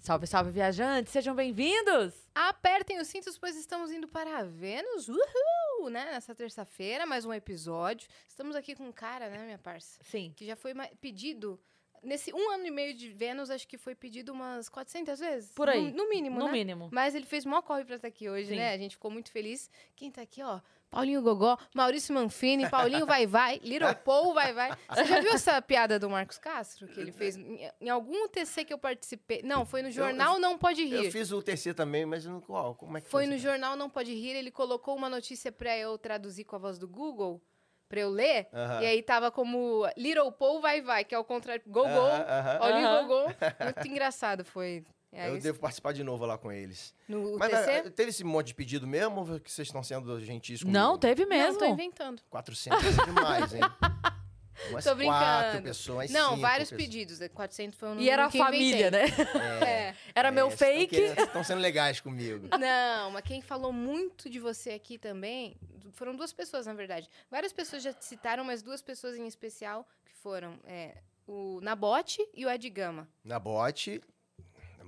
Salve, salve, viajantes! Sejam bem-vindos! Apertem os cintos, pois estamos indo para Vênus. Uhul! Né? Nessa terça-feira, mais um episódio. Estamos aqui com um cara, né, minha parça? Sim. Que já foi pedido. Nesse um ano e meio de Vênus, acho que foi pedido umas 400 vezes. Por aí. No, no mínimo, No né? mínimo. Mas ele fez mó corre pra estar aqui hoje, Sim. né? A gente ficou muito feliz. Quem tá aqui, ó? Paulinho Gogó, Maurício Manfini, Paulinho Vai Vai, Little Paul Vai Vai. Você já viu essa piada do Marcos Castro? Que ele fez em, em algum TC que eu participei. Não, foi no Jornal Não Pode Rir. Eu fiz o TC também, mas não, qual? Como é que Foi foi? no Jornal Não Pode Rir, ele colocou uma notícia pra eu traduzir com a voz do Google, pra eu ler. Aham. E aí tava como Little Paul Vai Vai, que é o contrário. Go, go. Aham, aham. Olha Aham. o go, go. Muito engraçado foi. É, Eu isso. devo participar de novo lá com eles. No Mas TC? ah, teve esse monte de pedido mesmo ou que vocês estão sendo gentis comigo? Não, teve Não, mesmo. tô inventando. 400 é demais, hein? Umas Tô quatro brincando. pessoas, Não, cinco vários pessoas. pedidos. é 400 foi um E era a que família, né? inventei. É. Era meu É, tão fake. Estão sendo legais comigo. Não, mas quem falou muito de você aqui também, foram duas pessoas, na verdade. Várias pessoas já te citaram, mas duas pessoas em especial, que foram é, o Nabote e o Ed Gama.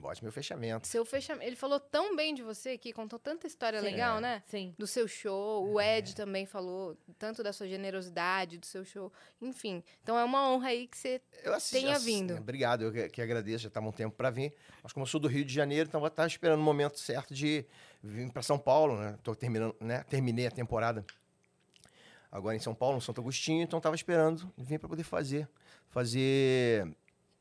Bote, meu fechamento. Seu fechamento. Ele falou tão bem de você que contou tanta história Sim. legal, É. né? Sim. Do seu show. O Ed também falou tanto da sua generosidade, do seu show. Enfim. Então é uma honra aí que você. Eu assisti, Tenha ass- vindo. Obrigado, eu que, que agradeço, já estava um tempo para vir. Mas como eu sou do Rio de Janeiro, então vou estar esperando o momento certo de vir para São Paulo, né? Tô terminando, né? Terminei a temporada agora em São Paulo, no Santo Agostinho, então estava esperando vir para poder fazer, fazer,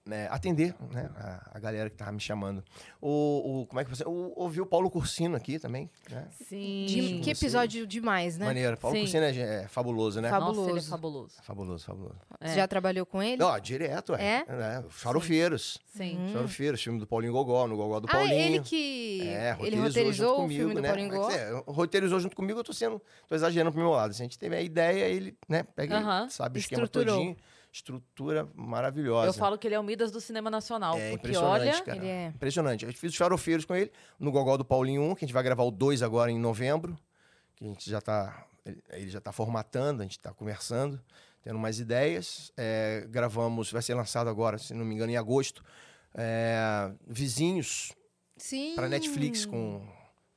né, atender, né? A, a galera que tava me chamando. O, o como é que você? O, ouvi o Paulo Cursino aqui também, né? Sim. De- que episódio demais, né? Maneiro. Paulo Sim. Cursino é, é fabuloso, né? Fabuloso. Nossa, ele é fabuloso. Fabuloso, fabuloso. É. Você já trabalhou com ele? Ó, direto, é. É? né? Os Farofeiros. Sim. Farofeiros, filme do Paulinho Gogó, no Gogó do ah, Paulinho. ele que. É, ele roteirizou junto roteirizou o comigo, filme do né? Paulinho Gogó. É, roteirizou junto comigo, eu tô sendo. tô exagerando pro meu lado. Se a gente teve a ideia, ele, né, pega, e Aham. sabe o esquema todinho. Estrutura maravilhosa. Eu falo que ele é o Midas do cinema nacional. É porque impressionante, olha. cara. Ele é- Impressionante. Eu fiz os farofeiros com ele no Gogó do Paulinho 1, que a gente vai gravar o 2 agora em novembro. Que a gente já tá. Ele, já tá formatando, a gente tá conversando, tendo mais ideias. É, gravamos, vai ser lançado agora, se não me engano, em agosto. é, Vizinhos Sim. para Netflix com,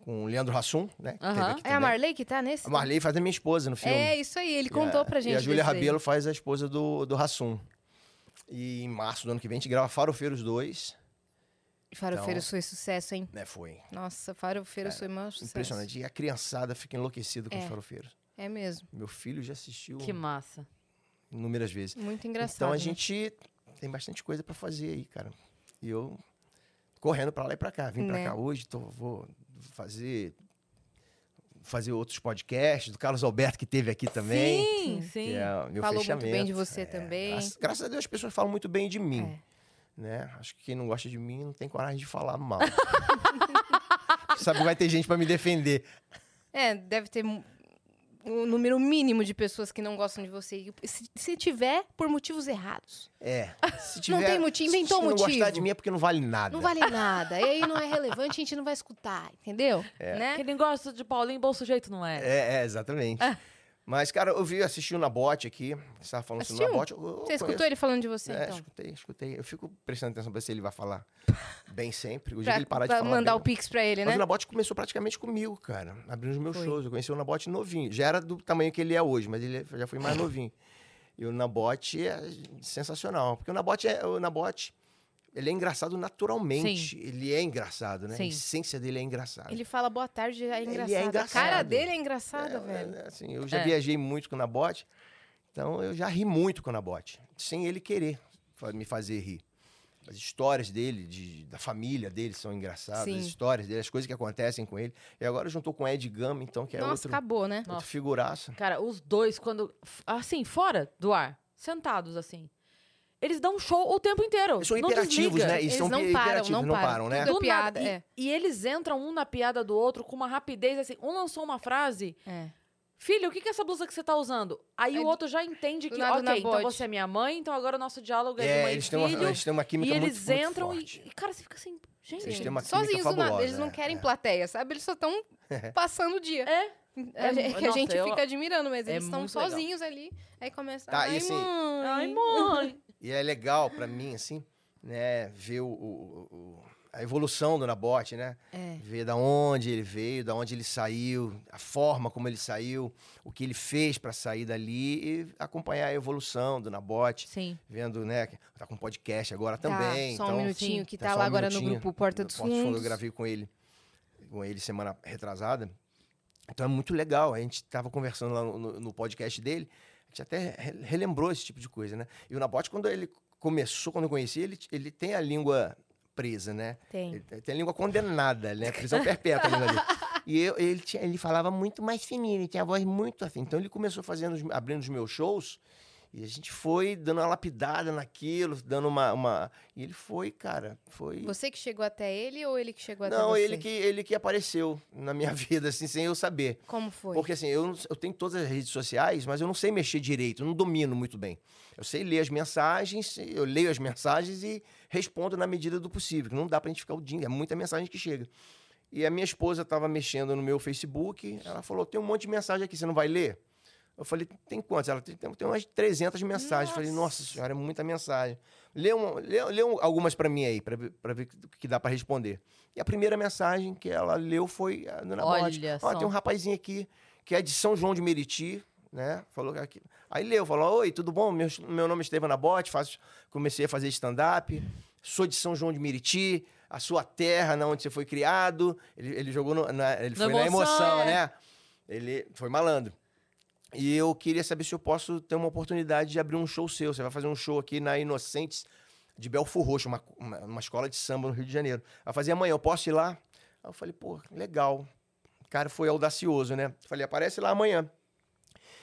com o Leandro Hassum, né? teve aqui É a. Marley que tá nesse? A Marley faz a minha esposa no filme. É, isso aí. Ele E contou a- pra gente. E a Júlia. Rabelo faz a esposa do, do Hassum. E em março do ano que vem a gente grava Farofeiros 2. Farofeiros Então- foi sucesso, hein? Né, foi. Nossa, Farofeiros foi maior sucesso. Impressionante. E a criançada fica enlouquecida com É. os farofeiros. É mesmo. Meu filho já assistiu Que massa. inúmeras vezes. Muito engraçado. Então a né? gente tem bastante coisa pra fazer aí, cara. E eu correndo pra lá e pra cá. Vim pra Né. cá hoje, tô, vou fazer fazer outros podcasts do Carlos Alberto que teve aqui também. Sim, sim. É meu Falou fechamento. muito bem de você É, também. Graças, graças a Deus as pessoas falam muito bem de mim. É. Né? Acho que quem não gosta de mim não tem coragem de falar mal. Sabe que vai ter gente pra me defender. É, deve ter um número mínimo de pessoas que não gostam de você. Se, se tiver, por motivos errados. É. Se Não tiver, tem motivo, inventou se não motivo. gostar de mim é porque não vale nada. Não vale nada. E aí não é relevante, a gente não vai escutar, entendeu? Né? Quem gosta de Paulinho, bom sujeito, não é? É, é, exatamente. Mas, cara, eu vi, assisti o Nabote aqui. Você estava falando sobre o? Nabote. eu- eu Você escutou conheço. ele falando de você, É, então? escutei, escutei. Eu fico prestando atenção pra ver se ele vai falar bem sempre. O dia Pra, que ele parar de falar mandar bem, o pix pra ele, Mas né? o Nabote começou praticamente comigo, cara. Abrindo os meus Foi. shows. Eu conheci o Nabote novinho. Já era do tamanho que ele é hoje, mas ele já foi mais novinho. E o Nabote é sensacional. Porque o Nabote é. O Nabote, ele é engraçado naturalmente. Ele é engraçado, né? Sim. A essência dele é engraçado. Ele fala boa tarde, é Ele é engraçado. A engraçado. cara dele é engraçada, É, velho. é, assim, eu já É. viajei muito com o Nabote, então eu já ri muito com o Nabote, sem ele querer me fazer rir. As histórias dele, de- da família dele são engraçadas, Sim. as histórias dele, as coisas que acontecem com ele. E agora juntou com o Ed Gama, então, que é Nossa, outro, acabou, né? outro Nossa. figuraça. Cara, os dois, quando. Assim, fora do ar, sentados assim. Eles dão show o tempo inteiro. Eles são não imperativos, desliga. né? Eles, Eles são não param, não não param. param, né? Tudo- Do nada. piada, E, é. e eles entram um na piada do outro com uma rapidez assim. Um lançou uma frase. É. Filho, o que que é essa blusa que você tá usando? Aí Aí o outro já entende que, nada ok, então bote. você é minha mãe, então agora o nosso diálogo é, de É, mãe eles e têm, uma, filho. eles têm uma química e muito, eles muito entram e, forte. e, cara, você fica assim, gente. Eles têm uma química Sozinhos do nada, fabulosa, eles não é, querem é. plateia, sabe? Eles só estão passando o dia. É. A É gente- mu- que a nossa, gente eu- fica admirando, mas é eles estão muito legal. sozinhos ali. Aí começa. Tá, Ai, assim- mãe. Ai, mãe. E é legal pra mim, assim, né, ver o, o- o- a evolução do Nabote, né? É. Ver da onde ele veio, da onde ele saiu, a forma como ele saiu, o que ele fez para sair dali e acompanhar a evolução do Nabote, Sim. vendo, né? que Tá com podcast agora Tá, também. Só então, um minutinho, que tá tá lá um agora no grupo Porta dos Porta dos Fundos, Fundos. Eu gravei com ele, com ele semana retrasada. Então é muito legal. A gente tava conversando lá no, no- no podcast dele, gente até re- relembrou esse tipo de coisa, né? E o Nabote, quando ele começou, quando eu conheci, ele, ele tem a língua presa, né? Tem. Ele tem a língua condenada, né? Prisão perpétua a língua dele. E eu- ele, tinha- ele falava muito mais fininho, ele tinha a voz muito assim. Então ele começou fazendo, abrindo os meus shows. E a gente foi dando uma lapidada naquilo, dando uma. uma... E ele foi, cara, foi. Você que chegou até ele ou ele que chegou até Não, você? ele que, ele que apareceu na minha vida, assim, sem eu saber. Como foi? Porque assim, eu, não- eu tenho todas as redes sociais, mas eu não sei mexer direito, eu não domino muito bem. Eu sei ler as mensagens, eu leio as mensagens e respondo na medida do possível, não dá pra gente ficar o dia, é muita mensagem que chega. E a minha esposa estava mexendo no meu Facebook, ela falou: tem um monte de mensagem aqui, você não vai ler? Eu falei, tem quantas? Ela tem, tem umas 300 mensagens. Eu falei, nossa senhora, é muita mensagem. Lê, um, lê, lê um- algumas para mim aí, para ver, o que dá para responder. E a primeira mensagem que ela leu foi a Dona Olha. Ó, tem um rapazinho aqui que é de São João de Meriti, né? Falou que aqui. Aí leu, falou: Oi, tudo bom? Meu, meu nome é Estevana Bote, faço, comecei a fazer stand-up, sou de São João de Meriti, a sua terra, na onde você foi criado. Ele, ele jogou no, na, ele Na foi na emoção, emoção, é. né? Ele foi malandro. E eu queria saber se eu posso ter uma oportunidade de abrir um show seu. Você vai fazer um show aqui na Inocentes de Belfort Roxo, uma, uma, uma escola de samba no Rio de Janeiro. Vai fazer amanhã, eu posso ir lá? Aí eu falei, pô, legal. O cara foi audacioso, né? Falei, aparece lá amanhã.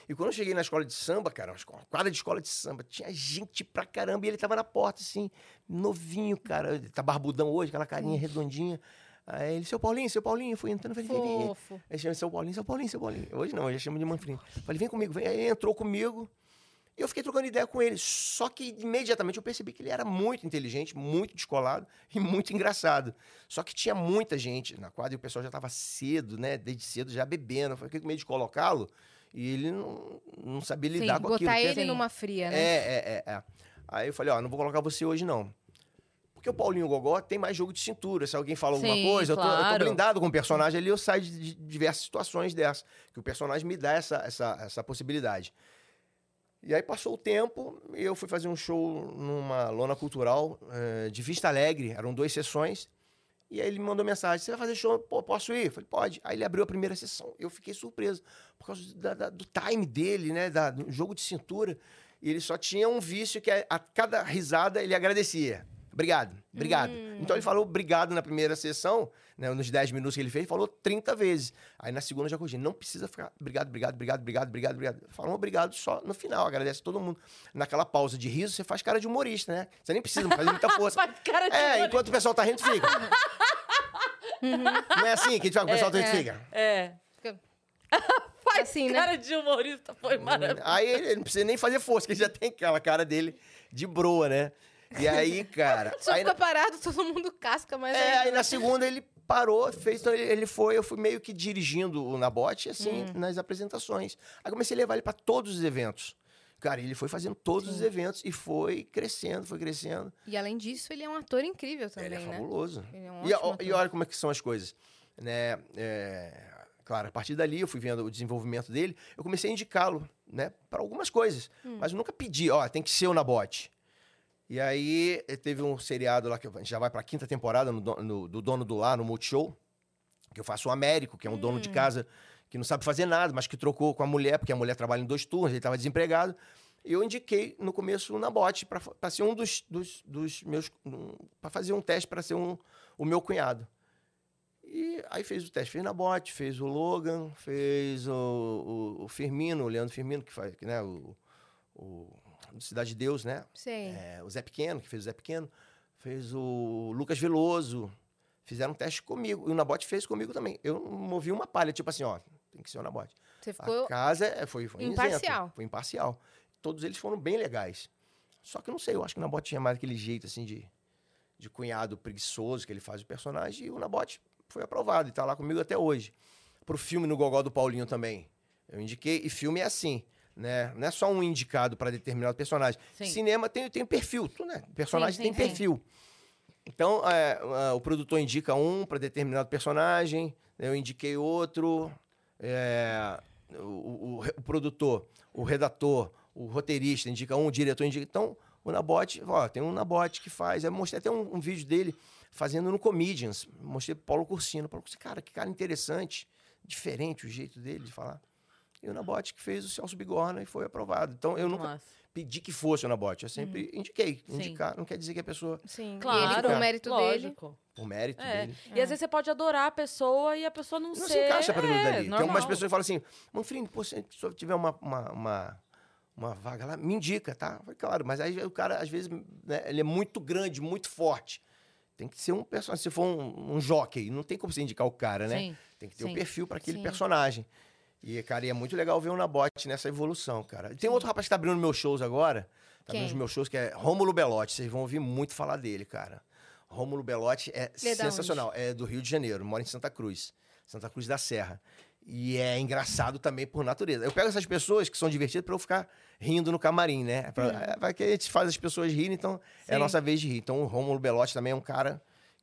E quando eu cheguei na escola de samba, cara, uma escola- quadra de escola de samba, tinha gente pra caramba e ele tava na porta, assim, novinho, cara. Ele tá barbudão hoje, aquela carinha redondinha. Aí ele, seu Paulinho, seu Paulinho, fui entrando, falei, vem, vem. Aí chama seu Paulinho, seu Paulinho, seu Paulinho. Hoje não, eu já chamo de Manfrim. Falei, vem comigo, vem. Aí ele entrou comigo e eu fiquei trocando ideia com ele. Só que imediatamente eu percebi que ele era muito inteligente, muito descolado e muito engraçado. Só que tinha muita gente na quadra e o pessoal já estava cedo, né? Desde cedo já bebendo. Eu fiquei com medo de colocá-lo e ele não, não sabia lidar Sim, com aquilo. Botar ele Sim. numa fria, né? é, é, é, é. Aí eu falei, ó, não vou colocar você hoje, não. Porque o Paulinho Gogó tem mais jogo de cintura. Se alguém fala alguma Sim, coisa, eu, tô, eu tô claro. blindado com o personagem ali, eu saio de, diversas situações dessas. Que o personagem me dá essa, essa, essa possibilidade. E aí passou o tempo, e eu fui fazer um show numa lona cultural eh, de Vista Alegre, eram duas sessões. E aí ele me mandou mensagem: Você vai fazer show? Pô, posso ir? Eu falei: Pode. Aí ele abriu a primeira sessão. Eu fiquei surpreso, por causa da- da- do time dele, né? Da, do jogo de cintura. E ele só tinha um vício que a, a cada risada ele agradecia. Obrigado, obrigado. Então ele falou obrigado na primeira sessão, né, nos 10 minutos que ele fez, falou 30 vezes. Aí na segunda eu já corrigi. Não precisa ficar obrigado, obrigado, obrigado, obrigado, obrigado, obrigado. Falou obrigado só no final, agradece todo mundo. Naquela pausa de riso, você faz cara de humorista, né? Você nem precisa fazer muita força. Faz cara de É, humorista. enquanto o pessoal tá rindo, fica. Não é assim que a gente fala que o pessoal tá rindo, fica. É. Fica- Faz Assim, né? cara de humorista, foi maravilhoso. Aí ele não precisa nem fazer força, que ele já tem aquela cara dele de broa, né? E aí, cara. Só aí, fica parado, todo mundo casca, mas É, aí- aí na segunda ele parou, fez, então ele, foi, eu fui meio que dirigindo o Nabote, assim, Hum. nas apresentações. Aí comecei a levar ele para todos os eventos. Cara, ele foi fazendo todos os eventos e foi crescendo, foi crescendo. E além disso, ele é um ator incrível também, ele é né? fabuloso. Ele é um e, ó- e olha como é que são as coisas. Né? É, claro, a partir dali eu fui vendo o desenvolvimento dele, eu comecei a indicá-lo, né, para algumas coisas. Hum. Mas eu nunca pedi, ó, tem que ser o Nabote. E aí eh, teve um seriado lá que a gente já vai para a quinta temporada no, do- no- do Dono do Lar, no Multishow, que eu faço o Américo, que é um dono Hum. de casa que não sabe fazer nada, mas que trocou com a mulher, porque a mulher trabalha em dois turnos, ele estava desempregado. E eu indiquei no começo o Nabote para ser um dos, dos, dos meus. para fazer um teste para ser um, o meu cunhado. E aí fez o teste, fez Nabote, fez o Logan, fez o, o, o Firmino, o Leandro Firmino, que faz, né, o, o Cidade de Deus, né? Sei. É, o Zé Pequeno, que fez o Zé Pequeno, fez o Lucas Veloso, fizeram um teste comigo. E o Nabote fez comigo também. Eu não movi uma palha, tipo assim, ó, tem que ser o Nabote. Você ficou. A casa é- foi, foi isento, Imparcial. foi imparcial. Todos eles foram bem legais. Só que eu não sei, eu acho que o Nabote tinha mais aquele jeito, assim, de, de cunhado preguiçoso que ele faz o personagem. E o Nabote foi aprovado e tá lá comigo até hoje. Pro filme no Gogó do Paulinho também. Eu indiquei, e filme é assim, né? Não é só um indicado para determinado personagem. Sim. Cinema tem, tem perfil, tu, né? Personagem Sim, tem sim, sim. perfil. Então, é, ah, o produtor indica um para determinado personagem, eu indiquei outro. é, o, o- o produtor, o redator, o roteirista indica um, o diretor indica. Então, o Nabote, ó, tem um Nabote que faz. Eu mostrei até um, um vídeo dele fazendo no Comedians. Mostrei pro Paulo Cursino. Paulo Cursino, cara, que cara interessante, diferente o jeito dele de falar. E o Nabote que fez o Celso Bigorna e foi aprovado. Então, eu nunca Massa. pedi que fosse o Nabote. Eu sempre indiquei. Sim. Indicar não quer dizer que a pessoa, Sim. Claro, ele, com o mérito dele. lógico. por mérito É. dele, E às vezes você pode adorar a pessoa e a pessoa não, não ser... se encaixa para é, dali. Tem normal. umas pessoas que falam assim, Manfrim, pô, se se tiver uma, uma, uma, uma vaga lá, me indica, tá? Falei, claro, mas aí o cara, às vezes, né, ele é muito grande, muito forte. Tem que ser um personagem. Se for um, um jockey, não tem como você indicar o cara, né? Sim. Tem que ter sim. um perfil para aquele Sim. personagem. E, cara, e é muito legal ver o Nabote nessa evolução, cara. E tem outro rapaz que tá abrindo meus shows agora. Tá abrindo Quem? os meus shows, que é Rômulo Belotti. Vocês vão ouvir muito falar dele, cara. Rômulo Belotti é Ele é sensacional. É do Rio de Janeiro, mora em Santa Cruz. Santa Cruz da Serra. E é engraçado também por natureza. Eu pego essas pessoas que são divertidas para eu ficar rindo no camarim, né? Pra, é, vai que a gente faz as pessoas rirem, então é a Sim. nossa vez de rir. Então o Rômulo Belotti também é um cara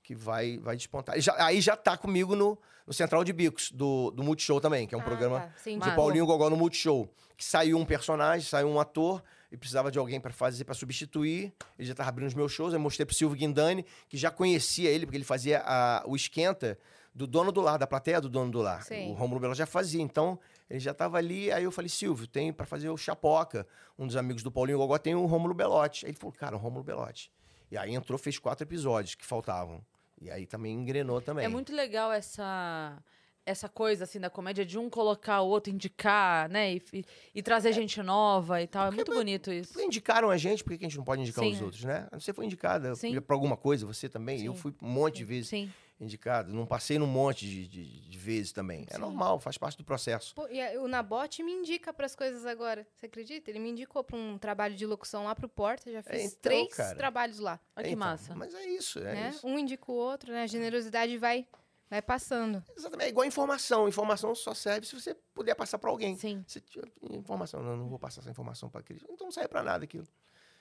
que vai, vai despontar. Já- aí já tá comigo no, no Central de Bicos, do, do Multishow também, que é um Ah, programa tá. Sim, do. Paulinho Gogó no Multishow. Que saiu um personagem, saiu um ator, e precisava de alguém para fazer, para substituir. Ele já tava abrindo os meus shows, eu mostrei pro Silvio Guindani, que já conhecia ele, porque ele fazia a- o esquenta do dono do lar, da plateia do dono do lar. Sim. O Romulo Belo já fazia, então ele já tava ali, aí eu falei, Silvio, tem para fazer o Chapoca. Um dos amigos do Paulinho Gogó tem o Rômulo Belotti. Aí ele falou, cara, o Rômulo Belotti. E aí entrou, fez quatro episódios que faltavam. E aí também engrenou também. É muito legal essa essa coisa assim da comédia de um colocar o outro, indicar, né? E, e- e trazer gente nova e tal. É muito bonito isso. Porque indicaram a gente, por que a gente não pode indicar Sim. os outros, né? Você foi indicada Sim. pra alguma coisa, você também. Eu Sim. fui um monte de vezes Sim. Indicado. Não passei num monte de, de- de vezes também. É Sim. normal, faz parte do processo. Pô, e a- o Nabote me indica pras coisas agora. Você acredita? Ele me indicou pra um trabalho de locução lá pro Porta. Já fiz então, três cara. trabalhos lá. Olha que Então, massa. Mas é isso, é né? isso. Um indica o outro, né? A generosidade vai, vai passando. Exatamente. É igual informação. Informação só serve se você puder passar pra alguém. Sim. Se tiver informação, não, não vou passar essa informação pra Cris. Então não serve pra nada aquilo.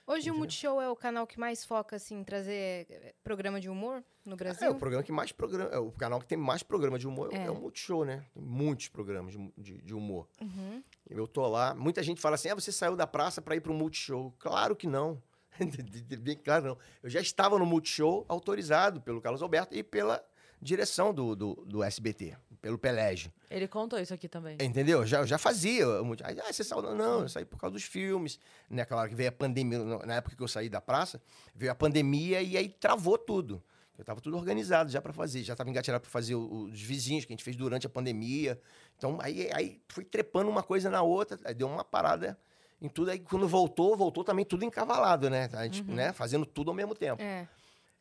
Hoje o Multishow é o canal que mais foca, assim, em trazer eh, programa de humor no É Brasil? o programa que mais programa. É o canal que tem mais programa de humor é, É. é o Multishow, né? Tem muitos programas de, de- de humor. Uhum. Eu tô lá. Muita gente fala assim: ah, você saiu da praça para ir pro Multishow. Claro que não. Bem claro, não. Eu já estava no Multishow autorizado pelo Carlos Alberto e pela direção do, do, do SBT, pelo Pelégio. Ele contou isso aqui também. Entendeu? Já, eu já fazia. Multi- Ah, você saiu. Não, eu saí por causa dos filmes. Né? Claro que veio a pandemia. Na época que eu saí da praça, veio a pandemia e aí travou tudo. Eu estava tudo organizado já para fazer. Já estava engatilhado para fazer os vizinhos que a gente fez durante a pandemia. Então, aí, aí fui trepando uma coisa na outra. Aí deu uma parada em tudo. Aí quando voltou, voltou também tudo encavalado, né? A gente, né? Fazendo tudo ao mesmo tempo. É.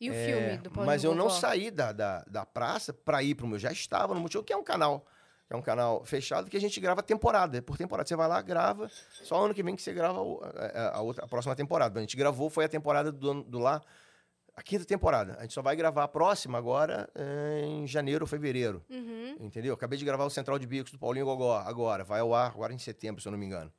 E o É, filme do Paulinho Mas eu não saí da, da, da praça para ir pro meu. Já estava no Multishow, que é um canal. que É um canal fechado que a gente grava temporada. Por temporada. Você vai lá, grava. Só ano que vem que você grava a, a- outra, a próxima temporada. A gente gravou, foi a temporada do, ano- do lá. A quinta temporada. A gente só vai gravar a próxima agora é, em janeiro ou fevereiro. Uhum. Entendeu? Acabei de gravar o Central de Bicos do Paulinho Gogó agora. Vai ao ar agora em setembro, se eu não me engano.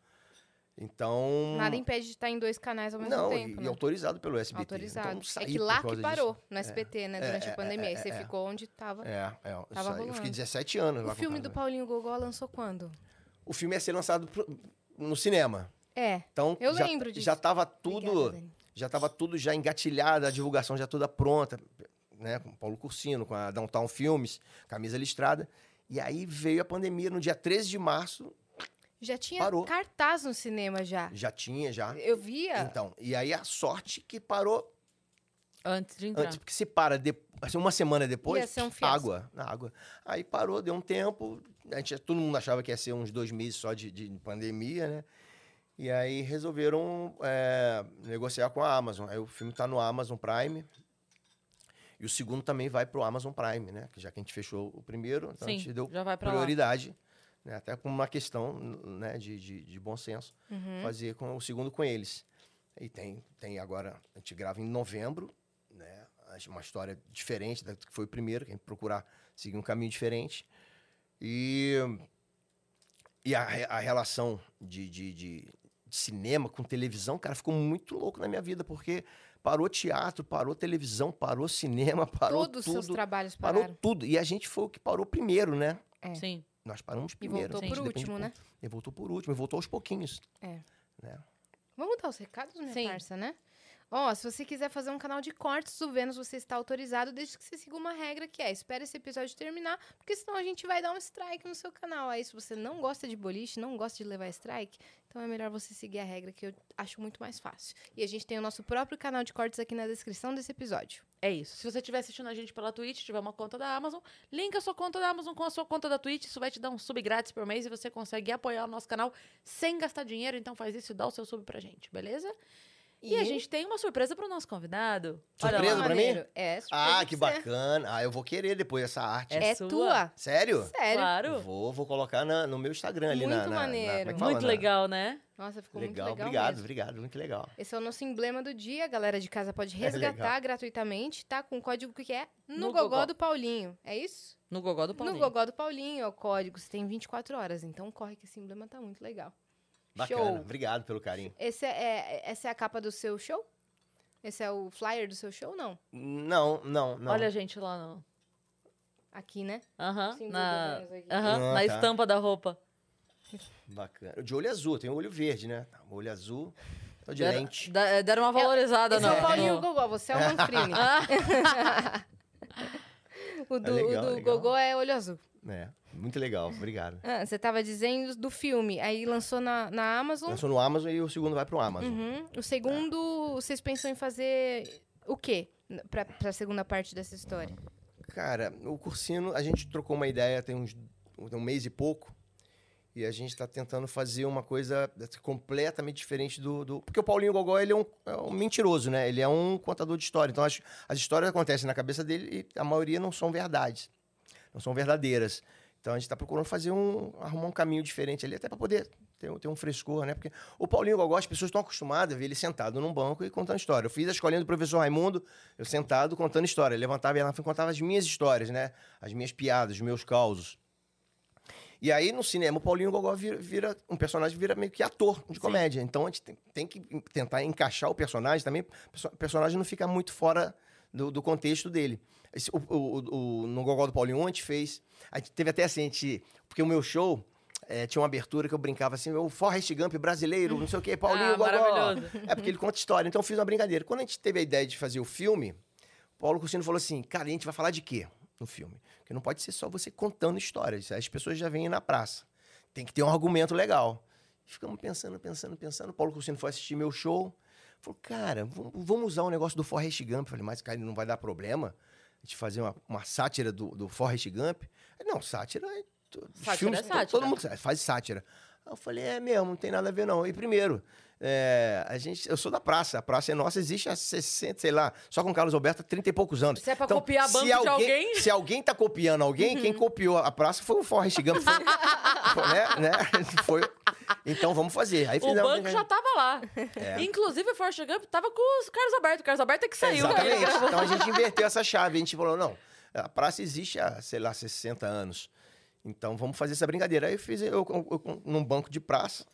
Então. Nada impede de estar em dois canais ao mesmo não, tempo, e, né? autorizado pelo SBT. Autorizado. Então, não é que lá que disso. parou, no SBT, né, É, durante é, a pandemia. é, Aí você é. ficou onde tava. É, é. eu Tava saí- eu fiquei rolando. 17 anos lá o filme do Paulinho Gogó lançou quando? O filme ia ser lançado pro- no cinema. É. Então, Eu já, lembro disso. já tava tudo, Obrigada, já tava tudo já engatilhado, a divulgação já toda pronta, né, com o Paulo Cursino, com a Downtown Filmes, camisa listrada. E aí veio a pandemia no dia 13 de março, Já tinha Parou. cartaz no cinema já. já tinha já. Eu via. Então, e aí a sorte que parou Antes de entrar. antes, porque se para de, assim, uma semana depois, Ia ser um fiasco. água, na água. Aí parou, deu um tempo, a gente, todo mundo achava que ia ser uns dois meses só de, de pandemia, né? E aí resolveram é, negociar com a Amazon. Aí o filme tá no Amazon Prime. E o segundo também vai pro Amazon Prime, né? Que já que a gente fechou o primeiro, então a Sim, gente deu já vai pra lá. Né? Até como uma questão né? de, de, de bom senso Uhum. fazer com o segundo com eles. E tem, tem agora, a gente grava em novembro, né? Uma história diferente da que foi o primeiro, que a gente procurar seguir um caminho diferente. E, e a, a relação de, de, de, de cinema, com televisão, cara, ficou muito louco na minha vida, porque parou teatro, parou televisão, parou cinema, parou Todos os seus tudo. trabalhos Parou pararam. tudo. E a gente foi o que parou primeiro, né? É. Sim. Nós paramos E primeiro. voltou Isso por depende último, né? E voltou por último, e voltou aos pouquinhos. É. Né? Vamos dar os recados, minha Sim. parça, né? Ó, se você quiser fazer um canal de cortes do Vênus, você está autorizado, desde que você siga uma regra que é, espere esse episódio terminar, porque senão a gente vai dar um strike no seu canal. Aí, se você não gosta de boliche, não gosta de levar strike, então é melhor você seguir a regra, que eu acho muito mais fácil. E a gente tem o nosso próprio canal de cortes aqui na descrição desse episódio. É isso. Se você estiver assistindo a gente pela Twitch, tiver uma conta da Amazon, linka a sua conta da Amazon com a sua conta da Twitch. Isso vai te dar um sub grátis por mês e você consegue apoiar o nosso canal sem gastar dinheiro. Então faz isso e dá o seu sub pra gente, beleza? E, a gente tem uma surpresa pro nosso convidado. Surpresa pra mim? Maneiro. É, surpresa Ah, que bacana. Ah, eu vou querer depois essa arte. É, É tua. Sério? Sério. Claro. Vou, vou colocar na- no meu Instagram ali na- Muito na, na. maneiro. como é que fala? Muito Na- legal, né? Nossa, ficou Legal, muito legal obrigado, mesmo. obrigado, muito legal. Esse é o nosso emblema do dia. A galera de casa pode É resgatar legal. gratuitamente, tá? Com o código que é no, No gogó Gogó. do Paulinho. É isso? No Gogó do Paulinho. No gogó do Paulinho é o código. Você tem 24 horas. Então corre que esse emblema tá muito legal. Bacana, Show. obrigado pelo carinho. Esse é, é- essa é a capa do seu show? Esse é o flyer do seu show? Não. Não, não, não. Olha a gente lá no... Aqui, né? Aham, Símbolo na, da Vênus aqui. aham, Ah, na tá. estampa da roupa. Bacana. De olho azul, tem o olho verde, né? O olho azul, tô de Deram, lente. da- deram uma valorizada Esse no... é o Paulinho no- Gogó, você é o Manfrini. O do, legal, o do. Gogó é olho azul. É, muito legal, obrigado. Ah, você tava dizendo do filme. Aí lançou na, na Amazon. Lançou no Amazon e o segundo vai pro Amazon. Uhum. O segundo, vocês pensam em fazer o quê? Pra, pra segunda parte dessa história? Cara, o Cursino, a gente trocou uma ideia tem uns um mês e pouco. E a gente está tentando fazer uma coisa completamente diferente do. do- Porque o Paulinho Gogó ele é um, é um mentiroso, né? Ele é um contador de história. Então as, as histórias acontecem na cabeça dele e a maioria não são verdades. Não são verdadeiras. Então a gente está procurando fazer um. arrumar um caminho diferente ali, até para poder ter, um- ter um frescor, né? Porque o Paulinho Gogó, as pessoas estão acostumadas a ver ele sentado num banco e contando história. Eu fiz a escolinha do professor Raimundo, eu sentado contando história. Eu levantava e ela contava as minhas histórias, né? As minhas piadas, os meus causos. E aí, no cinema, o Paulinho Gogó vira, vira- um personagem que vira meio que ator de comédia. Então, a gente tem, tem que tentar encaixar o personagem também. O personagem não fica muito fora do, do contexto dele. Esse- o, o- o- no Gogó do Paulinho, gente fez... A gente teve até assim, a gente... Porque o meu show... eh, tinha uma abertura que eu brincava assim, o Forrest Gump brasileiro, não sei o quê, Paulinho Ah, maravilhoso. É porque ele conta história. Então eu fiz uma brincadeira. Quando a gente teve a ideia de fazer o filme, Paulo Cursino falou assim: cara, a gente vai falar de quê no filme? Porque não pode ser só você contando histórias. As pessoas já vêm na praça. Tem que ter um argumento legal. Ficamos pensando, pensando, pensando. Paulo Cursino foi assistir meu show. Falou, cara, vamos usar o negócio do Forrest Gump. Eu falei, mas, cara, não vai dar problema a gente fazer uma, uma sátira do, do Forrest Gump? Não, sátira é. Sátira filmes, é sátira. Todo mundo faz sátira. Aí eu falei, é mesmo, não tem nada a ver, não. E primeiro, é, a gente, eu sou da praça, a praça é nossa, existe há 60, sei lá, só com o Carlos Alberto há 30 e poucos anos. Se é pra copiar banco se de alguém, Se alguém tá copiando alguém, quem copiou a praça foi o Forrest Gump. Foi, foi, né, né? Foi- então vamos fazer. Aí o banco já tava lá. É. Inclusive, o Forrest Gump tava com o Carlos Alberto. O Carlos Alberto é que saiu. ele Exatamente. Então a gente inverteu essa chave. A gente falou, não, a praça existe há, sei lá, 60 anos. Então vamos fazer essa brincadeira. Aí eu fiz eu, eu- eu- num banco de praça.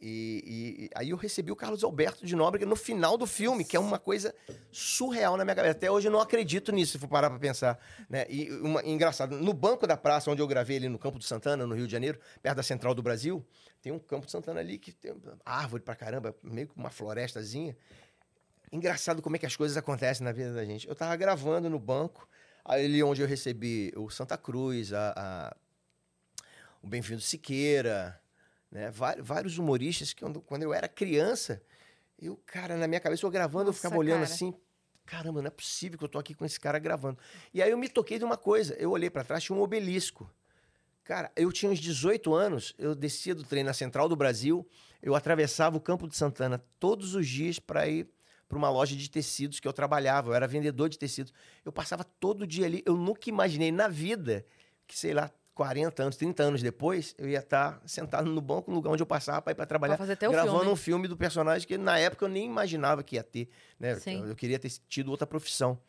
E, e- aí eu recebi o Carlos Alberto de Nóbrega no final do filme, que é uma coisa surreal na minha cabeça. Até hoje eu não acredito nisso, se for parar pra pensar. Né? E uma, engraçado, no banco da praça, onde eu gravei ali no Campo do Santana, no Rio de Janeiro, perto da Central do Brasil, tem um Campo do Santana ali que tem árvore pra caramba, meio que uma florestazinha. Engraçado como é que as coisas acontecem na vida da gente. Eu tava gravando no banco, ali onde eu recebi o Santa Cruz, a, a- o Bem-vindo Siqueira, né? Vários humoristas que quando, quando eu era criança, eu, cara, na minha cabeça, eu gravando, eu Nossa, ficava olhando cara. assim, caramba, não é possível que eu tô aqui com esse cara gravando. E aí eu me toquei de uma coisa, eu olhei para trás, tinha um obelisco. Cara, eu tinha uns 18 anos, eu descia do trem na Central do Brasil, eu atravessava o Campo de Santana todos os dias para ir para uma loja de tecidos que eu trabalhava, eu era vendedor de tecidos. Eu passava todo dia ali, eu nunca imaginei na vida que, sei lá, 40 anos, 30 anos depois, eu ia estar sentado no banco, no lugar onde eu passava para ir para trabalhar, Pra gravando filme. um filme do personagem que na época eu nem imaginava que ia ter, né? Eu, eu queria ter tido outra profissão.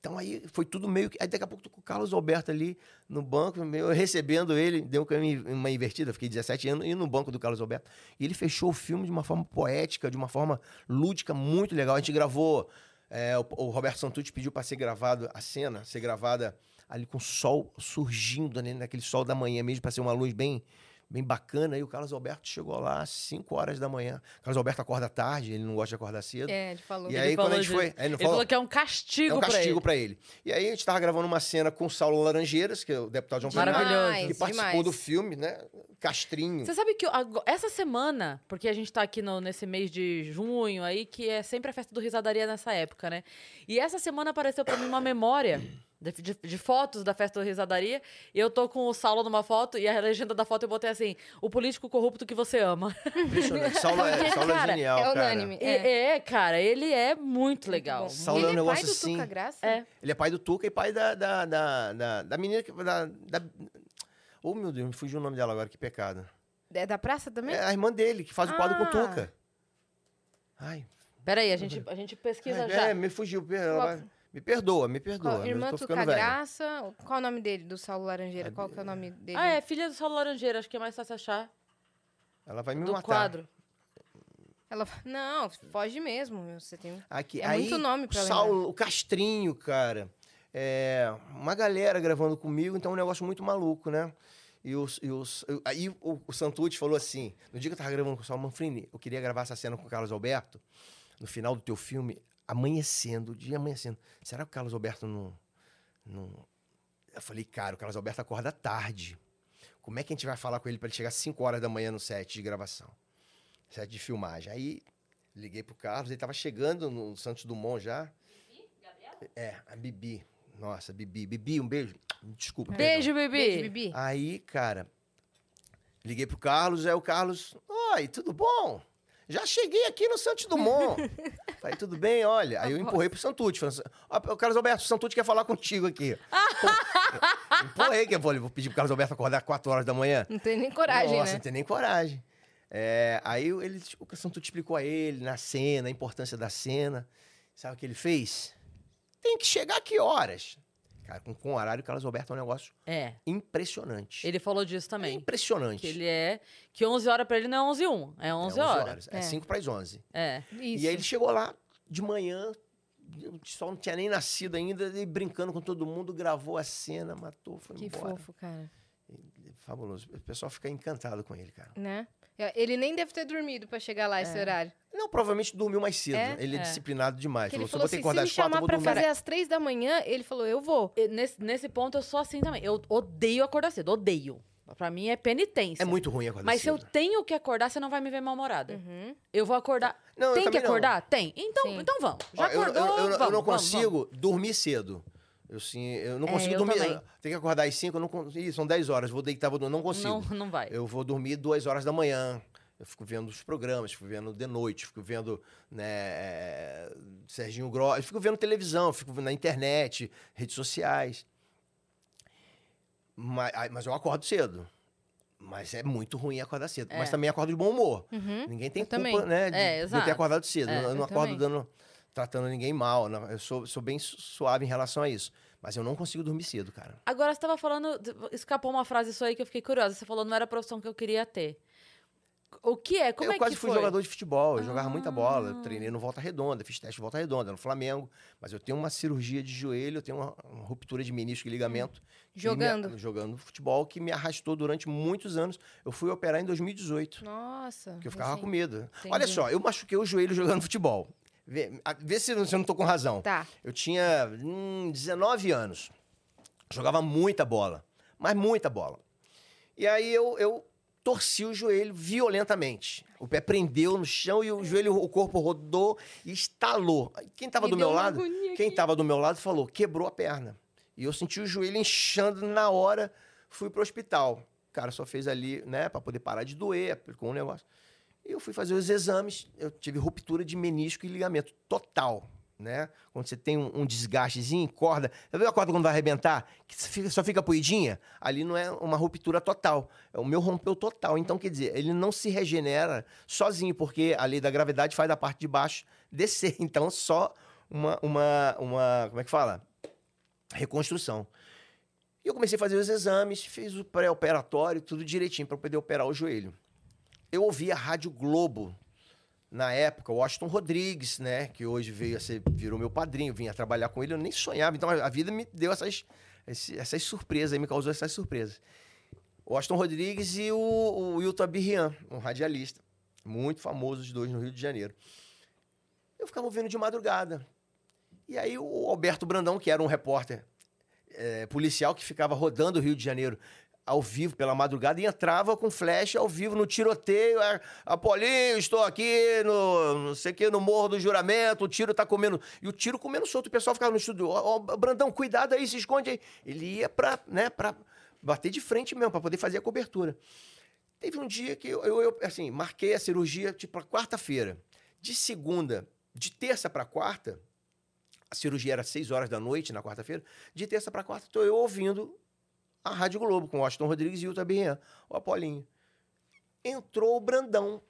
Então aí foi tudo meio que. Aí daqui a pouco tô com o Carlos Alberto ali no banco, meio recebendo ele, deu uma invertida, fiquei 17 anos, e no banco do Carlos Alberto. E ele fechou o filme de uma forma poética, de uma forma lúdica, muito legal. A gente gravou. É, o, o, Roberto Santucci pediu para ser gravado a cena, ser gravada ali com o sol surgindo, né, naquele sol da manhã mesmo, para ser uma luz bem bem bacana. Aí o Carlos Alberto chegou lá às 5 horas da manhã. O Carlos Alberto acorda tarde, ele não gosta de acordar cedo. É, ele falou. E ele aí, falou quando a gente de- foi. Aí Ele falou, falou que é um castigo, é um castigo pra pra ele. E aí a gente tava gravando uma cena com o Saulo Laranjeiras, que é o deputado João Plenário, Maravilhoso. Que participou demais. do filme, né? Castrinho. Você sabe que essa semana, porque a gente tá aqui no- nesse mês de junho aí, que é sempre a festa do Risadaria nessa época, né? E essa semana apareceu pra mim uma memória de, de- de fotos da festa do Risadaria. E eu tô com o Saulo numa foto e a legenda da foto eu botei assim: o político corrupto que você ama. Impressionante. Saulo é, Saulo é cara, genial, é cara. unânime. E- É. É. cara, ele é muito legal. Bom. Saulo ele é um é pai negócio do assim. Tuca Graça? É. Ele é pai do Tuca e pai da, da, da, da, da menina que. Da, da... Oh, meu Deus, me fugiu o nome dela agora, que pecado. É da praça também? É a irmã dele, que faz o quadro com o Ah. Tuca. Ai, Peraí, a gente, a gente pesquisa ai, já. é, me fugiu. ela vai- Me perdoa, me perdoa. Qual- irmã Tuca velho. Graça. Qual o nome dele, do Saulo Laranjeira? É- Qual que é o nome dele? Ah, é, filha do Saulo Laranjeira, acho que é mais fácil achar. Ela vai me do matar. quadro. Ela Não, foge mesmo. meu, Você tem... Aqui, É aí, muito nome pra Saulo, o Castrinho, cara. É, uma galera gravando comigo, então é um negócio muito maluco, né? E, os, e os, eu- aí o, o Santucci falou assim: no dia que eu tava gravando com o Saulo Manfrini, eu queria gravar essa cena com o Carlos Alberto, no final do teu filme, amanhecendo, o dia amanhecendo. Será que o Carlos Alberto não. não... Eu falei, cara, o Carlos Alberto acorda tarde. Como é que a gente vai falar com ele para ele chegar às 5 horas da manhã no set de gravação? Set de filmagem. Aí liguei pro Carlos, ele tava chegando no Santos Dumont já. É, a Bibi. Nossa, Bibi. Bibi, um beijo. Desculpa. perdão. Beijo, Bibi. Beijo, Bibi. Aí, cara, liguei pro Carlos, aí o Carlos, oi, tudo bom? Já cheguei aqui no Santos Dumont. Falei, tudo bem? Olha. Aí eu empurrei pro Santucci. Falei, assim, ó, o Carlos Alberto, o Santucci quer falar contigo aqui. empurrei, que eu falei, vou pedir pro Carlos Alberto acordar 4 horas da manhã. Não tem nem coragem, Nossa, né? não tem nem coragem. É, aí ele, o Santucci explicou a ele na cena, a importância da cena. Sabe o que ele fez? Tem que chegar a que horas? Cara, com, com horário, o Carlos Alberto é um negócio É. impressionante. Ele falou disso É também. impressionante. Que ele é. Que 11 horas pra ele não é 11 h 1. É 11, horas. É É. 5 para as 11. É. Isso. E aí ele chegou lá de manhã, o sol não tinha nem nascido ainda, e brincando com todo mundo, gravou a cena, matou, foi Que embora. fofo, cara. Fabuloso. O pessoal fica encantado com ele, cara. Né? Ele nem deve ter dormido pra chegar lá esse horário. Não, provavelmente dormiu mais cedo. É? Ele é, É. disciplinado demais. Ele Falou, falou se eu assim, vou ter que se me acordar quatro, eu chamar vou pra fazer às três da manhã, ele falou, eu vou. E Nesse, nesse ponto eu sou assim também. Eu odeio acordar cedo. Odeio. Pra mim é penitência. É muito ruim acordar Mas se eu cedo. tenho que acordar, você não vai me ver mal-humorada. Uhum. Eu vou acordar. Não, eu Tem que também não. acordar? Tem. Então, Sim. então vamos. Ó, Já eu, acordou? eu, eu, eu vamos, não vamos, consigo dormir cedo. Eu, sim, eu não É, consigo eu dormir. também. Tem que acordar às 5, eu não consigo. São 10 horas, vou deitar, vou, não vamos. consigo. Não, não vai. Eu vou dormir duas horas da manhã. Eu fico vendo os programas, fico vendo de noite, fico vendo né, é, Serginho Gross, eu fico vendo televisão, fico vendo na internet, redes sociais. Mas, mas eu acordo cedo. Mas é muito ruim acordar cedo. É. Mas também acordo de bom humor. Uhum. Ninguém tem Eu culpa, também. né, de, É, de eu ter acordado cedo. É, eu eu não acordo também. dando, tratando ninguém mal. não. Eu sou, sou bem su- suave em relação a isso. Mas eu não consigo dormir cedo, cara. Agora, você tava falando. Escapou uma frase isso aí que eu fiquei curiosa. Você falou não era a profissão que eu queria ter. O que é? Como eu é quase que fui foi? jogador de futebol, eu jogava muita bola, eu Ah. treinei no Volta Redonda, fiz teste de Volta Redonda, no Flamengo, mas eu tenho uma cirurgia de joelho, eu tenho uma, uma ruptura de menisco e ligamento. que Jogando. Me, jogando futebol, que me arrastou durante muitos anos. Eu fui operar em 2018, Nossa. porque eu ficava assim. com medo. Entendi. Olha só, eu machuquei o joelho jogando futebol. Vê, vê se, eu- não tô com razão. Tá. Eu tinha hum, 19 anos. Jogava muita bola. Mas muita bola. E aí eu, eu torci o joelho violentamente. O pé prendeu no chão e o joelho, o corpo rodou e estalou. Quem estava Me do meu lado, quem estava do meu lado falou: quebrou a perna. E eu senti o joelho inchando na hora, fui pro hospital. O cara só fez ali, né, para poder parar de doer, aplicou um negócio. Eu fui fazer os exames, eu tive ruptura de menisco e ligamento total, né? Quando você tem um, um desgastezinho, corda. Já viu a corda quando vai arrebentar? Que só fica, só fica poidinha? Ali não é uma ruptura total. É, O meu rompeu total. Então, quer dizer, ele não se regenera sozinho, porque a lei da gravidade faz da parte de baixo descer. Então, só uma. uma, uma como é que fala? reconstrução. E eu comecei a fazer os exames, fiz o pré-operatório, tudo direitinho para poder operar o joelho. Eu ouvi a Rádio Globo na época, o Washington Rodrigues, né, que hoje veio a ser, virou meu padrinho, vinha trabalhar com ele, eu nem sonhava. Então a vida me deu essas, essas surpresas, aí, me causou essas surpresas. O Washington Rodrigues e o, o Wilton Abirrian, um radialista, muito famoso os dois no Rio de Janeiro. Eu ficava ouvindo de madrugada. E aí o Alberto Brandão, que era um repórter eh, policial que ficava rodando o Rio de Janeiro ao vivo pela madrugada e entrava com flash ao vivo no tiroteio. É, Apolinho, estou aqui no, não sei que, no Morro do Juramento, o tiro tá comendo. E o tiro comendo solto. O pessoal ficava no estúdio. Ó, ó, Brandão, cuidado aí, se esconde aí. Ele ia pra, né, pra bater de frente mesmo, pra poder fazer a cobertura. Teve um dia que eu, eu- eu, assim, marquei a cirurgia, tipo, quarta-feira. De segunda, de terça pra quarta, a cirurgia era seis horas da noite na quarta-feira. De terça pra quarta, tô eu ouvindo a Rádio Globo com o Washington Rodrigues e o Tabian, o Apolinho. Entrou o Brandão.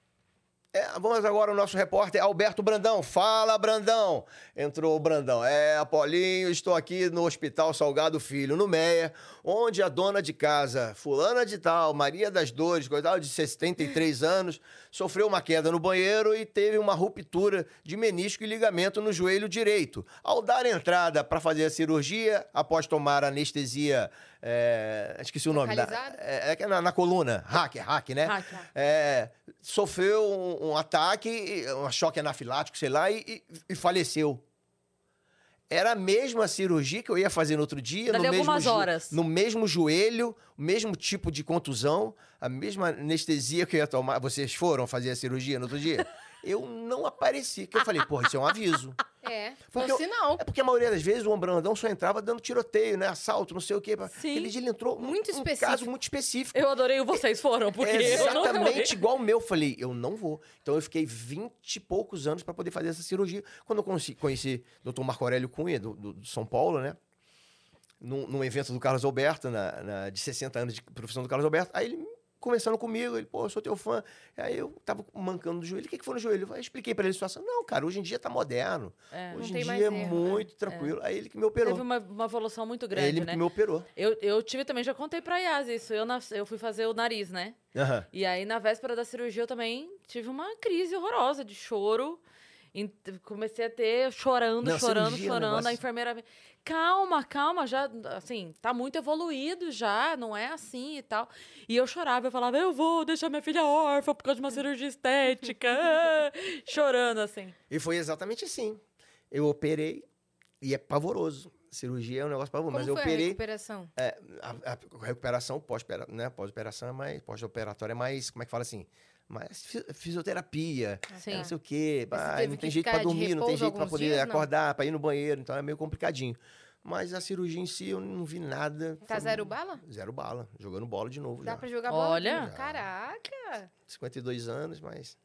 É, vamos agora o nosso repórter Alberto Brandão. Fala, Brandão. Entrou o Brandão. É, Apolinho, estou aqui no Hospital Salgado Filho, no Meia, onde a dona de casa, fulana de tal, Maria das Dores, coitada de 73 anos, sofreu uma queda no banheiro e teve uma ruptura de menisco e ligamento no joelho direito. Ao dar entrada para fazer a cirurgia, após tomar anestesia, é, esqueci o nome. Da, é, é na, na coluna, hack, é hack, né? Hack, hack. É, sofreu um, um ataque, um choque anafilático, sei lá, e, e- faleceu. Era a mesma cirurgia que eu ia fazer no outro dia, Dali no mesmo, horas. no mesmo joelho, o mesmo tipo de contusão, a mesma anestesia que eu ia tomar. Vocês foram fazer a cirurgia no outro dia? Eu não apareci, que eu falei, porra, isso é um aviso. É, foi Porque um eu- sinal. É porque a maioria das vezes o Brandão só entrava dando tiroteio, né? Assalto, não sei o quê. Sim. Dia ele entrou Muito um específico. caso muito específico. Eu adorei o vocês foram, porque É eu exatamente igual o meu. Falei, eu não vou. Então eu fiquei 20 e poucos anos para poder fazer essa cirurgia. Quando eu conheci, conheci o Dr. Marco Aurélio Cunha, do, do- do São Paulo, né? Num, num evento do Carlos Alberto, na, na- de 60 anos de profissão do Carlos Alberto. Aí ele conversando comigo, ele, pô, eu sou teu fã. Aí eu tava mancando do joelho. O que, que foi no joelho? Eu expliquei para ele a situação. Não, cara, hoje em dia tá moderno. É. Hoje em dia é erro, muito tranquilo. Aí ele que me operou. Teve uma, uma evolução muito É grande, ele né? que me operou. Eu, eu tive também, já contei pra Yas isso. Eu, nas- eu fui fazer o nariz, né? Aham. E aí, na véspera da cirurgia, eu também tive uma crise horrorosa de choro. Comecei a ter chorando, Não, chorando, cirurgia chorando. A enfermeira. Calma, calma, já, assim, tá muito evoluído já, não é assim e tal. E eu chorava, eu falava, eu vou deixar minha filha órfã por causa de uma cirurgia estética. Chorando, assim. E foi exatamente assim. Eu operei e é pavoroso. Cirurgia é um negócio pavoroso, Como mas eu foi a operei. recuperação? é, a, a recuperação né, pós-operação é mais. Pós-operatória é mais. Como é que fala assim? Mais fi- fisioterapia. Sim. Não sei o quê. Mas ah, não que tem jeito de dormir, não tem jeito pra alguns poder dias, acordar, pra ir no banheiro, então é meio complicadinho. Mas a cirurgia em si eu não vi nada. Tá zero bala? Zero bala. Jogando bola de novo Dá já. pra jogar bola? Olha. Caraca! 52 anos, mas.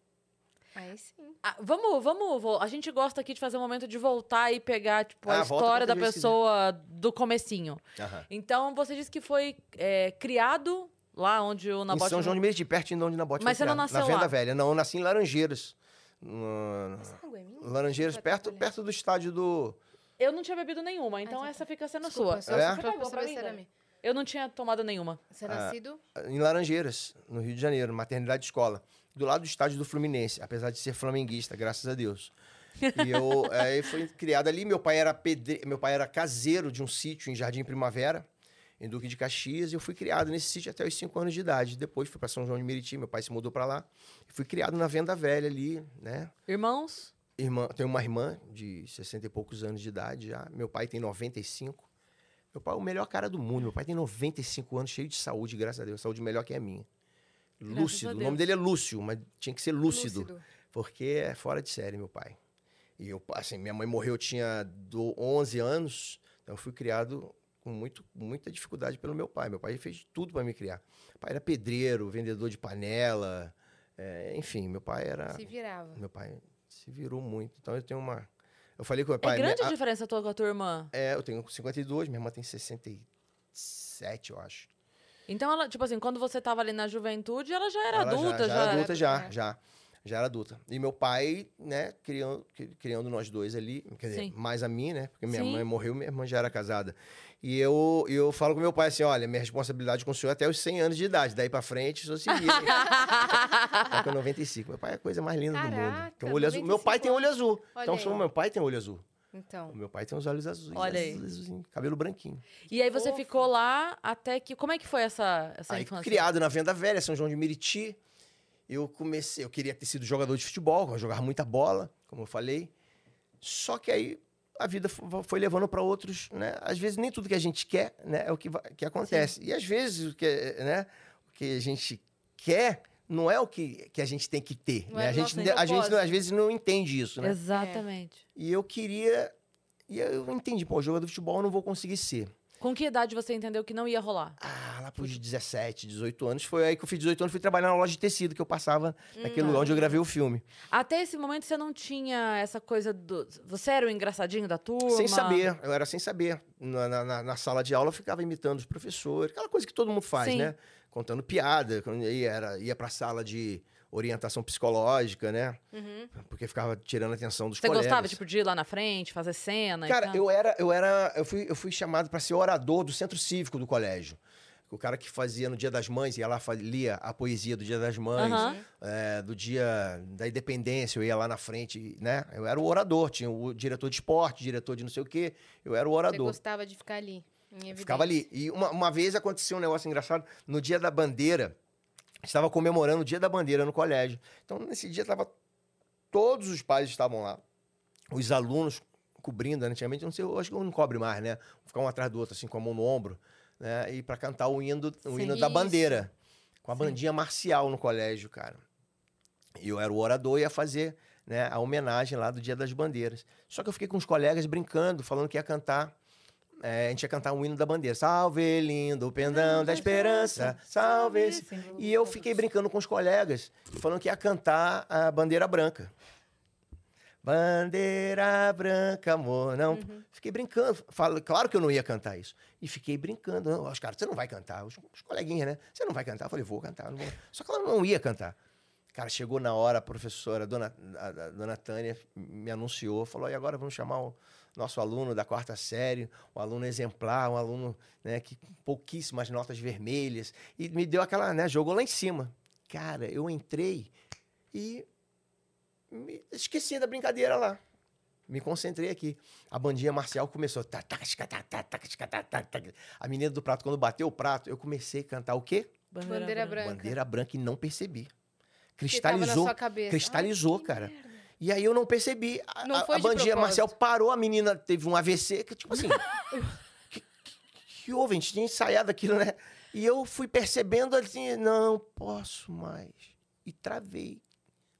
Aí sim. Ah, vamos, vamos, a gente gosta aqui de fazer um momento de voltar e pegar, tipo, a Ah, volta história da vezes pessoa do comecinho. Aham. Então, você disse que foi é, criado lá onde o Em Nabote... São João de Meriti, pertinho de onde Nabote Mas foi você não nasceu Na Venda lá? Velha. Não, eu nasci em Laranjeiras. No- Essa água é minha? Laranjeiras, perto, perto do estádio do... Eu não tinha bebido nenhuma, então tá essa fica sendo Desculpa, sua. É? Você pra- pegou mim. Eu não tinha tomado nenhuma. Você é Ah. nascido? Em Laranjeiras, no Rio de Janeiro, maternidade escola. Do lado do estádio do Fluminense, apesar de ser flamenguista, graças a Deus. E eu aí fui criado ali. Meu pai era pedre... meu pai era caseiro de um sítio em Jardim Primavera, em Duque de Caxias, e eu fui criado nesse sítio até os 5 anos de idade. Depois fui para São João de Meriti, meu pai se mudou para lá. E fui criado na Venda Velha ali, né? Irmãos? Irmã, tenho uma irmã de 60 e poucos anos de idade já. Meu pai tem 95. Meu pai é o melhor cara do mundo. Meu pai tem 95 anos, cheio de saúde, graças a Deus. Saúde melhor que a minha. Graças Lúcido. O nome dele é Lúcio, mas tinha que ser lúcido. Lúcido. Porque é fora de série, meu pai. E eu, assim, minha mãe morreu, eu tinha do 11 anos. Então eu fui criado com muito, muita dificuldade pelo meu pai. Meu pai fez tudo para me criar. Meu pai era pedreiro, vendedor de panela. é, enfim, meu pai era... Se virava. Meu pai se virou muito. Então eu tenho uma. Eu falei com o meu É pai. grande minha- a diferença tua com a tua irmã. É, eu tenho 52, minha irmã tem 67, eu acho. Então, ela, tipo assim, quando você tava ali na juventude, ela já era Ela adulta, já, já. era adulta, já, É. já. Já era adulta. E meu pai, né, criando, cri- criando nós dois ali, quer dizer, Sim. mais a mim, né? Porque minha Sim. mãe morreu, minha irmã já era casada. E eu, eu falo com meu pai assim: olha, minha responsabilidade com o senhor é até os 100 anos de idade. Daí pra frente, o senhor se vira. tá com 95. Meu pai é a coisa mais linda do mundo. Caraca, Tem um olho azul. Meu 95 pai tem olho azul. Olha então, aí. só o meu pai tem olho azul. Então. O meu pai tem os olhos azuis. Olha aí. cabelo branquinho. E aí você Fofo. ficou lá até que. Como é que foi essa, essa Aí, infância? criado na Venda Velha, São João de Meriti, eu comecei, eu queria ter sido jogador de futebol, eu jogava muita bola, como eu falei. Só que aí a vida fo- foi levando para outros, né? Às vezes nem tudo que a gente quer, né, é o que, que acontece. E às vezes o que, né, o que a gente quer não é o que, que a gente tem que ter, Não né? é a o gente, a gente às vezes não entende isso, né? Exatamente. E eu queria e eu entendi, pô, jogador de futebol eu não vou conseguir ser. Com que idade você entendeu que não ia rolar? Ah, lá pros 17, 18 anos. Foi aí que eu fiz 18 anos, fui trabalhar na loja de tecido que eu passava naquele lugar onde eu gravei o filme. Até esse momento você não tinha essa coisa do. Você era o engraçadinho da turma? Sem saber, eu era sem saber. Na, na- na- na sala de aula eu ficava imitando os professores, aquela coisa que todo mundo faz, Sim. né? Contando piada, quando ia, era, ia pra sala de orientação psicológica, né? Uhum. Porque ficava tirando a atenção dos Você colegas. gostava, tipo, de ir lá na frente, fazer cena? e Cara, tal? eu era, eu era, eu fui, eu fui chamado para ser orador do centro cívico do colégio. O cara que fazia no Dia das Mães, ia lá, lia a poesia do Dia das Mães, Aham. é, do Dia da Independência, eu ia lá na frente, né? Eu era o orador, tinha o diretor de esporte, diretor de não sei o quê, eu era o Você orador. gostava de ficar ali. Em evidência. Ficava ali. E uma, uma vez aconteceu um negócio engraçado. No dia da bandeira, estava comemorando o dia da bandeira no colégio. Então, nesse dia, tava, todos os pais estavam lá. Os alunos cobrindo, né? antigamente, não sei, eu acho que não cobre mais, né? Ficar um atrás do outro, assim, com a mão no ombro, né? E para cantar o hino, o Sim. hino da bandeira. Com a Sim. bandinha marcial no colégio, cara. E eu era o orador e ia fazer né, a homenagem lá do Dia das Bandeiras. Só que eu fiquei com os colegas brincando, falando que ia cantar. É, a gente ia cantar um hino da bandeira. Salve, lindo pendão da esperança, salve. esse-" E eu fiquei brincando com os colegas, falando que ia cantar a bandeira branca. Bandeira branca, amor, não. Fiquei brincando. Falo, claro que eu não ia cantar isso. E fiquei brincando. Não, Os caras, você não vai cantar. Os, os coleguinhas, né? Você não vai cantar. Eu falei, vou cantar. vou. Só que ela não ia cantar. Cara, chegou na hora, a professora, a dona, a, a dona Tânia, me anunciou, falou, e agora vamos chamar o nosso aluno da quarta série, um aluno exemplar, um aluno né, que com pouquíssimas notas vermelhas. E me deu aquela, né, jogou lá em cima. Cara, eu entrei e me esqueci da brincadeira lá. Me concentrei aqui. A bandinha marcial começou. A menina do prato, quando bateu o prato, eu comecei a cantar o quê? Bandeira branca. Bandeira branca e não percebi. Cristalizou. sua cabeça. cristalizou, Ai, cara. merda. E aí eu não percebi. A, Não a- bandinha marcial parou, a menina teve um AVC, que tipo assim. que, que, que houve? A gente tinha ensaiado aquilo, né? E eu fui percebendo assim, não posso mais. E travei.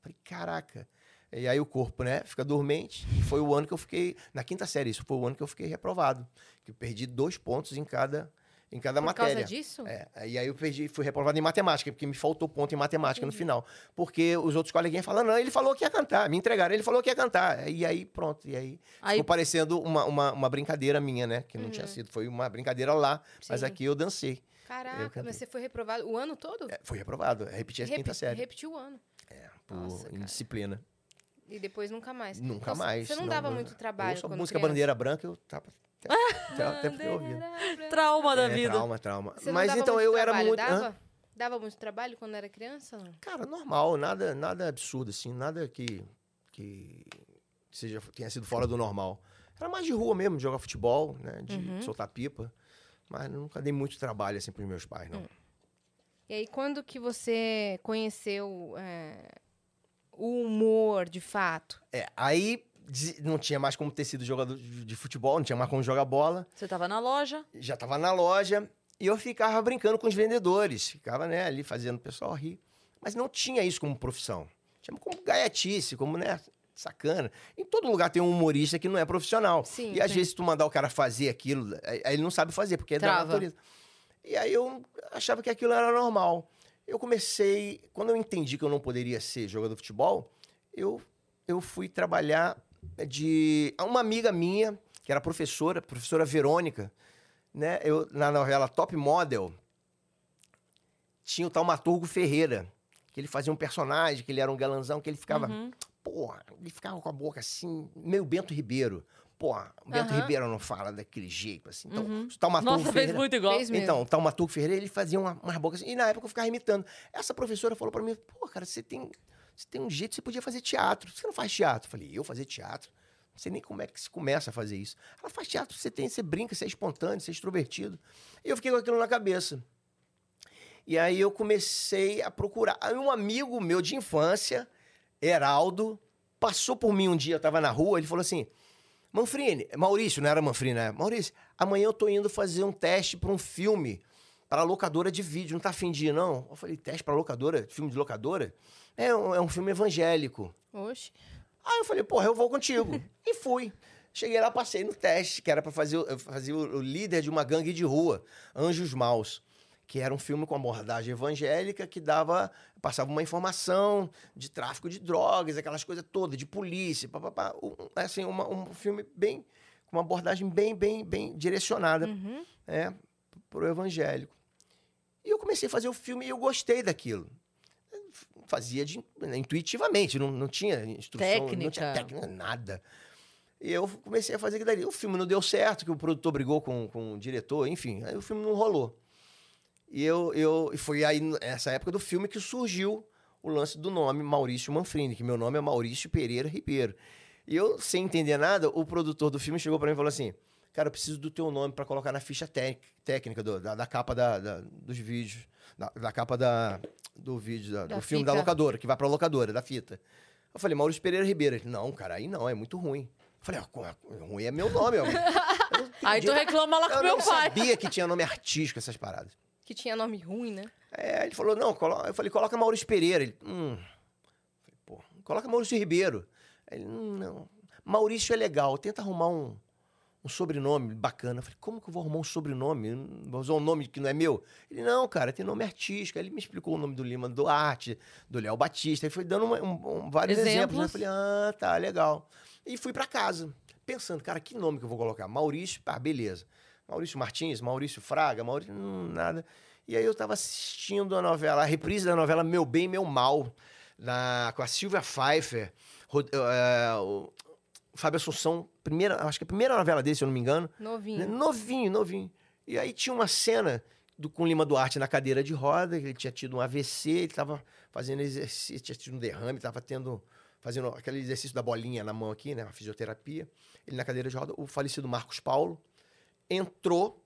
Falei, caraca. E aí o corpo, né, fica dormente. E foi o ano que eu fiquei. Na quinta série, isso foi o ano que eu fiquei reprovado. Que eu perdi dois pontos em cada, em cada Por matéria. causa disso? É, e aí eu perdi, fui reprovado em matemática, porque me faltou ponto em matemática no final. Porque os outros coleguinhas falaram, não, ele falou que ia cantar. Me entregaram, ele falou que ia cantar. E aí, pronto. E aí, Aí- ficou parecendo uma, uma, uma brincadeira minha, né? Que não tinha sido. Foi uma brincadeira lá, mas Sim. aqui eu dancei. Eu Caraca, cantei. mas você foi reprovado o ano todo? É, fui reprovado. Repeti a quinta série. Repetiu o ano. Por Nossa, indisciplina. E depois nunca mais. Nunca mais. Você não não, dava eu- muito trabalho Eu só música criança? bandeira branca, eu tava. Até, até, até fui ouvindo. Trauma da É, vida. trauma, trauma. Você Mas dava então muito eu era trabalho, muito. Hã? Dava? Dava muito trabalho quando era criança? Não? Cara, normal, nada, nada absurdo, assim, nada que, que seja, tenha sido fora do normal. Era mais de rua mesmo, de jogar futebol, né? De Uhum. soltar pipa. Mas nunca dei muito trabalho, assim, pros meus pais, não. E aí, quando que você conheceu é, o humor, de fato? É, aí não tinha mais como ter sido jogador de futebol, não tinha mais como jogar bola. Você tava na loja. Já tava na loja e eu ficava brincando com os vendedores. Ficava, né, ali fazendo o pessoal rir. Mas não tinha isso como profissão. Tinha como gaiatice, como, né, sacana. Em todo lugar tem um humorista que não é profissional. Sim, e às sim. vezes tu mandar o cara fazer aquilo, aí ele não sabe fazer, porque é da Trava. natureza. E aí eu achava que aquilo era normal. Eu comecei, quando eu entendi que eu não poderia ser jogador de futebol, eu, eu fui trabalhar de uma amiga minha, que era professora, professora Verônica, né? Eu, na novela Top Model, tinha o taumaturgo Ferreira, que ele fazia um personagem, que ele era um galanzão, que ele ficava, Uhum. porra, ele ficava com a boca assim, meio Bento Ribeiro. Porra, o Bento Aham. Ribeiro não fala daquele jeito, assim. Então, Uhum. o Taumaturgo Nossa, fez Ferreira... muito igual. Fez. Então, o Taumaturgo Ferreira, ele fazia uma, umas bocas assim, e na época eu ficava imitando. Essa professora falou pra mim, pô, cara, você tem, você tem um jeito, você podia fazer teatro. Você não faz teatro? Eu falei, eu fazer teatro? Não sei nem como é que se começa a fazer isso. Ela faz teatro, você tem, você brinca, você é espontâneo, você é extrovertido. E eu fiquei com aquilo na cabeça. E aí eu comecei a procurar. Aí um amigo meu de infância, Heraldo, passou por mim um dia, eu tava na rua, ele falou assim: Manfrini, Maurício, não era Manfrini, né? Maurício, amanhã eu tô indo fazer um teste para um filme para locadora de vídeo, não tá afim de ir, não? Eu falei, teste para locadora? Filme de locadora? É um, é um filme evangélico. Oxe. Aí eu falei, porra, eu vou contigo. e fui. Cheguei lá, passei no teste, que era pra fazer, o, o líder de uma gangue de rua, Anjos Maus, que era um filme com abordagem evangélica que dava, passava uma informação de tráfico de drogas, aquelas coisas todas, de polícia, papapá. Um, assim, uma- um filme bem, com uma abordagem bem, bem, bem direcionada Uhum. é, pro evangélico. E eu comecei a fazer o filme e eu gostei daquilo. Fazia de- né, intuitivamente, não, não tinha instrução, não tinha Técnica. técnica, nada. E eu comecei a fazer aquilo dali. O filme não deu certo, que o produtor brigou com, com o diretor, enfim, aí o filme não rolou. E eu, eu e foi aí nessa época do filme que surgiu o lance do nome Maurício Manfrini, que meu nome é Maurício Pereira Ribeiro. E eu, sem entender nada, o produtor do filme chegou para mim e falou assim: Cara, eu preciso do teu nome para colocar na ficha técnica do- da, da capa da- da- dos vídeos, da, capa da, do vídeo, do filme da fita. locadora, que vai pra locadora, da fita. Eu falei, Maurício Pereira Ribeiro. Ele, não, cara, aí não, é muito ruim. Eu falei, ah, co- ruim é meu nome. Eu Aí tu reclama lá com Eu meu não pai. sabia que tinha nome artístico essas paradas. Que tinha nome ruim, né? É, ele falou, não, colo... eu falei, coloca Maurício Pereira. Ele, hum. Falei, pô, coloca Maurício Ribeiro. Ele, hum, não. Maurício é legal, tenta arrumar um, um sobrenome bacana. Eu falei, como que eu vou arrumar um sobrenome? Vou usar um nome que não é meu? Ele, não, cara, tem nome artístico. Aí ele me explicou o nome do Lima Duarte, do Léo Batista. Ele foi dando uma- um- um- vários exemplos. né? Eu Exemplos. falei, ah, tá, legal. E fui pra casa, pensando, cara, que nome que eu vou colocar? Maurício, ah, beleza. Maurício Martins, Maurício Fraga, Maurício, hum, nada. E aí eu tava assistindo a novela, a reprise da novela Meu Bem, Meu Mal, na, com a Silvia Pfeiffer, Rod- o Fábio Assunção, primeira, acho que a primeira novela dele, se eu não me engano. Né? Novinho. Novinho, novinho. E aí tinha uma cena do, com Lima Duarte na cadeira de roda, que ele tinha tido um AVC, ele estava fazendo exercício, tinha tido um derrame, estava tendo, fazendo aquele exercício da bolinha na mão aqui, né, a fisioterapia. Ele na cadeira de roda, o falecido Marcos Paulo entrou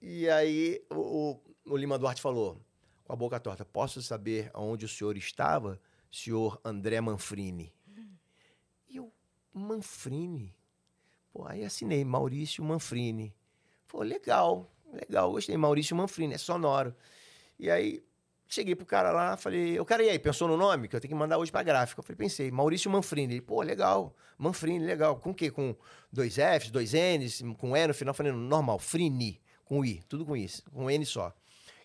e aí o, o- o Lima Duarte falou, com a boca torta, posso saber aonde o senhor estava, senhor André Manfrini? E eu, Manfrini? Pô, aí assinei, Maurício Manfrini. Pô, legal, legal, gostei, Maurício Manfrini, é sonoro. E aí, cheguei pro cara lá, falei, o cara, e aí, pensou no nome? Que eu tenho que mandar hoje pra gráfica. Eu falei, pensei, Maurício Manfrini. Ele, pô, legal, Manfrini, legal. Com o quê? Com dois Fs, dois Ns, com E no final, falei, normal, Frini, com I, tudo com isso, com N só.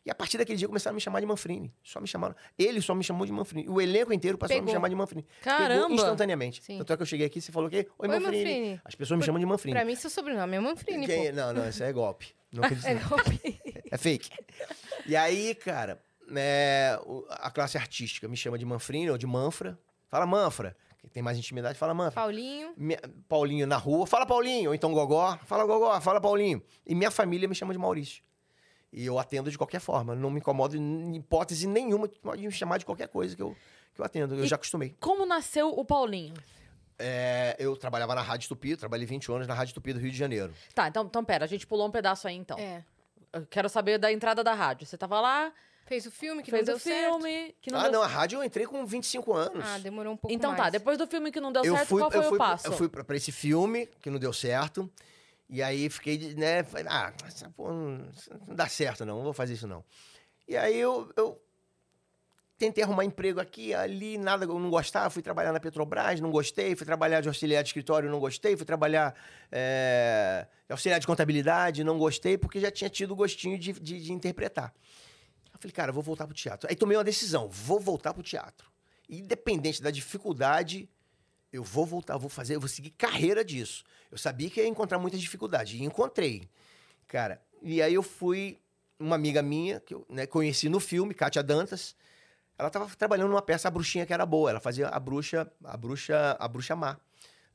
E a partir daquele dia começaram a me chamar de Manfrini. Só me chamaram. Ele só me chamou de Manfrini. O elenco inteiro passou a me Pegou. chamar de Manfrini. Caramba! Pegou instantaneamente. Sim. Tanto é que eu cheguei aqui, você falou o quê? Oi, Oi, Manfrini. Manfrini. As pessoas me chamam de Manfrini. Pra mim, seu sobrenome é Manfrini, Quem- pô. Não, não, isso é golpe. Não acredito. É golpe. É fake. E aí, cara, é, a classe artística me chama de Manfrini ou de Manfra. Fala Manfra. Quem tem mais intimidade, fala Manfra. Paulinho. Minha- Paulinho na rua, fala Paulinho. Ou então Gogó, fala Gogó, fala Paulinho. E minha família me chama de Maurício. E eu atendo de qualquer forma. Não me incomodo em hipótese nenhuma. Pode me chamar de qualquer coisa que eu, que eu atendo. Eu E- já acostumei. Como nasceu o Paulinho? É, eu trabalhava na Rádio Tupi, trabalhei 20 anos na Rádio Tupi do Rio de Janeiro. Tá, então, então pera, a gente pulou um pedaço aí então. É. Eu quero saber da entrada da rádio. Você tava lá, Fez o filme que fez não deu o certo. filme, que não ah, deu não, a rádio eu entrei com 25 anos. Ah, demorou um pouco Então mais. tá, depois do filme que não deu eu certo, fui, qual foi eu fui, o passo? Eu fui pra, pra esse filme, que não deu certo. E aí fiquei, né? Falei, ah, essa porra não, não dá certo, não, não vou fazer isso, não. E aí eu, eu tentei arrumar emprego aqui, ali, nada, eu não gostava. Fui trabalhar na Petrobras, não gostei. Fui trabalhar de auxiliar de escritório, não gostei. Fui trabalhar é, auxiliar de contabilidade, não gostei, porque já tinha tido gostinho de, de, de interpretar. Eu falei, cara, eu vou voltar pro teatro. Aí tomei uma decisão, vou voltar pro teatro. Independente da dificuldade, eu vou voltar, vou fazer, eu vou seguir carreira disso. Eu sabia que ia encontrar muitas dificuldades, e encontrei. Cara, e aí eu fui, uma amiga minha, que eu né, conheci no filme, Kátia Dantas, ela estava trabalhando numa peça, a bruxinha que era boa. Ela fazia a bruxa, a bruxa, a bruxa má,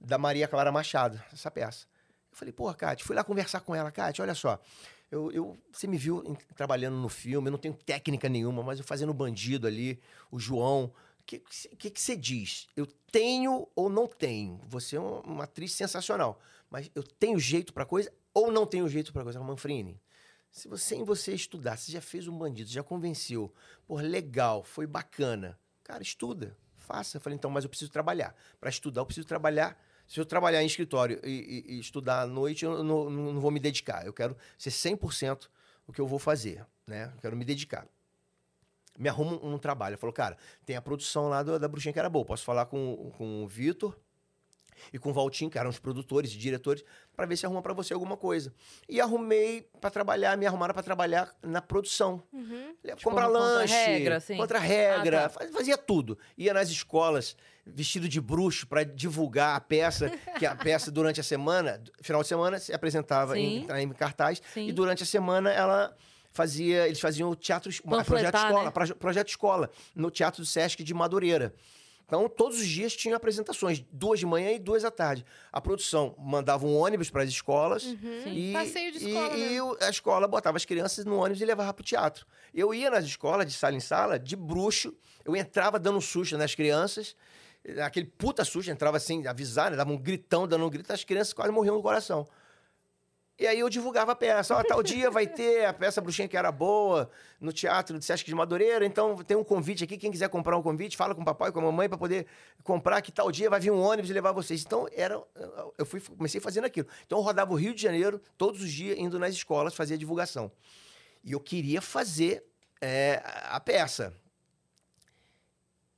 da Maria Clara Machado, essa peça. Eu falei, porra, Cátia, fui lá conversar com ela, Cátia, olha só. Eu, eu, você me viu em- trabalhando no filme, eu não tenho técnica nenhuma, mas eu fazendo bandido ali, o João. O que, que, que você diz? Eu tenho ou não tenho? Você é uma, atriz sensacional, mas eu tenho jeito pra coisa ou não tenho jeito pra coisa? Manfrini, se você em você estudar, você já fez um bandido, já convenceu, pô, legal, foi bacana. Cara, estuda, faça. Eu falei, então, mas eu preciso trabalhar. Para estudar, eu preciso trabalhar. Se eu trabalhar em escritório e, e- e estudar à noite, eu não, não- não vou me dedicar. Eu quero ser 100% o que eu vou fazer, né? Eu quero me dedicar. Me arruma um, um trabalho. Ele falou, cara, tem a produção lá do- da Bruxinha que era boa. Posso falar com, com o Vitor e com o Valtinho, que eram os produtores e diretores, para ver se arruma para você alguma coisa. E arrumei para trabalhar, me arrumaram para trabalhar na produção. Uhum. comprar no lanche, contra-regra, assim? contra-regra, Ah, tá. faz- fazia tudo. Ia nas escolas vestido de bruxo para divulgar a peça, que a peça durante a semana, final de semana se apresentava em, em cartaz Sim. e durante a semana ela fazia, eles faziam o teatro, es- uma- projeto escola, né? proje- projeto escola no Teatro do Sesc de Madureira. Então, todos os dias tinham apresentações, duas de manhã e duas à tarde. A produção mandava um ônibus para as escolas Uhum. e, Passeio de e- escola, e né? o- a escola botava as crianças no ônibus e levava para o teatro. Eu ia nas escolas, de sala em sala, de bruxo. Eu entrava dando um susto nas crianças. Aquele puta susto, entrava assim, avisar, né? dava um gritão, dando um grito, as crianças quase morriam do coração. E aí eu divulgava a peça. Ó, tal dia vai ter a peça Bruxinha que era boa no Teatro do Sesc de Madureira. Então tem um convite aqui. Quem quiser comprar um convite, fala com o papai e com a mamãe para poder comprar que tal dia vai vir um ônibus levar vocês. Então era, eu fui, comecei fazendo aquilo. Então eu rodava o Rio de Janeiro todos os dias, indo nas escolas fazer divulgação. E eu queria fazer é, a peça.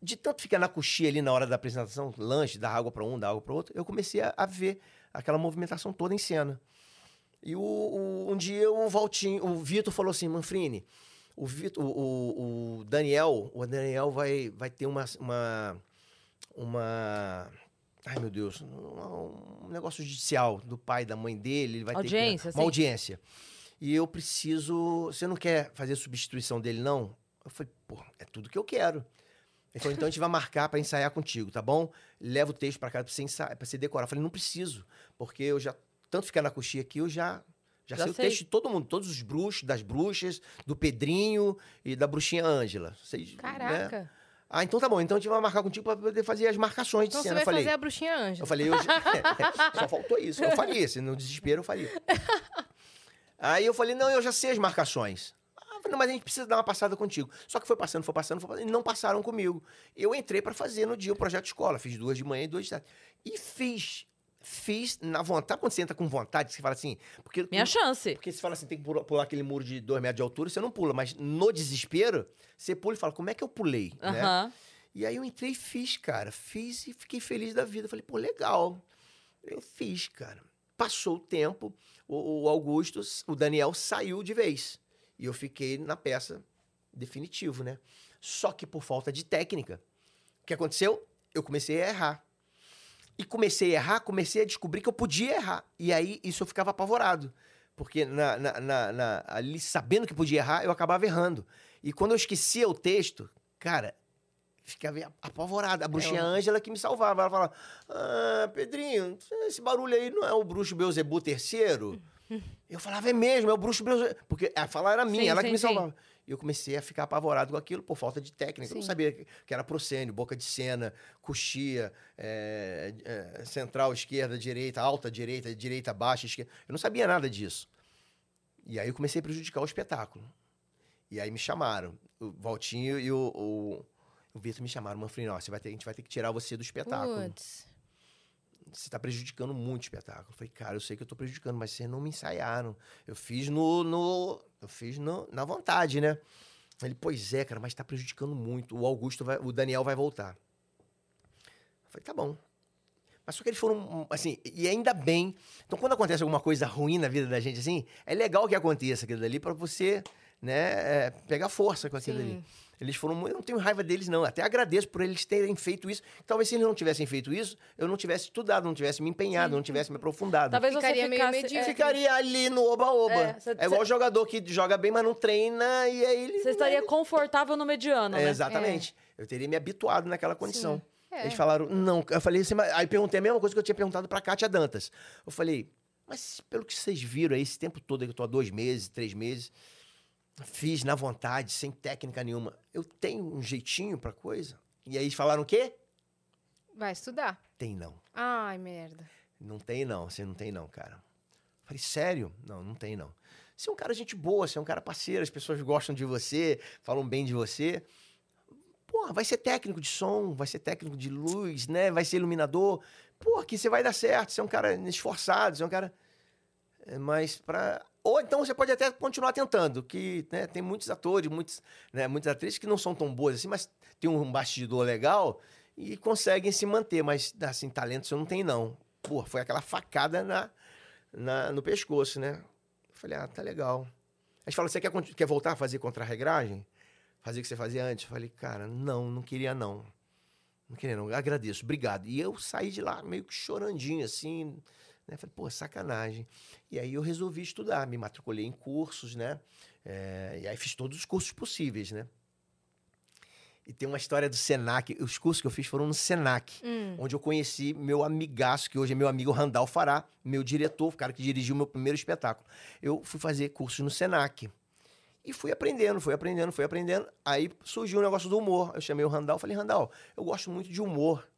De tanto ficar na coxia ali na hora da apresentação, lanche, dar água para um, dar água para outro, eu comecei a ver aquela movimentação toda em cena. E o, o- um dia o Valtinho, o Vitor falou assim, Manfrini, o, Vitor, o, o- Daniel, o Daniel vai, vai ter uma, uma, uma, ai meu Deus, um, um negócio judicial do pai, da mãe dele, ele vai Audiência, ter que, sim. uma audiência. E eu preciso, você não quer fazer substituição dele não? Eu falei, pô, é tudo que eu quero. Ele falou, então a gente vai marcar para ensaiar contigo, tá bom? Leva o texto para casa para você ensaiar, para você decorar. Eu falei, não preciso, porque eu já tanto ficar na coxinha aqui, eu já já, Já sei, sei. o texto de todo mundo, todos os bruxos, das bruxas, do Pedrinho e da bruxinha Ângela. Né? Caraca. Ah, então tá bom. Então a gente vai marcar contigo para poder fazer as marcações de Então você cena. vai eu falei, fazer a bruxinha anja. eu falei, eu já... só faltou isso. Eu faria, se no desespero eu faria. Aí eu falei, não, eu já sei as marcações. Ah, falei, mas a gente precisa dar uma passada contigo. Só que foi passando, foi passando, foi passando, e não passaram comigo. Eu entrei para fazer no dia o projeto escola. Fiz duas de manhã e duas de tarde. E fiz. Fiz na vontade. Quando você entra com vontade, você fala assim. Porque, Minha chance. porque você fala assim, tem que pular, pular aquele muro de dois metros de altura, você não pula. Mas no desespero, você pula e fala, como é que eu pulei? né? E aí eu entrei e fiz, cara. Fiz e fiquei feliz da vida. Falei, pô, legal. Eu fiz, cara. Passou o tempo, o, o Augusto, o Daniel saiu de vez. E eu fiquei na peça definitivo, né? Só que por falta de técnica. O que aconteceu? Eu comecei a errar. E comecei a errar, comecei a descobrir que eu podia errar. E aí isso eu ficava apavorado. Porque na, na- na- na- ali, sabendo que podia errar, eu acabava errando. E quando eu esquecia o texto, cara, ficava apavorado. A bruxinha É, eu- Ângela que me salvava. Ela falava: Ah, Pedrinho, esse barulho aí não é o bruxo Beuzebu terceiro? Eu falava, é mesmo, é o bruxo Beuzebu. Porque a fala era minha, Sim, ela sim, que me sim. E eu comecei a ficar apavorado com aquilo por falta de técnica. Eu não Sim. sabia que- era proscênio, boca de cena, coxia, é, é, central, esquerda, direita, alta, direita, direita, baixa, esquerda. Eu não sabia nada disso. E aí eu comecei a prejudicar o espetáculo. E aí me chamaram. O Valtinho e o, o, o Vitor me chamaram. Ó, você vai ter, a gente vai ter que tirar você do espetáculo. Putz. Você tá prejudicando muito o espetáculo. Eu falei, cara, eu sei que eu tô prejudicando, mas vocês não me ensaiaram. Eu fiz no. no eu fiz no- na vontade, né? Ele, pois é, cara, mas tá prejudicando muito. O Augusto vai. O Daniel vai voltar. Eu falei, tá bom. Mas só que eles foram, assim, e ainda bem. Então, quando acontece alguma coisa ruim na vida da gente, assim, é legal que aconteça aquilo dali pra você, né, é, pegar força com aquilo Sim. ali. Eles foram muito. Eu não tenho raiva deles, não. Até agradeço por eles terem feito isso. Talvez se eles não tivessem feito isso, eu não tivesse estudado, não tivesse me empenhado, não tivesse me aprofundado. Talvez Ficaria você meio ficasse... medíocre. é, Ficaria ali no oba-oba. É, É, igual cê- o jogador que joga bem, mas não treina, e aí ele. Você estaria confortável no mediano, É, né? exatamente. Eu teria me habituado naquela condição. É. Eles falaram, não. Eu falei assim, mas- aí perguntei a mesma coisa que eu tinha perguntado pra Kátia Dantas. Eu falei, mas pelo que vocês viram aí, esse tempo todo que eu tô há dois meses, três meses, fiz na vontade, sem técnica nenhuma. Eu tenho um jeitinho pra coisa? E aí falaram o quê? Vai estudar. Tem não. Ai, merda. Não tem não, você não tem não, cara. Falei, sério? Não, não tem não. Você é um cara gente boa, você é um cara parceiro, as pessoas gostam de você, falam bem de você. Porra, vai ser técnico de som, vai ser técnico de luz, né? Vai ser iluminador. Pô, aqui você vai dar certo, você é um cara esforçado, você é um cara... É, Mas pra... Ou então você pode até continuar tentando, que né, tem muitos atores, muitos, né, muitas atrizes que não são tão boas assim, mas tem um bastidor legal e conseguem se manter. Mas, assim, talento você não tem, não. Pô, foi aquela facada na, na- no pescoço, né? Eu falei, ah, tá legal. Aí falou, você quer, quer voltar a fazer contra-regragem? Fazer o que você fazia antes? Eu falei, cara, não, não queria não. Não queria não, agradeço, obrigado. E eu saí de lá meio que chorandinho, assim, né? Falei, pô, sacanagem. E aí eu resolvi estudar, me matriculei em cursos, né? É, e aí fiz todos os cursos possíveis, né? E tem uma história do Senac, os cursos que eu fiz foram no Senac Hum. onde eu conheci meu amigaço, que hoje é meu amigo Randall Fará, meu diretor, o cara que dirigiu meu primeiro espetáculo. Eu fui fazer cursos no Senac. E fui aprendendo, fui aprendendo, fui aprendendo. Aí surgiu o negócio do humor. Eu chamei o Randall falei, Randall, eu gosto muito de humor.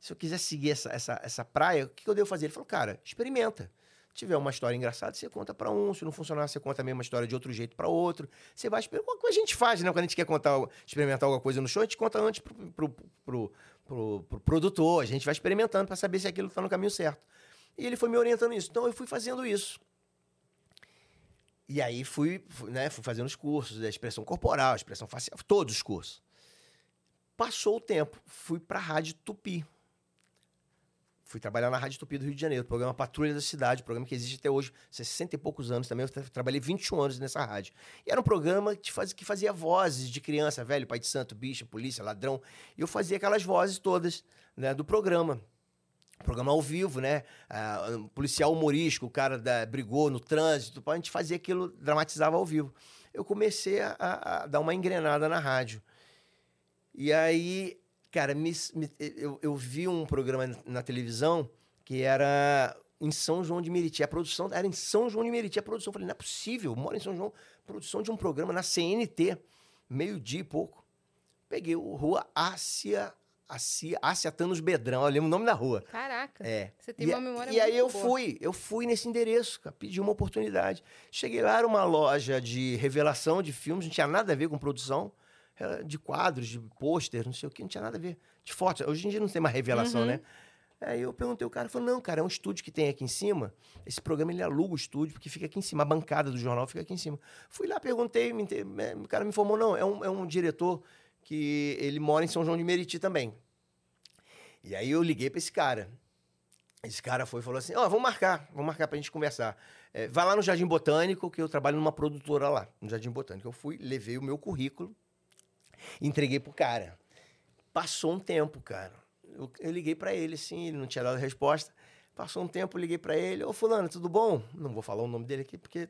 Se eu quiser seguir essa, essa, essa praia, o que eu devo fazer? Ele falou, cara, experimenta. Se tiver uma história engraçada, você conta pra um. Se não funcionar, você conta a mesma história de outro jeito pra outro. Você vai experimentar. A gente faz, né? Quando a gente quer contar, experimentar alguma coisa no show, a gente conta antes pro, pro, pro, pro- pro produtor. A gente vai experimentando pra saber se aquilo tá no caminho certo. E ele foi me orientando nisso. Então eu fui fazendo isso. E aí fui, né, fui fazendo os cursos da expressão corporal, expressão facial, todos os cursos. Passou o tempo, fui pra Rádio Tupi. Fui trabalhar na Rádio Tupi do Rio de Janeiro, programa Patrulha da Cidade, programa que existe até hoje, 60 e poucos anos também. Eu tra- trabalhei 21 anos nessa rádio. E era um programa que fazia, que fazia vozes de criança, velho, pai de santo, bicha, polícia, ladrão. E eu fazia aquelas vozes todas né, do programa. Programa ao vivo, né? Ah, policial humorístico, o cara da, brigou no trânsito, a gente fazia aquilo, dramatizava ao vivo. Eu comecei a- a dar uma engrenada na rádio. E aí, cara, me- me- eu, eu vi um programa na televisão que era em São João de Meriti. A produção era em São João de Meriti. A produção, eu falei, não é possível, moro em São João. Produção de um programa na CNT, meio-dia e pouco. Peguei o Rua Ácia, Ácia, Ácia Tanos Bedrão, eu lembro o nome da rua. Caraca. É. Você tem e, uma memória E aí eu boa. fui, eu fui nesse endereço, cara, pedi uma oportunidade. Cheguei lá, era uma loja de revelação de filmes, não tinha nada a ver com produção, de quadros, de pôster, não sei o que, não tinha nada a ver. De fotos. Hoje em dia não tem mais revelação, Uhum. né? Aí eu perguntei o cara, falou, não, cara, é um estúdio que tem aqui em cima. Esse programa ele aluga o estúdio, porque fica aqui em cima, a bancada do jornal fica aqui em cima. Fui lá, perguntei, me o cara me informou, não, é um, é um diretor que ele mora em São João de Meriti também. E aí eu liguei pra esse cara. Esse cara foi e falou assim: Ó, vamos marcar, vamos marcar pra gente conversar. É, vai lá no Jardim Botânico, que eu trabalho numa produtora lá, no Jardim Botânico. Eu fui, levei o meu currículo, entreguei pro cara. Passou um tempo, cara. Eu, eu liguei pra ele, assim, ele não tinha dado resposta. Passou um tempo, liguei pra ele: Ô, Fulano, tudo bom? Não vou falar o nome dele aqui porque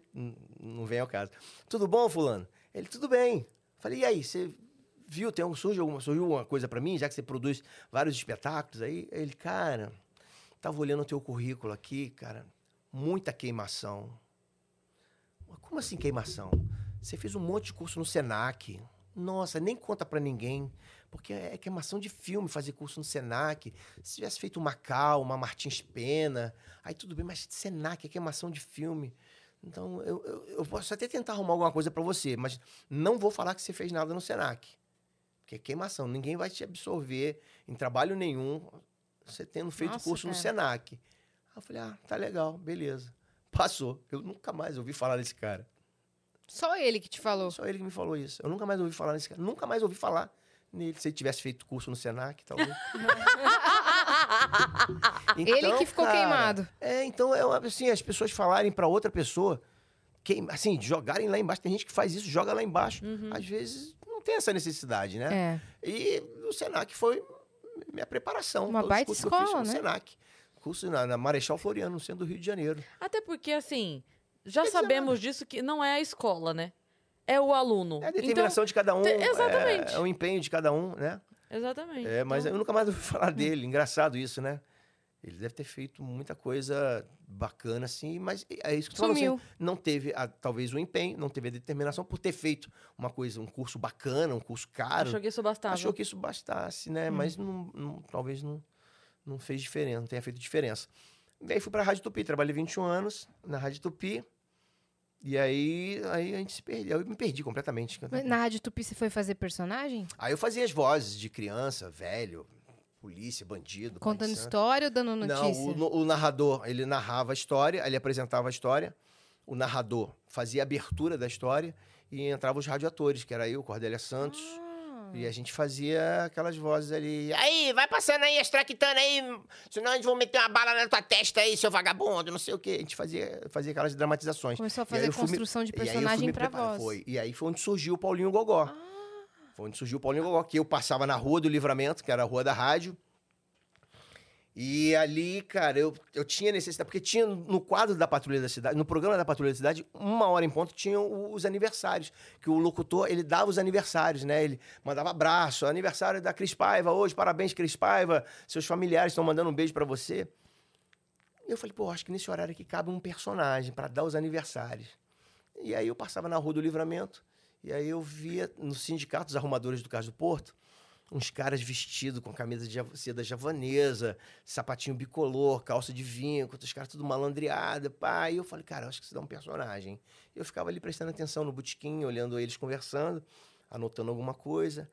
não vem ao caso. Tudo bom, Fulano? Ele, tudo bem. Falei: e aí, você viu? Tem algum, surgiu, alguma, surgiu alguma coisa pra mim, já que você produz vários espetáculos aí? Ele, cara. Tava olhando o teu currículo aqui, cara. Muita queimação. Como assim queimação? Você fez um monte de curso no Senac. Nossa, nem conta pra ninguém. Porque é queimação de filme fazer curso no Senac. Se tivesse feito uma Cal, uma Martins Pena, aí tudo bem, mas Senac é queimação de filme. Então, eu, eu, eu posso até tentar arrumar alguma coisa pra você, mas não vou falar que você fez nada no Senac. Porque é queimação. Ninguém vai te absorver em trabalho nenhum você tendo feito Nossa, curso no cara. Senac. Aí eu falei, ah, tá legal, beleza. Passou. Eu nunca mais ouvi falar desse cara. Só ele que te falou. Só ele que me falou isso. Eu nunca mais ouvi falar desse cara. Nunca mais ouvi falar nele. Se ele tivesse feito curso no Senac, talvez. ele que ficou cara, queimado. É, então, é uma- assim, as pessoas falarem pra outra pessoa queima, assim, jogarem lá embaixo. Tem gente que faz isso, joga lá embaixo. Uhum. Às vezes não tem essa necessidade, né? É. E o Senac foi minha preparação. Uma Todos os baita cursos que eu fiz escola, foi né? no Senac. Curso na, na Marechal Floriano, no centro do Rio de Janeiro. Até porque, assim, já dizer, sabemos disso que não é a escola, né? É o aluno. É a determinação de cada um. te- é- exatamente. É, o empenho de cada um, né? Então, exatamente. É, mas Então, eu nunca mais ouvi falar dele. Engraçado isso, né? Ele deve ter feito muita coisa bacana, assim, mas é isso que tô falando, assim, não teve, a- talvez, o empenho, não teve a determinação por ter feito uma coisa, um curso bacana, um curso caro. Achou que isso bastava. Achou que isso bastasse, né? Mas não, não- talvez não, não fez diferença, não tenha feito diferença. E aí fui pra Rádio Tupi, trabalhei 21 anos na Rádio Tupi. E aí, aí a gente se perdeu. Eu me perdi completamente. Na Rádio Tupi você foi fazer personagem? Aí eu fazia as vozes de criança, velho, polícia, bandido. Contando história ou dando notícia? Não, o, o narrador, ele narrava a história, ele apresentava a história. O narrador fazia a abertura da história e entravam os radioatores, que era eu, Cordélia Santos. Ah. E a gente fazia aquelas vozes ali. Aí, vai passando aí, extractando aí, senão a gente vai meter uma bala na tua testa aí, seu vagabundo, não sei o quê. A gente fazia, fazia aquelas dramatizações. Começou a fazer fui me- construção de personagem pra preparar- voz. Foi. E aí foi onde surgiu o Paulinho Gogó. Ah. Foi onde surgiu o Paulinho Gogó, que eu passava na Rua do Livramento, que era a Rua da Rádio. E ali, cara, eu, eu tinha necessidade, porque tinha no quadro da Patrulha da Cidade, no programa da Patrulha da Cidade, uma hora em ponto, tinham os aniversários. Que o locutor, ele dava os aniversários, né? Ele mandava abraço, aniversário da Cris Paiva hoje, parabéns, Cris Paiva, seus familiares estão mandando um beijo pra você. Eu falei, pô, acho que nesse horário aqui cabe um personagem pra dar os aniversários. E aí eu passava na Rua do Livramento, e aí eu via no sindicato dos arrumadores do Cais do Porto, uns caras vestidos com camisa de seda javanesa, sapatinho bicolor, calça de vinho, os caras tudo malandreado, pá. E eu falei, cara, acho que isso dá um personagem. Eu ficava ali prestando atenção no botequim, olhando eles conversando, anotando alguma coisa.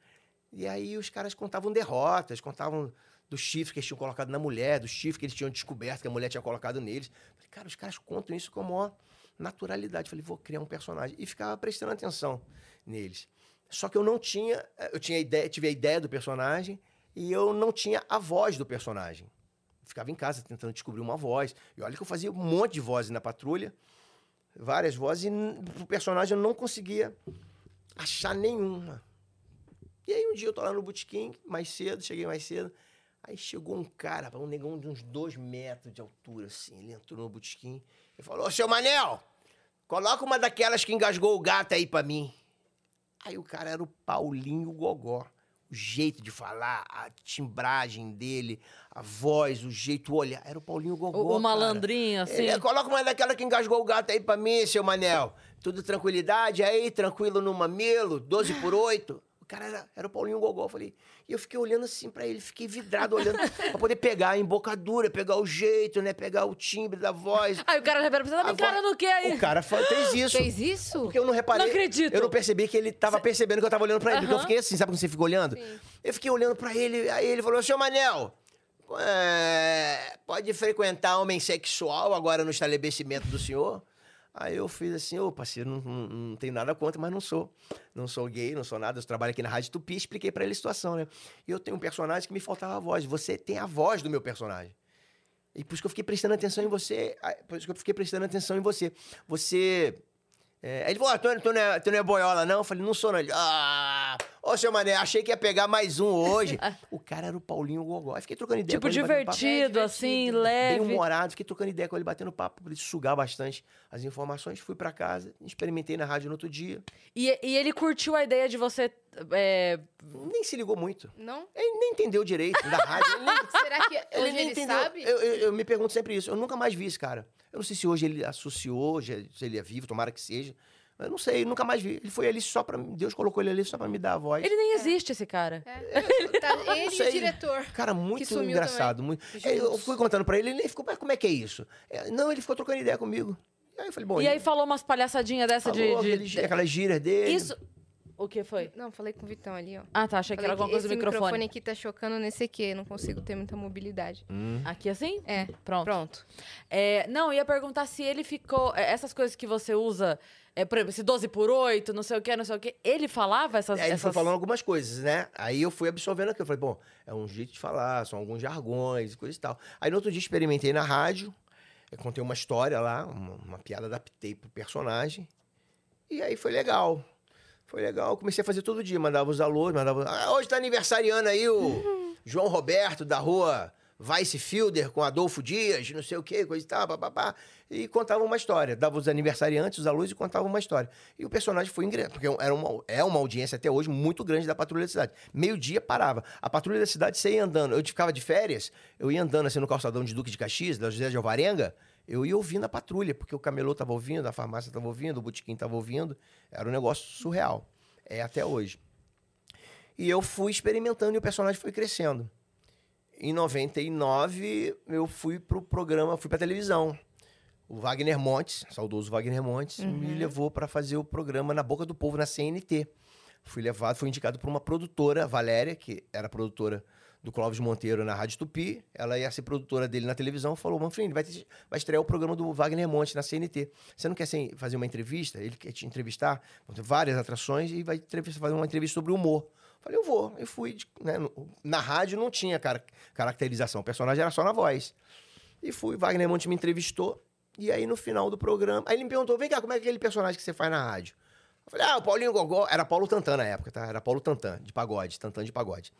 E aí os caras contavam derrotas, contavam do chifre que eles tinham colocado na mulher, do chifre que eles tinham descoberto que a mulher tinha colocado neles. Falei, cara, os caras contam isso com a maior naturalidade. Falei, vou criar um personagem. E ficava prestando atenção neles. Só que eu não tinha, eh, eu tinha ideia, tive a ideia do personagem e eu não tinha a voz do personagem. Ficava em casa tentando descobrir uma voz. E olha que eu fazia um monte de vozes na patrulha, várias vozes, e o personagem eu não conseguia achar nenhuma. E aí um dia eu tô lá no botequim, mais cedo, cheguei mais cedo. Aí chegou um cara, um negão de uns dois metros de altura, assim. Ele entrou no botequim e falou: Ô, seu Manel, coloca uma daquelas que engasgou o gato aí pra mim. Aí o cara era o Paulinho Gogó. O jeito de falar, a timbragem dele, a voz, o jeito, o olhar. Era o Paulinho Gogó. O, o malandrinho, assim. Ele, coloca uma daquela que engasgou o gato aí pra mim, seu Manel. Tudo tranquilidade aí, tranquilo no mamilo, 12 por 8. O cara era, era o Paulinho Gogó. Eu falei, e eu fiquei olhando assim pra ele, fiquei vidrado olhando pra poder pegar a embocadura, pegar o jeito, né? Pegar o timbre da voz. Aí o cara já me A encarando o quê aí? O cara fez isso. Fez isso? Porque eu não reparei. Não acredito. Eu não percebi que ele tava percebendo que eu tava olhando pra ele. Porque eu Aham. fiquei assim, sabe quando você fica olhando? Sim. Eu fiquei olhando pra ele, aí ele falou: Seu Manel, é, pode frequentar homem sexual agora no estabelecimento do senhor? Aí eu fiz assim, ô parceiro, não, não, não tenho nada contra, mas não sou. Não sou gay, não sou nada. Eu trabalho aqui na Rádio Tupi, expliquei pra ele a situação, né? E eu tenho um personagem que me faltava a voz. Você tem a voz do meu personagem. E por isso que eu fiquei prestando atenção em você. Por isso que eu fiquei prestando atenção em você. Você. É, aí ele falou: ah, tu, tu, não é, tu não é boiola, não? Eu falei: não sou, não. Ele, ah, ô seu Mané, achei que ia pegar mais um hoje. o cara era o Paulinho Gogó. Aí fiquei trocando ideia Tipo, com ele. batendo papo. divertido, assim, leve. Bem humorado, fiquei trocando ideia com ele, batendo papo, pra ele sugar bastante as informações. Fui pra casa, experimentei na rádio no outro dia. E, e ele curtiu a ideia de você. é, Nem se ligou muito. Não? Ele nem entendeu direito da rádio. Ele nem, Será que hoje nem ele, sabe? Eu, eu- eu me pergunto sempre isso. Eu nunca mais vi esse cara. Eu não sei se hoje ele associou, se ele é vivo, tomara que seja. Eu não sei, nunca mais vi. Ele foi ali só pra. Deus colocou ele ali só pra me dar a voz. Ele nem existe, esse cara. É. Tá, ele e diretor. Cara, muito sumiu engraçado. Muito... Juntos. Eu fui contando pra ele, ele nem ficou, mas como é que é isso? É, não, ele ficou trocando ideia comigo. E aí eu falei, bom. e aí falou umas palhaçadinhas dessa falou de. de- aquelas gírias dele. Isso. O que foi? Não, falei com o Vitão ali, ó. Ah, tá. Achei que Falei era alguma coisa do esse microfone. aqui tá chocando nesse aqui, não consigo ter muita mobilidade. Hum. Aqui assim? É, Pronto. pronto. É, não, ia perguntar se ele ficou. é, Essas coisas que você usa, é, por exemplo, esse 12 por 8, não sei o que, não sei o que. Ele falava essas. Aí ele foi essas... falando algumas coisas, né? Aí eu fui absorvendo aquilo. Eu falei, bom, é um jeito de falar, são alguns jargões e coisa e tal. Aí no outro dia experimentei na rádio. Eu contei uma história lá, uma, uma piada, adaptei pro personagem. E aí foi legal. Foi legal. Comecei a fazer todo dia. Mandava os alôs, mandava. Ah, hoje tá aniversariando aí o João Roberto da rua Vice Fielder com Adolfo Dias, não sei o quê, coisa e tal, papapá. E contava uma história. Dava os aniversariantes, os alunos e contava uma história. E o personagem foi ingresso, porque era uma, é uma audiência até hoje muito grande da Patrulha da Cidade. Meio-dia parava. A Patrulha da Cidade, você ia andando. Eu ficava de férias, eu ia andando assim no calçadão de Duque de Caxias, da José de Alvarenga, eu ia ouvindo a patrulha, porque o camelô tava ouvindo, a farmácia tava ouvindo, o botequim tava ouvindo. Era um negócio surreal. É até hoje. E eu fui experimentando e o personagem foi crescendo. Em 99, eu fui pro programa, fui pra televisão. O Wagner Montes, saudoso Wagner Montes, me levou para fazer o programa Na Boca do Povo, na CNT. Fui levado, fui indicado por uma produtora, Valéria, que era produtora do Clóvis Monteiro na Rádio Tupi. Ela ia ser produtora dele na televisão. Falou, Manfrini, vai, vai estrear o programa do Wagner Montes na CNT. Você não quer ser- fazer uma entrevista? Ele quer te entrevistar. Várias atrações e vai fazer uma entrevista sobre humor. Falei, eu vou. Eu fui. né, na rádio não tinha cara- caracterização. O personagem era só na voz. E fui. Wagner Montes me entrevistou. E aí, no final do programa... Aí ele me perguntou, vem cá, como é aquele personagem que você faz na rádio? Eu falei, ah, o Paulinho Gogó... Era Paulo Tantan na época, tá? Era Paulo Tantan, de pagode. Tantan de pagode.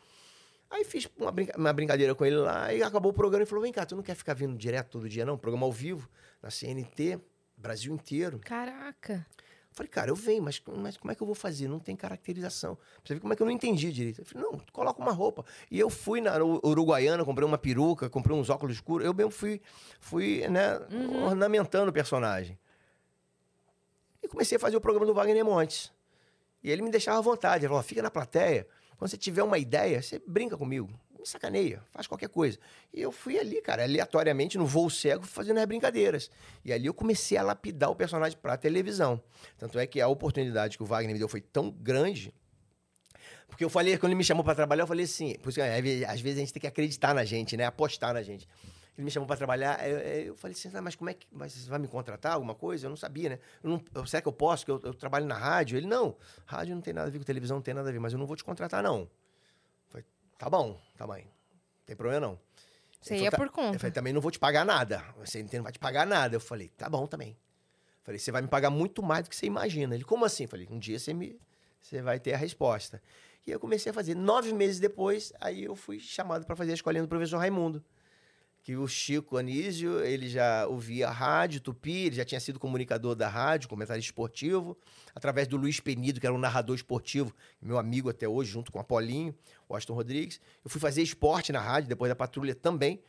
Aí fiz uma, brinca- uma brincadeira com ele lá e acabou o programa e falou: vem cá, tu não quer ficar vindo direto todo dia, não? Programa ao vivo, na CNT, Brasil inteiro. Caraca. Falei, cara, eu venho, mas, mas como é que eu vou fazer? Não tem caracterização. Pra Você vê como é que eu não entendi direito. Eu falei, não, coloca uma roupa. E eu fui na Uru- Uruguaiana, comprei uma peruca, comprei uns óculos escuros. Eu mesmo fui, fui né, ornamentando o personagem. E comecei a fazer o programa do Wagner Montes. E ele me deixava à vontade. Ele falou, fica na plateia. Quando você tiver uma ideia, você brinca comigo. Me sacaneia, faz qualquer coisa. E eu fui ali, cara, aleatoriamente, no voo cego, fazendo as brincadeiras. E ali eu comecei a lapidar o personagem pra televisão. Tanto é que a oportunidade que o Wagner me deu foi tão grande. Porque eu falei, quando ele me chamou pra trabalhar, eu falei assim, por isso que, às vezes a gente tem que acreditar na gente, né? Apostar na gente. Ele me chamou pra trabalhar, eu, eu falei assim, "Ah, mas como é que mas você vai me contratar alguma coisa? Eu não sabia, né? Eu não, eu- será que eu posso? Que eu, eu trabalho na rádio? Ele, não, rádio não tem nada a ver com televisão, não tem nada a ver, mas eu não vou te contratar, não. Eu falei, tá bom, tá mãe. Não tem problema, não. Você ia falou, por "Tá." Eu conta. falei, também não vou te pagar nada. Você não vai te pagar nada. Eu falei, tá bom também. Falei, você vai me pagar muito mais do que você imagina. Ele, como assim? Falei, um dia você, me, você vai ter a resposta. E eu comecei a fazer. Nove meses depois, aí eu fui chamado para fazer a escolinha do professor Raimundo. Que o Chico Anísio, ele já ouvia a rádio Tupi, ele já tinha sido comunicador da rádio, comentarista esportivo, através do Luiz Penido, que era um narrador esportivo, meu amigo até hoje, junto com o Apolinho, o Aston Rodrigues. Eu fui fazer esporte na rádio, depois da patrulha também.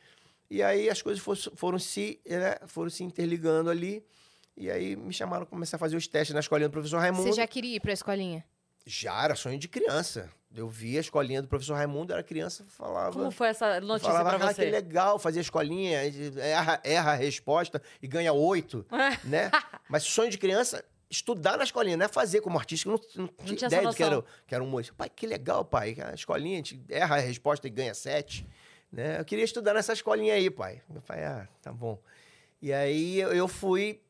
E aí as coisas foram, foram se, né, foram se interligando ali. E aí me chamaram para começar a fazer os testes na escolinha do professor Raimundo. Você já queria ir pra escolinha? Já era sonho de criança. Eu via a escolinha do professor Raimundo, era criança, falava. Como foi essa notícia falava, pra ah, que legal, fazia a escolinha, erra, erra a resposta e ganha oito, né? Mas sonho de criança, estudar na escolinha, não é fazer como artista, eu não, não tinha, ideia do que era, que era um humorista. Pai, que legal, pai, a escolinha, a gente erra a resposta e ganha sete, né? Eu queria estudar nessa escolinha aí, pai. Meu pai, ah, tá bom. E aí eu fui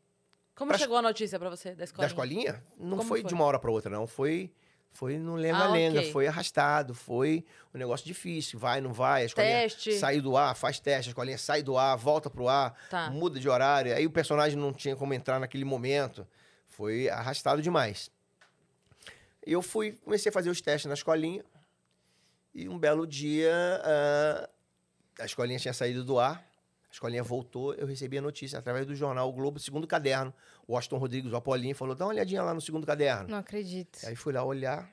Como pra- chegou a notícia pra você da escola? da escolinha? Não foi, foi? de uma hora para outra, não. Foi, foi no lenga-lenga, Ah, ok. foi arrastado, foi um negócio difícil. Vai, não vai, a escolinha Teste. sai do ar, faz teste, a escolinha sai do ar, volta pro ar, Tá. muda de horário. Aí o personagem não tinha como entrar naquele momento. Foi arrastado demais. Eu fui, comecei a fazer os testes na escolinha. E um belo dia, ah, a escolinha tinha saído do ar. A escolinha voltou, eu recebi a notícia através do jornal o Globo, segundo caderno. O Aston Rodrigues, o Apolinho, falou: dá uma olhadinha lá no segundo caderno. Não acredito. Aí fui lá olhar,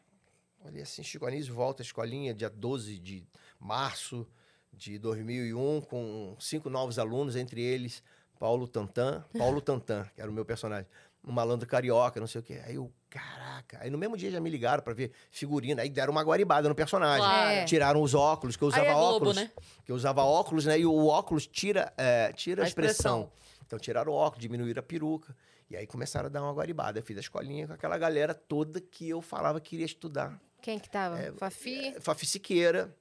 olhei assim, Chico Anísio volta à escolinha, dia 12 de março de 2001, com cinco novos alunos, entre eles Paulo Tantan, Paulo Tantan, que era o meu personagem, um malandro carioca, não sei o quê. Aí eu, caraca. Aí no mesmo dia já me ligaram pra ver figurina, aí deram uma guaribada no personagem. Claro. É. Tiraram os óculos, que eu usava é Globo, óculos. né? Que eu usava óculos, né? E o óculos tira, é, tira a, A expressão. expressão. Então tiraram o óculos, diminuíram a peruca. E aí começaram a dar uma guaribada. Eu fiz a escolinha com aquela galera toda que eu falava que queria estudar. Quem que tava? É, Fafi? Fafi Siqueira,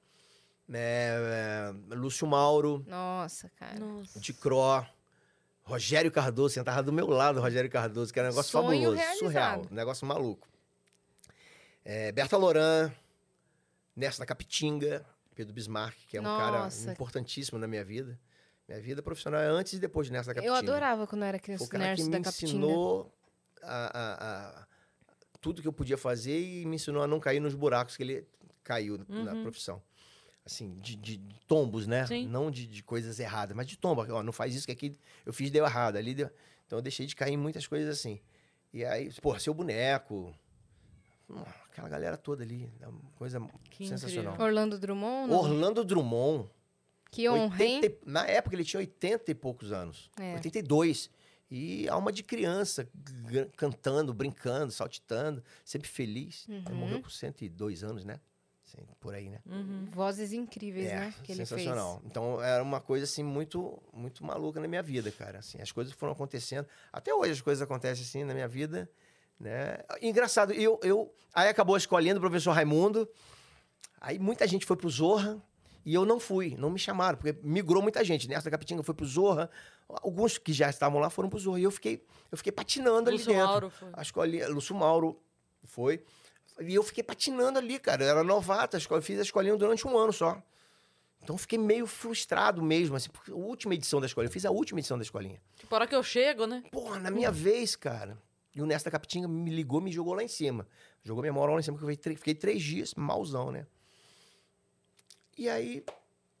né, é, Lúcio Mauro, Nossa, cara. Nossa. Ticró, Rogério Cardoso, sentava do meu lado Rogério Cardoso, que era um negócio Sonho fabuloso, realizado. surreal, um negócio maluco. É, Berta Loran, Nessa da Capitinga, Pedro Bismarck, que é um cara Nossa. importantíssimo na minha vida. Minha vida profissional é antes e depois de Nessa da Eu Capitinga. adorava quando eu era Foi criança o cara que me ensinou a, a- a- tudo que eu podia fazer e me ensinou a não cair nos buracos que ele caiu na Uhum. profissão. Assim, de, de- tombos, né? Sim. Não de, de coisas erradas, mas de tombo. Ó, não faz isso que aqui eu fiz deu errado. Ali deu... Então eu deixei de cair em muitas coisas assim. E aí, pô, seu boneco. hum, Aquela galera toda ali. é coisa Que sensacional. incrível. Orlando Drummond? não? Orlando Drummond. Que honra, hein? 80 na época ele tinha 80 e poucos anos. É. 82. E alma de criança, cantando, brincando, saltitando, sempre feliz. Ele Uhum. morreu com 102 anos, né? Sim, por aí, né? Uhum. Vozes incríveis, é, né? Que ele sensacional. Então era uma coisa assim muito muito maluca na minha vida, cara. Assim, as coisas foram acontecendo. Até hoje as coisas acontecem assim na minha vida, né? Engraçado, eu, eu aí acabou a escolinha do professor Raimundo. Aí muita gente foi pro Zorra e eu não fui, não me chamaram, porque migrou muita gente. Nessa Capitinga foi pro Zorra. Alguns que já estavam lá foram pro Zorra e eu fiquei eu fiquei patinando ali Lúcio dentro. Mauro foi. A escolinha, Lúcio Mauro foi. E eu fiquei patinando ali, cara. Eu era novato, a escola- eu fiz a escolinha durante um ano só. Então eu fiquei meio frustrado mesmo, assim, porque a última edição da escolinha, eu fiz a última edição da escolinha. Tipo, a hora que eu chego, né? Porra, na minha vez, cara. E o Nesta Capitinga me ligou, me jogou lá em cima. Jogou minha moral lá em cima, porque eu fiquei, três- fiquei três dias, malzão, né? E aí,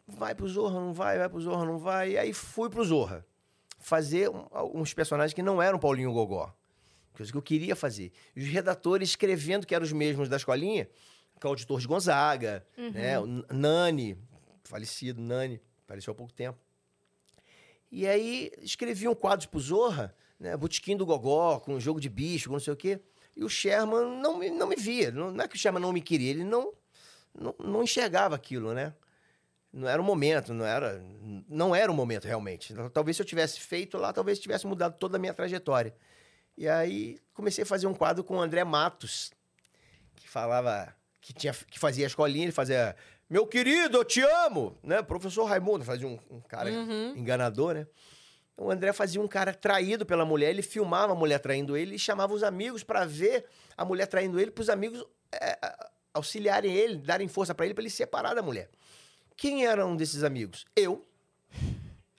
vai pro Zorra, não vai, vai pro Zorra, não vai. E aí fui pro Zorra. Fazer um- uns personagens que não eram Paulinho Gogó. Coisa que eu queria fazer. E os redatores escrevendo que eram os mesmos da escolinha, que é o auditor de Gonzaga, né? O Nani, falecido Nani, faleceu há pouco tempo. E aí escreviam quadros pro Zorra, né? Botequim do Gogó, com jogo de bicho, com não sei o quê. E o Sherman não me, não me via. Não, não é que o Sherman não me queria, ele não, não, não enxergava aquilo, né? Não era o momento, não era, não era o momento realmente. Talvez se eu tivesse feito lá, talvez tivesse mudado toda a minha trajetória. E aí comecei a fazer um quadro com o André Matos, que falava que tinha que fazia a escolinha, ele fazia meu querido, eu te amo, né? Professor Raimundo fazia um, um cara Uhum. enganador, né? O André fazia um cara traído pela mulher, ele filmava a mulher traindo ele e chamava os amigos para ver a mulher traindo ele, para os amigos é, auxiliarem ele, darem força para ele, para ele se separar da mulher. Quem era um desses amigos? Eu,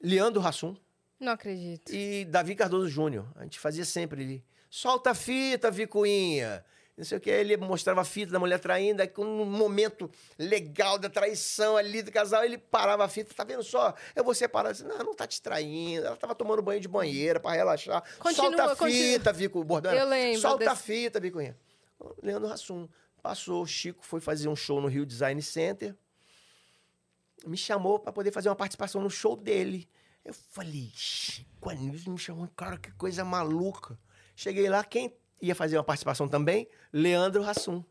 Leandro Hassum Não acredito. e Davi Cardoso Júnior. A gente fazia sempre ele. Solta a fita, Vicuinha. Não sei o que. Ele mostrava a fita da mulher traindo. Aí, quando um momento legal da traição ali do casal, ele parava a fita. Tá vendo só? Eu vou separar. Eu disse, não, não tá te traindo. Ela tava tomando banho de banheira pra relaxar. Continua, Solta a continua. fita, Vico. o Bordão. Eu lembro Solta a desse- fita, Vicuinha. Leandro Hassum. Passou, o Chico foi fazer um show no Rio Design Center. Me chamou pra poder fazer uma participação no show dele. Eu falei, Chico Anísio me chamou, cara, que coisa maluca. Cheguei lá, quem ia fazer uma participação também? Leandro Hassum.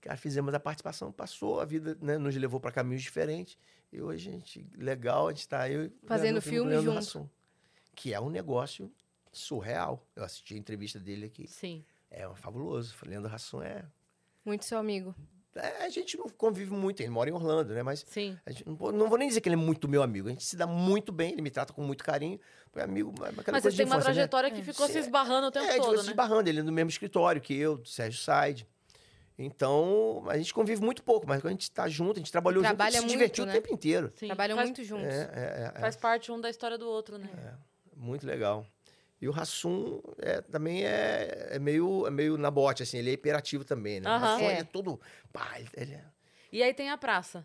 Cara, fizemos a participação, passou, a vida né, nos levou para caminhos diferentes. E hoje, a gente, legal, a gente está eu Fazendo filme Leandro junto. Hassum, que é um negócio surreal. Eu assisti a entrevista dele aqui. Sim. É um fabuloso. Leandro Hassum é, Muito seu amigo. é, A gente não convive muito, ele mora em Orlando, né? Mas Sim. a gente não, vou- não vou nem dizer que ele é muito meu amigo. A gente se dá muito bem, ele me trata com muito carinho. É amigo, aquela Mas coisa você de tem uma né? trajetória que ficou Sim. se esbarrando o tempo é, a gente todo, foi se né? esbarrando, ele é no mesmo escritório que eu, do Sérgio Said. Então, a gente convive muito pouco, mas quando a gente tá junto, a gente trabalhou junto, a Trabalha gente se muito, divertiu né? o tempo inteiro. Sim. Trabalham faz, muito juntos. É, é, é, é. Faz parte um da história do outro, né? Muito legal. E o Hassum é, também é, é, meio, é meio na bote, assim, ele é hiperativo também, né? O Aham. Hassum, ele É. é todo... Pá, ele- ele é- E aí tem a praça.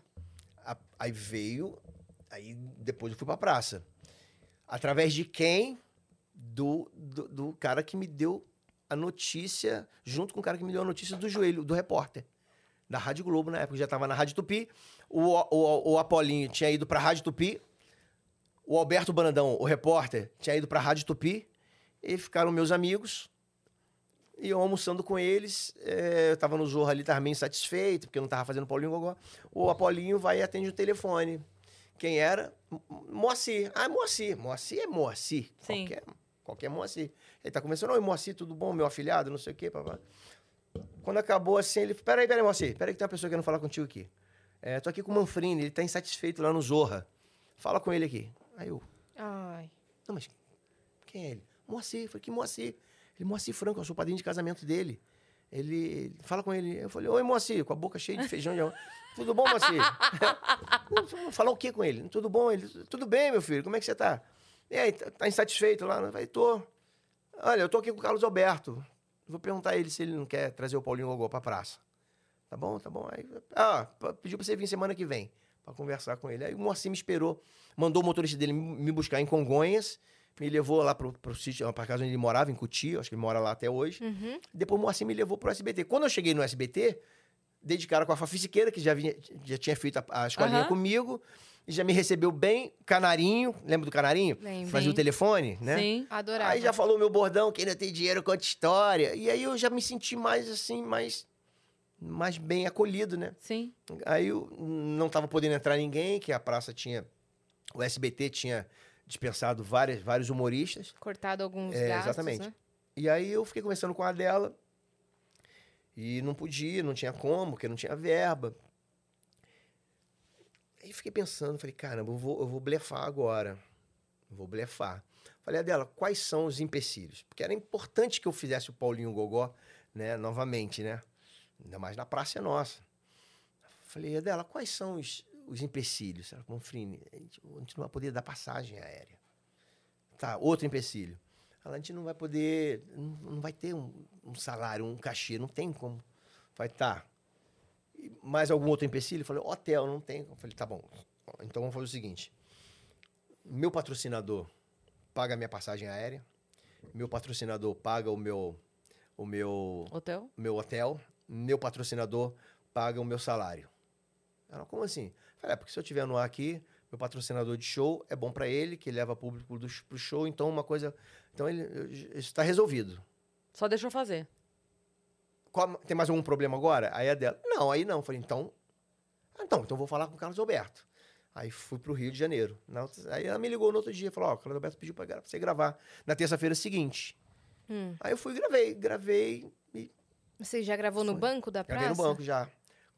A- aí veio, aí depois eu fui pra praça. Através de quem? Do, do, do cara que me deu a notícia, junto com o cara que me deu a notícia do joelho, do repórter. Da Rádio Globo na época, já estava na Rádio Tupi. O, o, o Apolinho tinha ido pra Rádio Tupi. O Alberto Brandão, o repórter, tinha ido pra Rádio Tupi. E ficaram meus amigos. E eu almoçando com eles, eh, eu tava no Zorro ali, tava meio insatisfeito, porque eu não tava fazendo Paulinho Gogó. O Apolinho vai e atende o telefone. Quem era? Moacir. Ah, Moacir. Moacir é Moacir. Sim. Qualquer, qualquer Moacir. Ele tá conversando, oi, Moacir, tudo bom? Meu afilhado, não sei o quê. Papá. Quando acabou assim, ele... Peraí, peraí, Moacir. Peraí que tem uma pessoa querendo falar contigo aqui. É, tô aqui com o Manfrini, ele tá insatisfeito lá no Zorra. Fala com ele aqui. Aí eu... Ai. Não, mas quem é ele? Moacir. Falei, que Moacir? Ele, Moacir Franco, eu sou padrinho de casamento dele. Ele, fala com ele. Eu falei, oi, Moacir, com a boca cheia de feijão de. Tudo bom, Moacir? Falar o quê com ele? Tudo bom? Ele, tudo bem, meu filho, como é que você tá? E aí, tá, tá insatisfeito lá? Eu falei, tô. Olha, eu tô aqui com o Carlos Alberto. Vou perguntar a ele se ele não quer trazer o Paulinho Gogó pra praça. Tá bom, tá bom. Aí, ah, pediu pra você vir semana que vem pra conversar com ele. Aí o Moacir me esperou, mandou o motorista dele me buscar em Congonhas, me levou lá pro, pro sítio, pra casa onde ele morava, em Cuti, acho que ele mora lá até hoje. Uhum. Depois o Moacir me levou pro SBT. Quando eu cheguei no SBT, dei de cara com a Fafi Siqueira, que já, vinha, já tinha feito a, a escolinha Aham. comigo, e já me recebeu bem. Canarinho, lembra do Canarinho? Lembro. Fazia o telefone, né? Sim. Adorava. Aí já falou meu bordão, quem não tem dinheiro conta história. E aí eu já me senti mais assim, mais, mais bem acolhido, né? Sim. Aí eu não tava podendo entrar ninguém, que a praça tinha. O SBT tinha dispensado várias, vários humoristas. Cortado alguns É, gastos, exatamente. né? E aí eu fiquei conversando com a dela. E não podia, não tinha como, porque não tinha verba. Aí fiquei pensando, falei, caramba, eu vou, eu vou blefar agora. Vou blefar. Falei a dela, quais são os empecilhos? Porque era importante que eu fizesse o Paulinho Gogó, né, novamente, né? Ainda mais na praça é nossa. Falei a dela, quais são os, os empecilhos? Ela falou, Frine, a gente, a gente não vai poder dar passagem aérea. Tá, outro empecilho. Ela, a gente não vai poder, não, não vai ter um, um salário, um cachê, não tem como. Falei, tá. E mais algum outro empecilho? Eu Falei, hotel, não tem. Eu falei, tá bom. Então vamos fazer o seguinte. Meu patrocinador paga a minha passagem aérea. Meu patrocinador paga o meu, o meu, Hotel? meu hotel. Meu patrocinador paga o meu salário. Ela, como assim? É, porque se eu estiver no ar aqui, meu patrocinador de show é bom para ele, que leva público do, pro show, então uma coisa. Então ele, isso está resolvido. Só deixou fazer. Qual- tem mais algum problema agora? Aí a dela, não, aí não. Eu Falei, então. Ah, então, então eu vou falar com o Carlos Alberto. Aí fui pro Rio de Janeiro. Na outra- aí ela me ligou no outro dia, falou: Ó, o Carlos Alberto pediu pra, você gravar na terça-feira seguinte. Hum. Aí eu fui e gravei, gravei e Você já gravou no Foi. banco da praça? gravei no banco já.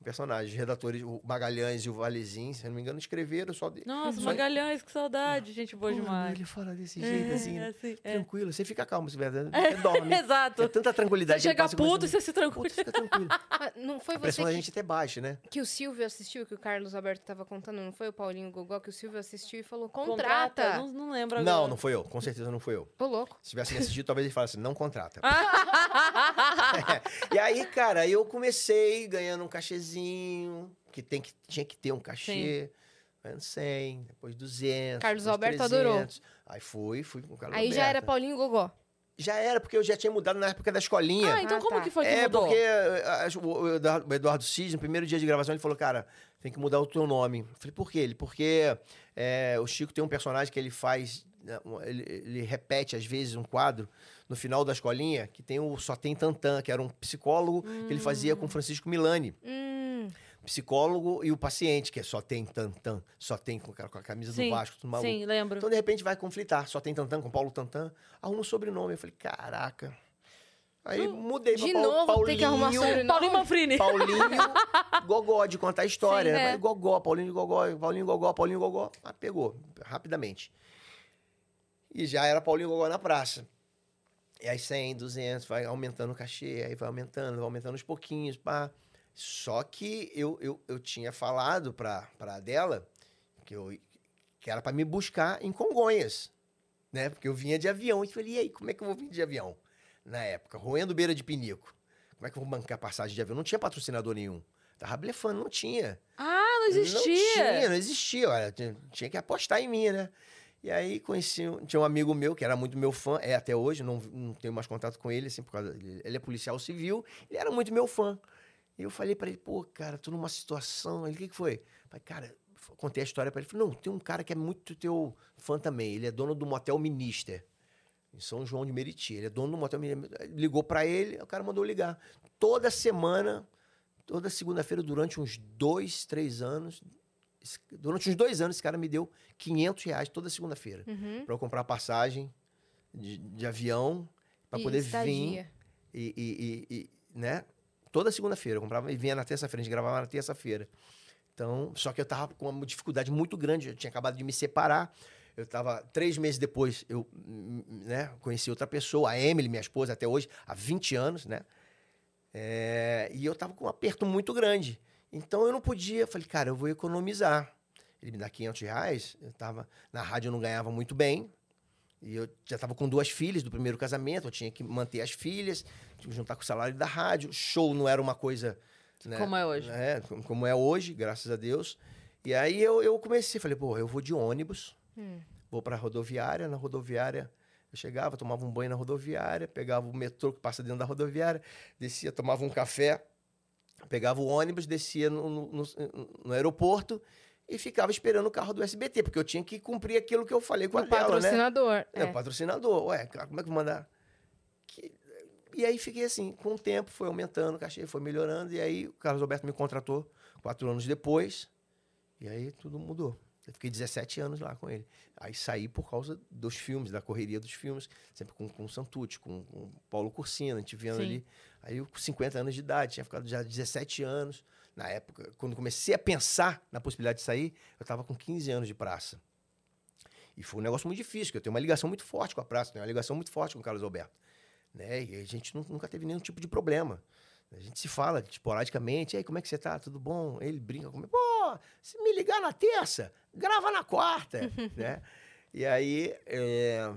Personagens, redatores, o Magalhães e o Valezinho, se não me engano, escreveram só. De... Nossa, Só- Magalhães, que saudade. Gente boa Pô, demais. Ele fala desse jeito, assim, É, né? assim, é. Tranquilo, você fica calmo, você, você dorme. Exato. É tanta tranquilidade. Você chega passa puto e você se tranquila. Puto, fica tranquilo. Ah, não foi A você da que, gente até baixa, né? que o Silvio assistiu, que o Carlos Alberto estava contando, não foi o Paulinho Gogó, que o Silvio assistiu e falou, contrata. Não, não lembro Não, agora. não foi eu. Com certeza não foi eu. Ô, louco. Se tivesse assistido, talvez ele falasse, não contrata. E aí, cara, eu comecei ganhando um cachezinho, que, tem que tinha que ter um cachê. Ganhando 100, depois 200. Carlos depois Alberto adorou. 300. Aí fui, fui com o Carlos Aí já era Alberto. Paulinho Gogó. Já era, porque eu já tinha mudado na época da escolinha. Ah, então Ah, como tá. que foi que é, mudou? porque eh, a- o Eduardo, Cis, no primeiro dia de gravação, ele falou, cara, tem que mudar o teu nome. Eu falei, por quê? Ele, porque eh, o Chico tem um personagem que ele faz, né, ele, ele repete, às vezes, um quadro no final da escolinha, que tem o Só Tem Tantan, que era um psicólogo que ele fazia com Francisco Milani. Hum, Psicólogo e o paciente, que é Só Tem Tantan, só tem com, a- com a camisa Sim, do Vasco, tudo maluco. Sim, lembro. Então, de repente, vai conflitar. Só tem Tantan com Paulo Tantan. Arruma um sobrenome. Eu falei, caraca. Aí mudei pra de Paulo, novo tem que arrumar Paulinho- sobrenome. Paulinho Manfrini. Paulinho Gogó, de contar a história. Sim, né? é. Gogó, Paulinho Gogó, Paulinho Gogó, Paulinho Gogó. Ah, pegou, rapidamente. E já era Paulinho Gogó na praça. E aí 100, 200, vai aumentando o cachê, aí vai aumentando, vai aumentando uns pouquinhos, pá. Só que eu, eu, eu tinha falado pra, pra dela que, eu, que era pra me buscar em Congonhas, né? Porque eu vinha de avião. E falei, e aí, como é que eu vou vir de avião? Na época, roendo beira de pinico. Como é que eu vou bancar passagem de avião? Não tinha patrocinador nenhum. Tava blefando, não tinha. Ah, não existia. Não tinha, não existia. Olha, tinha, tinha que apostar em mim, né? E aí conheci, um- tinha um amigo meu que era muito meu fã, é até hoje, não, não tenho mais contato com ele, assim, por causa, ele, ele é policial civil, ele era muito meu fã. E eu falei pra ele, pô, cara, tô numa situação. Ele, o que, que foi? Falei, cara, contei a história pra ele. Falei, não, tem um cara que é muito teu fã também. Ele é dono do motel Minister, em São João de Meriti. Ele é dono do motel Minister. Ligou pra ele, o cara mandou ligar. Toda semana, toda segunda-feira, durante uns dois, três anos, durante uns dois anos, esse cara me deu 500 reais toda segunda-feira uhum. pra eu comprar passagem de, de avião pra E poder vir e, e- e- e, né? Toda segunda-feira eu comprava e vinha na terça-feira, a gente gravava na terça-feira. Então, só que eu tava com uma dificuldade muito grande, eu tinha acabado de me separar. Eu tava, três meses depois, eu né, conheci outra pessoa, a Emily, minha esposa, até hoje, há 20 anos, né? É, e eu tava com um aperto muito grande. Então eu não podia. Eu Falei, cara, eu vou economizar. Ele me dá 500 reais. Eu tava, na rádio eu não ganhava muito bem. E eu já estava com duas filhas do primeiro casamento. Eu tinha que manter as filhas, tinha que juntar com o salário da rádio. Show não era uma coisa. né, Como é hoje. é, como- é hoje, graças a Deus. E aí eu, eu comecei, falei, pô, eu vou de ônibus, Hum. vou pra rodoviária, na rodoviária eu chegava, tomava um banho na rodoviária, pegava o metrô que passa dentro da rodoviária, descia, tomava um café, pegava o ônibus, descia no, no- no- no aeroporto e ficava esperando o carro do SBT, porque eu tinha que cumprir aquilo que eu falei com O a né? patrocinador. É, É. o patrocinador. Ué, como é que eu vou mandar? Que- E aí fiquei assim, com o tempo foi aumentando, o cachê foi melhorando, e aí o Carlos Alberto me contratou quatro anos depois, e aí tudo mudou. Eu fiquei 17 anos lá com ele. Aí saí por causa dos filmes, da correria dos filmes, sempre com, com o Santucci, com, com o Paulo Cursino, a gente vendo Sim. ali. Aí eu com 50 anos de idade, tinha ficado já 17 anos. Na época, quando comecei a pensar na possibilidade de sair, eu estava com 15 anos de praça. E foi um negócio muito difícil, porque eu tenho uma ligação muito forte com a praça, tenho uma ligação muito forte com o Carlos Alberto. Né? E a gente nu- nunca teve nenhum tipo de problema. A gente se fala esporadicamente, e aí, como é que você tá? Tudo bom? Ele brinca comigo, pô, se me ligar na terça, grava na quarta, né? E aí, é,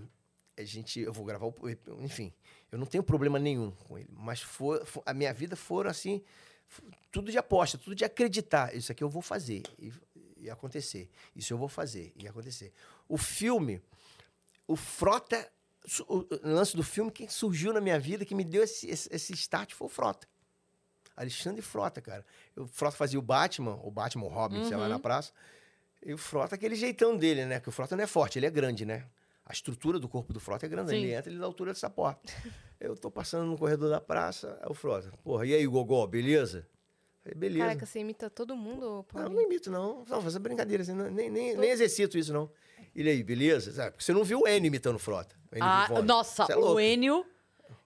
a gente, eu vou gravar, o, enfim, eu não tenho problema nenhum com ele, mas for, for- a minha vida foram assim, tudo de aposta, tudo de acreditar, isso aqui eu vou fazer e, e acontecer, isso eu vou fazer e acontecer. O filme, o Frota, o, lance do filme que surgiu na minha vida, que me deu esse, esse, esse start foi o Frota. Alexandre Frota, cara. O Frota fazia o Batman, o Batman, o Robin, sei lá, Uhum. na praça. E o Frota, aquele jeitão dele, né? Que o Frota não é forte, ele é grande, né? A estrutura do corpo do Frota é grande, Sim. ele entra ele da altura dessa porta. Eu tô passando no corredor da praça, é o Frota. Porra, e aí, Gogó, beleza? Falei, beleza. Caraca, você imita todo mundo, Não, não imito, não. Não, fazer brincadeira, assim, não- nem, nem, nem exercito isso, não. Ele aí, beleza? Sabe? Porque você não viu o Enio imitando o Frota. o Enio Ah, Vivone. nossa, é o. Enio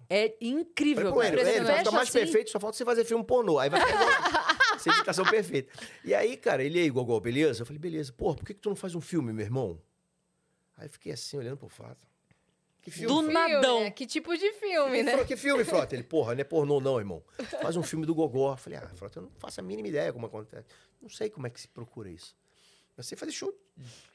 é Falei incrível. pro Enio. Enio, vai ficar mais assim, perfeito, só falta você fazer filme pornô. Aí vai ficar essa imitação perfeita. E aí, cara, ele aí, Gogol, beleza? Eu falei, beleza. Porra, por que, que tu não faz um filme, meu irmão? Aí fiquei assim, olhando pro Frota. Que filme? Do Frota? nadão. né? Que tipo de filme, Ele né? falou, que filme, Frota? Ele, porra, não é pornô não, irmão. Faz um filme do Gogó. Eu falei, ah, Frota, eu não faço a mínima ideia como acontece. Não sei como é que se procura isso. Eu sei fazer show,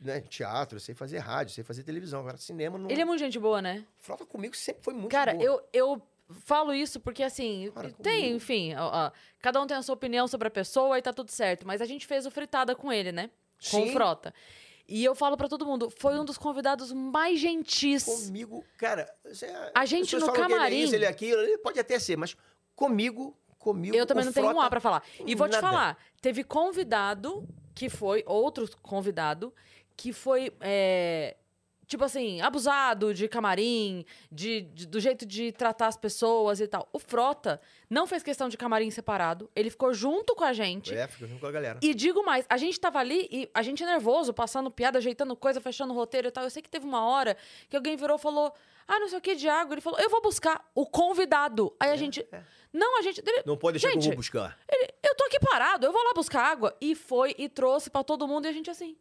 né, teatro, eu sei fazer rádio, eu sei fazer televisão. Agora, cinema não... Ele é muito gente boa, né? Frota comigo sempre foi muito Cara, boa. eu, eu falo isso porque, assim, Cara, tem, comigo. enfim, ó, ó, cada um tem a sua opinião sobre a pessoa e tá tudo certo. Mas a gente fez o fritada com ele, né? Com Sim. o Frota. E eu falo pra todo mundo, foi um dos convidados mais gentis. Comigo, cara... Você, A gente no camarim- Ele é isso, ele é aquilo, ele pode até ser, mas comigo, comigo... Eu também não tenho um A pra falar. E vou te nada. falar, teve convidado que foi, outro convidado, que foi, é, tipo assim, abusado de camarim, de, de- do jeito de tratar as pessoas e tal. O Frota não fez questão de camarim separado, ele ficou junto com a gente. É, fica junto com a galera. E digo mais, a gente tava ali e a gente é nervoso, passando piada, ajeitando coisa, fechando roteiro e tal. Eu sei que teve uma hora que alguém virou e falou: Ah, não sei o que, Diago. Ele falou: Eu vou buscar o convidado. Aí a gente. é. Não, a gente. ele- Não pode deixar que eu Gente, vou buscar. ele- eu tô aqui parado, eu vou lá buscar água. E foi e trouxe pra todo mundo e a gente assim.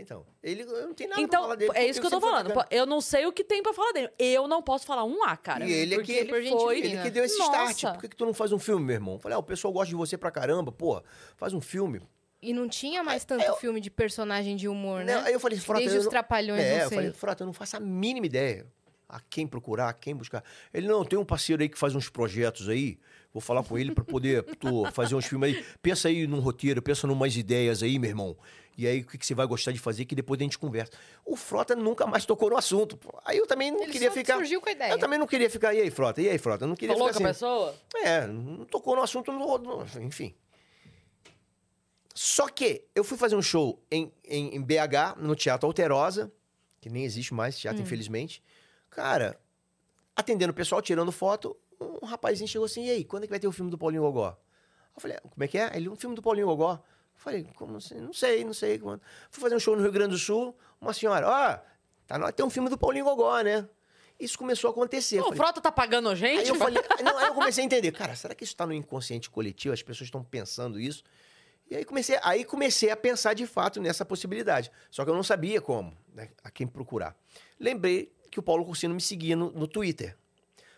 Então, ele, eu não tenho nada pra Então, falar dele. é isso que eu tô falando. Eu não sei o que tem pra falar dele. Eu não posso falar um A, cara. E ele é que- ele foi. Ele que deu esse Nossa. start. Por que, que tu não faz um filme, meu irmão? Falei, ah, o pessoal gosta de você pra caramba, pô. Faz um filme. E não tinha mais tanto eu- filme de personagem de humor, né? Não, Aí eu falei, Frota, Desde eu os não... Trapalhões, É, não eu falei, Frota, eu não faço a mínima ideia a quem procurar, a quem buscar. Ele, não, tem um parceiro aí que faz uns projetos aí, vou falar com ele pra poder tu, fazer uns filmes aí. Pensa aí num roteiro, pensa numas ideias aí, meu irmão. E aí, o que, que você vai gostar de fazer, que depois a gente conversa. O Frota nunca mais tocou no assunto. pô. Aí eu também não Ele queria ficar... surgiu com a ideia. Eu também não queria ficar, e aí, Frota? E aí, Frota? Eu não queria Falou com ficar a assim. pessoa? É, não tocou no assunto, enfim. Só que eu fui fazer um show em, em, em BH, no Teatro Alterosa, que nem existe mais esse teatro, infelizmente. Cara, atendendo o pessoal, tirando foto, um rapazinho chegou assim, e aí, quando é que vai ter o filme do Paulinho Gogó? Eu falei, como é que é? Ele, um filme do Paulinho Gogó. Falei, como assim? Não sei, não sei. Quando. Fui fazer um show no Rio Grande do Sul, uma senhora, ó, tá, tem um filme do Paulinho Gogó, né? Isso começou a acontecer. O Frota tá pagando a gente? Aí eu falei, não, aí eu comecei a entender, cara, será que isso está no inconsciente coletivo? As pessoas estão pensando isso? E aí comecei, aí comecei a pensar de fato nessa possibilidade. Só que eu não sabia como, né, a quem procurar. Lembrei que o Paulo Cursino me seguia no, no Twitter.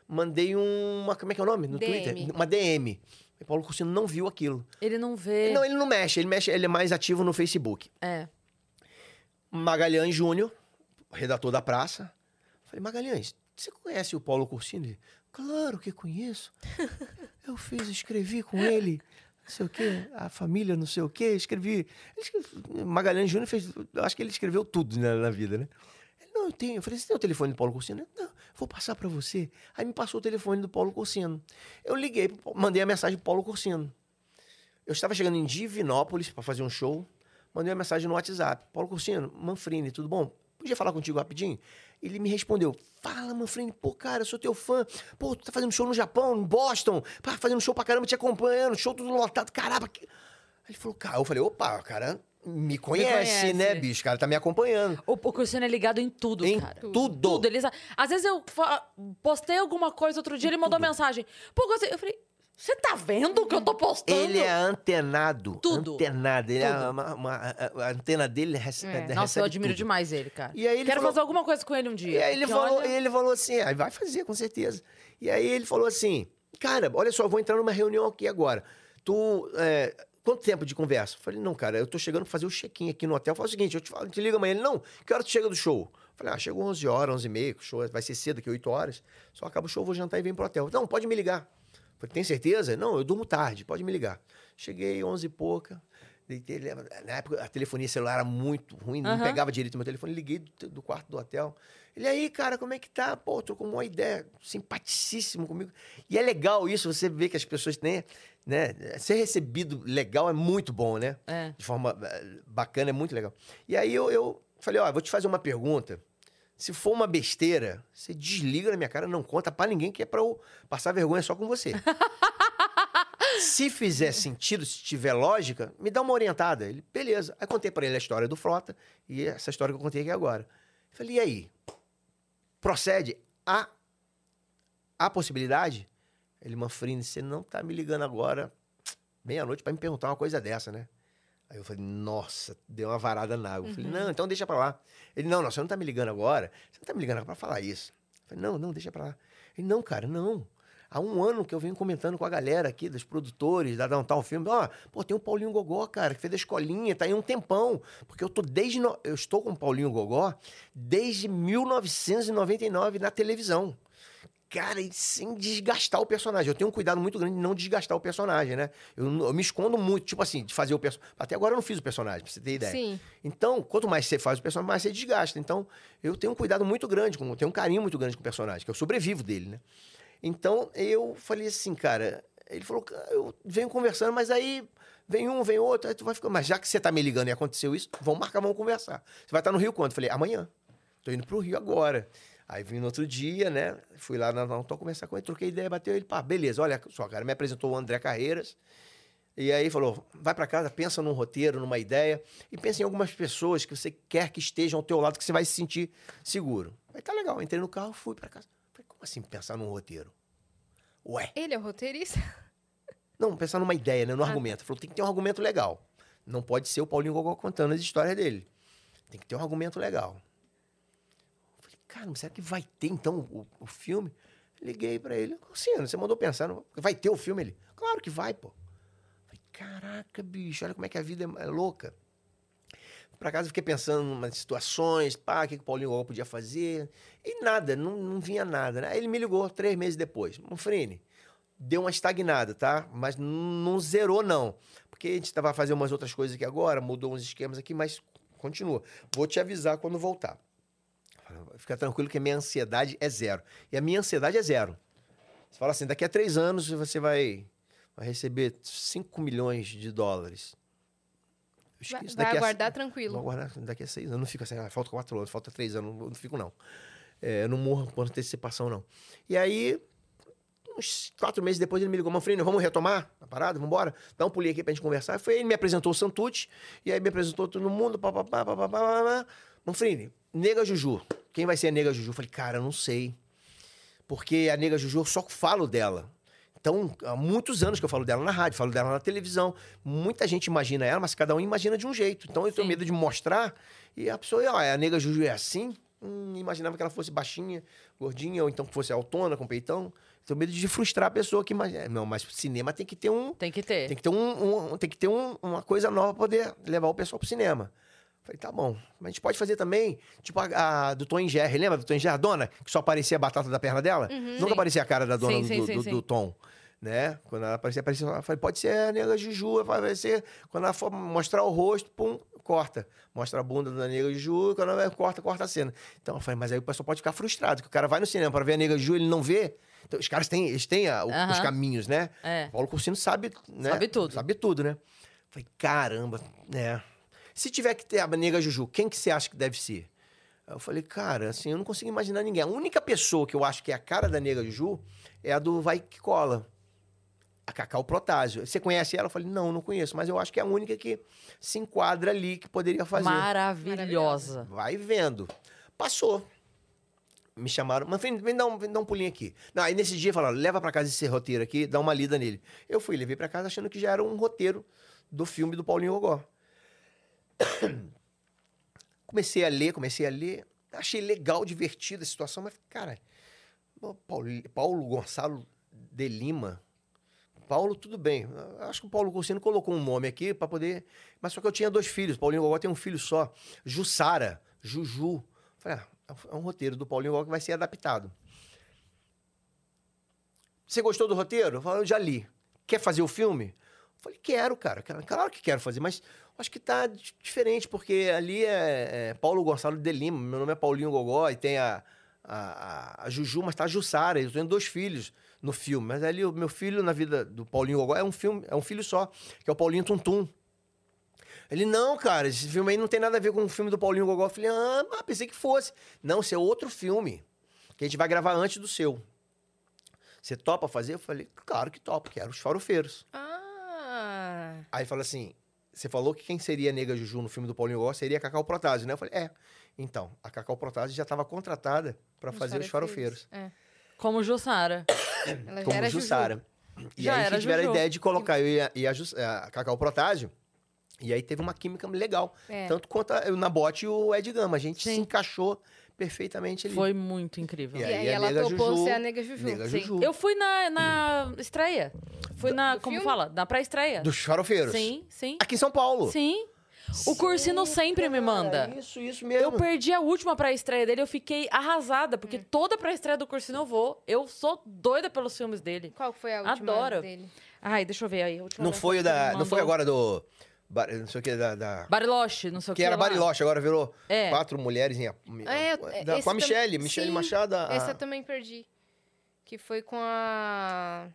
mandei uma. Como é que é o nome? No DM. Twitter? Uma DM. E Paulo Cursino não viu aquilo. Ele não vê. Não, ele não mexe, ele mexe, ele é mais ativo no Facebook. É. Magalhães Júnior, redator da praça. Falei, Magalhães, você conhece o Paulo Cursino? Ele, claro que conheço. Eu fiz, escrevi com ele, não sei o quê, a família não sei o quê, escrevi. Ele Magalhães Júnior fez, eu acho que ele escreveu tudo na, na vida, né? Não, eu tenho. Eu falei, você tem o telefone do Paulo Cursino? Ele, Não, vou passar pra você. Aí me passou o telefone do Paulo Cursino. Eu liguei, mandei a mensagem pro Paulo Cursino. Eu estava chegando em Divinópolis para fazer um show. Mandei uma mensagem no WhatsApp. Paulo Cursino, Manfrini, tudo bom? Podia falar contigo rapidinho? Ele me respondeu: Fala, Manfrini, pô, cara, eu sou teu fã. Pô, tu tá fazendo show no Japão, em Boston. Pá, fazendo show pra caramba, te acompanhando, show tudo lotado. Caramba. ele falou: Cara, eu falei: opa, cara me conhece, conhece. né, bicho? Cara tá me acompanhando. O, o Cursino é ligado em tudo, em cara. tudo. Tudo. Ele, às vezes eu postei alguma coisa outro dia, ele mandou mensagem. Pô, eu falei, você tá vendo o que eu tô postando? Ele é antenado. Tudo. Antenado. Ele é Tudo. uma- uma- a, antena dele rece- É. recebe Nossa, eu admiro tudo. demais ele, cara. E aí ele Quero falou- fazer alguma coisa com ele um dia. E aí ele falou, olha- ele falou assim, aí vai fazer, com certeza. E aí ele falou assim, cara, olha só, eu vou entrar numa reunião aqui agora. Tu, é, quanto tempo de conversa? Falei, não, cara, eu tô chegando pra fazer o check-in aqui no hotel. Fala o seguinte, eu te, falo, te ligo amanhã. Ele, não, que hora tu chega do show? Falei, ah, chegou 11 horas, 11 e meia, o show vai ser cedo, aqui 8 horas. Só acaba o show, vou jantar e venho pro hotel. Não, pode me ligar. Falei, tem certeza? Não, eu durmo tarde, pode me ligar. Cheguei 11 e pouca. Na época, a telefonia celular era muito ruim, não Aham. pegava direito o meu telefone. Liguei do, do quarto do hotel. Ele aí, cara, como é que tá? Pô, tô com uma ideia, simpaticíssimo comigo. E é legal isso, você vê que as pessoas têm, né? Ser recebido legal é muito bom, né? É. De forma eh, bacana, é muito legal. E aí eu, eu falei, ó, vou te fazer uma pergunta. Se for uma besteira, você desliga na minha cara, não conta pra ninguém que é pra eu passar vergonha só com você. se fizer sentido, se tiver lógica, me dá uma orientada. Ele, beleza. Aí contei pra ele a história do Frota e essa história que eu contei aqui agora. Eu falei, e aí? Procede? Há, há possibilidade? Ele, Manfrini, você não tá me ligando agora, meia-noite, pra me perguntar uma coisa dessa, né? Aí eu falei, nossa, deu uma varada na água. Eu falei, não, então deixa pra lá. Ele, não, não, você não tá me ligando agora. Você não tá me ligando agora pra falar isso. Eu falei, não, não, deixa pra lá. Ele, não, cara, não. Há um ano que eu venho comentando com a galera aqui, dos produtores, da Downtown Film. Ó, pô, tem o Paulinho Gogó, cara, que fez a escolinha, tá aí um tempão. Porque eu tô desde. no- Eu estou com o Paulinho Gogó desde 1999 na televisão. Cara, e sem desgastar o personagem. Eu tenho um cuidado muito grande de não desgastar o personagem, né? Eu, eu me escondo muito, tipo assim, de fazer o personagem. Até agora eu não fiz o personagem, pra você ter ideia. Sim. Então, quanto mais você faz o personagem, mais você desgasta. Então, eu tenho um cuidado muito grande, com, eu tenho um carinho muito grande com o personagem, que eu sobrevivo dele, né? Então, eu falei assim, cara, ele falou, "Cara, eu venho conversando, mas aí vem um, vem outro, aí tu vai ficar, mas já que você tá me ligando e aconteceu isso, vamos marcar, vamos conversar. Você vai estar no Rio quando? Eu falei, amanhã. Tô indo pro Rio agora. Aí vim no outro dia, né? Fui lá na Não conversar com ele, troquei ideia, bateu ele, pá, beleza, olha só, cara, me apresentou o André Carreiras. E aí falou: vai pra casa, pensa num roteiro, numa ideia, e pensa em algumas pessoas que você quer que estejam ao teu lado, que você vai se sentir seguro. Aí tá legal, entrei no carro, fui pra casa. Como assim pensar num roteiro? Ué, Ele é o roteirista? não, pensar numa ideia, né? No Ah, argumento. Falou, tem que ter um argumento legal. Não pode ser o Paulinho Gogó contando as histórias dele. Tem que ter um argumento legal. Falei, cara, será que vai ter então o, o filme? Liguei pra ele, Luciano, você mandou pensar, não- vai ter o filme? Ele, claro que vai, pô. Falei, caraca, bicho, olha como é que a vida é, é louca. Pra casa, fiquei pensando em umas situações, pá, o que, que o Paulinho Gogó podia fazer. E nada, não, não vinha nada, né? Aí ele me ligou três meses depois. Manfrini, deu uma estagnada, tá? Mas não zerou, não. Porque a gente estava fazendo umas outras coisas aqui agora, mudou uns esquemas aqui, mas continua. Vou te avisar quando voltar. Fica tranquilo que a minha ansiedade é zero. E a minha ansiedade é zero. Você fala assim, daqui a três anos você vai, vai receber 5 milhões de dólares. Vai, esqueço, vai daqui a- aguardar tranquilo. Vou aguardar daqui a seis anos. Eu não fico assim, ah, falta quatro anos, falta três anos, não, não fico, não. É, eu não morro por antecipação, não. E aí, uns quatro meses depois, ele me ligou, Manfrini, vamos retomar a parada? Vamos embora? Dá um pulinho aqui pra gente conversar. Foi ele me apresentou o Santucci, e aí me apresentou todo mundo, papapá, papapá, papapá. Manfrini, Nega Juju. Quem vai ser a Nega Juju? Eu falei, cara, eu não sei. Porque a Nega Juju, eu só falo dela. Então, há muitos anos que eu falo dela na rádio, falo dela na televisão. Muita gente imagina ela, mas cada um imagina de um jeito. Então, eu tenho Sim. medo de mostrar e a pessoa, ó, a nega Juju é assim. hum, imaginava que ela fosse baixinha, gordinha, ou então que fosse autona, com peitão. Tenho medo de frustrar a pessoa que imagina. Não, mas cinema tem que ter um. Tem que ter. Tem que ter, um, um- tem que ter um- uma coisa nova pra poder levar o pessoal pro cinema. Falei, tá bom. Mas a gente pode fazer também, tipo a, a do Tom Jerry. Lembra do Tom Jerry? A dona, que só aparecia a batata da perna dela? Nunca Sim. aparecia a cara da dona Sim, do, sim, do- do- do Tom. Né? Quando ela aparecia, aparecia. Eu falei, pode ser a nega Juju. Vai ser. Quando ela for mostrar o rosto, pum, corta. Mostra a bunda da nega Juju, quando ela corta, corta a cena. Então eu falei, mas aí o pessoal pode ficar frustrado, que o cara vai no cinema para ver a nega Juju, ele não vê. Então, os caras têm, eles têm a- o- os Aham. caminhos, né? É. Paulo Cursino sabe, né? Sabe tudo. Sabe tudo, né? Falei, caramba, né? Se tiver que ter a nega Juju, quem que você acha que deve ser? Aí eu falei, cara, assim, eu não consigo imaginar ninguém. A única pessoa que eu acho que é a cara da nega Juju é a do Vai Que Cola. A Cacau Protásio. Você conhece ela? Eu falei, não, não conheço. Mas eu acho que é a única que se enquadra ali, que poderia fazer. Maravilhosa. Vai vendo. Passou. Me chamaram, mas vem, vem, dar um, vem dar um pulinho aqui. Não, aí nesse dia falaram, leva pra casa esse roteiro aqui, dá uma lida nele. Eu fui, levei pra casa achando que já era um roteiro do filme do Paulinho Gogó. Comecei a ler, comecei a ler. Achei legal, divertida a situação, mas, cara, Paulo, Paulo Gonçalo de Lima. Paulo, tudo bem. Acho que o Paulo Cursino colocou um nome aqui pra poder. Mas só que eu tinha dois filhos. Paulinho Gogó tem um filho só. Jussara, Juju. Falei, ah, é um roteiro do Paulinho Gogó que vai ser adaptado. Você gostou do roteiro? Eu falei, eu já li. Quer fazer o filme? Eu falei, quero, cara. Claro que quero fazer, mas acho que tá di- diferente, porque ali é, é Paulo Gonçalo de Lima, meu nome é Paulinho Gogó, e tem a, a, a- Juju, mas tá a Jussara, eu tenho dois filhos no filme. Mas ali o meu filho na vida do Paulinho Gogó é um filme, é um filho só, que é o Paulinho Tuntum. Ele, não, cara, esse filme aí não tem nada a ver com o filme do Paulinho Gogó. Eu falei, ah, pensei que fosse. Não, esse é outro filme, que a gente vai gravar antes do seu. Você topa fazer? Eu falei, claro que topa, que era os farofeiros. Ah. Aí ele falou assim: você falou que quem seria a Nega Juju no filme do Paulinho Gogó seria a Cacau Protásio, né? Eu falei, é. Então, a Cacau Protásio já estava contratada para fazer os farofeiros. É. Como Jussara. Ela já Como era Juju. Jussara. E Já aí tiveram Juju. a ideia de colocar eu e a, e a, Jus- a Cacau Protásio. E aí teve uma química legal. É. Tanto quanto a, o Nabote e o Ed Gama. A gente se Sim. encaixou perfeitamente ali. Foi muito incrível. E E aí aí a ela nega topou Juju- ser a nega Juju. Nega Sim. Juju. Eu fui na, na estreia. Fui na. do como filme? fala? Na pré-estreia. Dos farofeiros. Sim, sim. Aqui em São Paulo. Sim. O Cursino sempre me manda. Cara, Isso, isso mesmo. Eu perdi a última pré-estreia dele, eu fiquei arrasada, porque toda pré-estreia do Cursino eu vou. Eu sou doida pelos filmes dele. Qual foi a última Adoro. dele? Ai, deixa eu ver aí. a última Não foi da. Não foi agora do. Bar- Não sei o que, da. da- Bariloche, não sei o que. que era lá. Bariloche, agora virou É. quatro mulheres em. É, da- com a tam- Michelle, Michelle Sim, Machado. a- Essa eu também perdi. Que foi com a.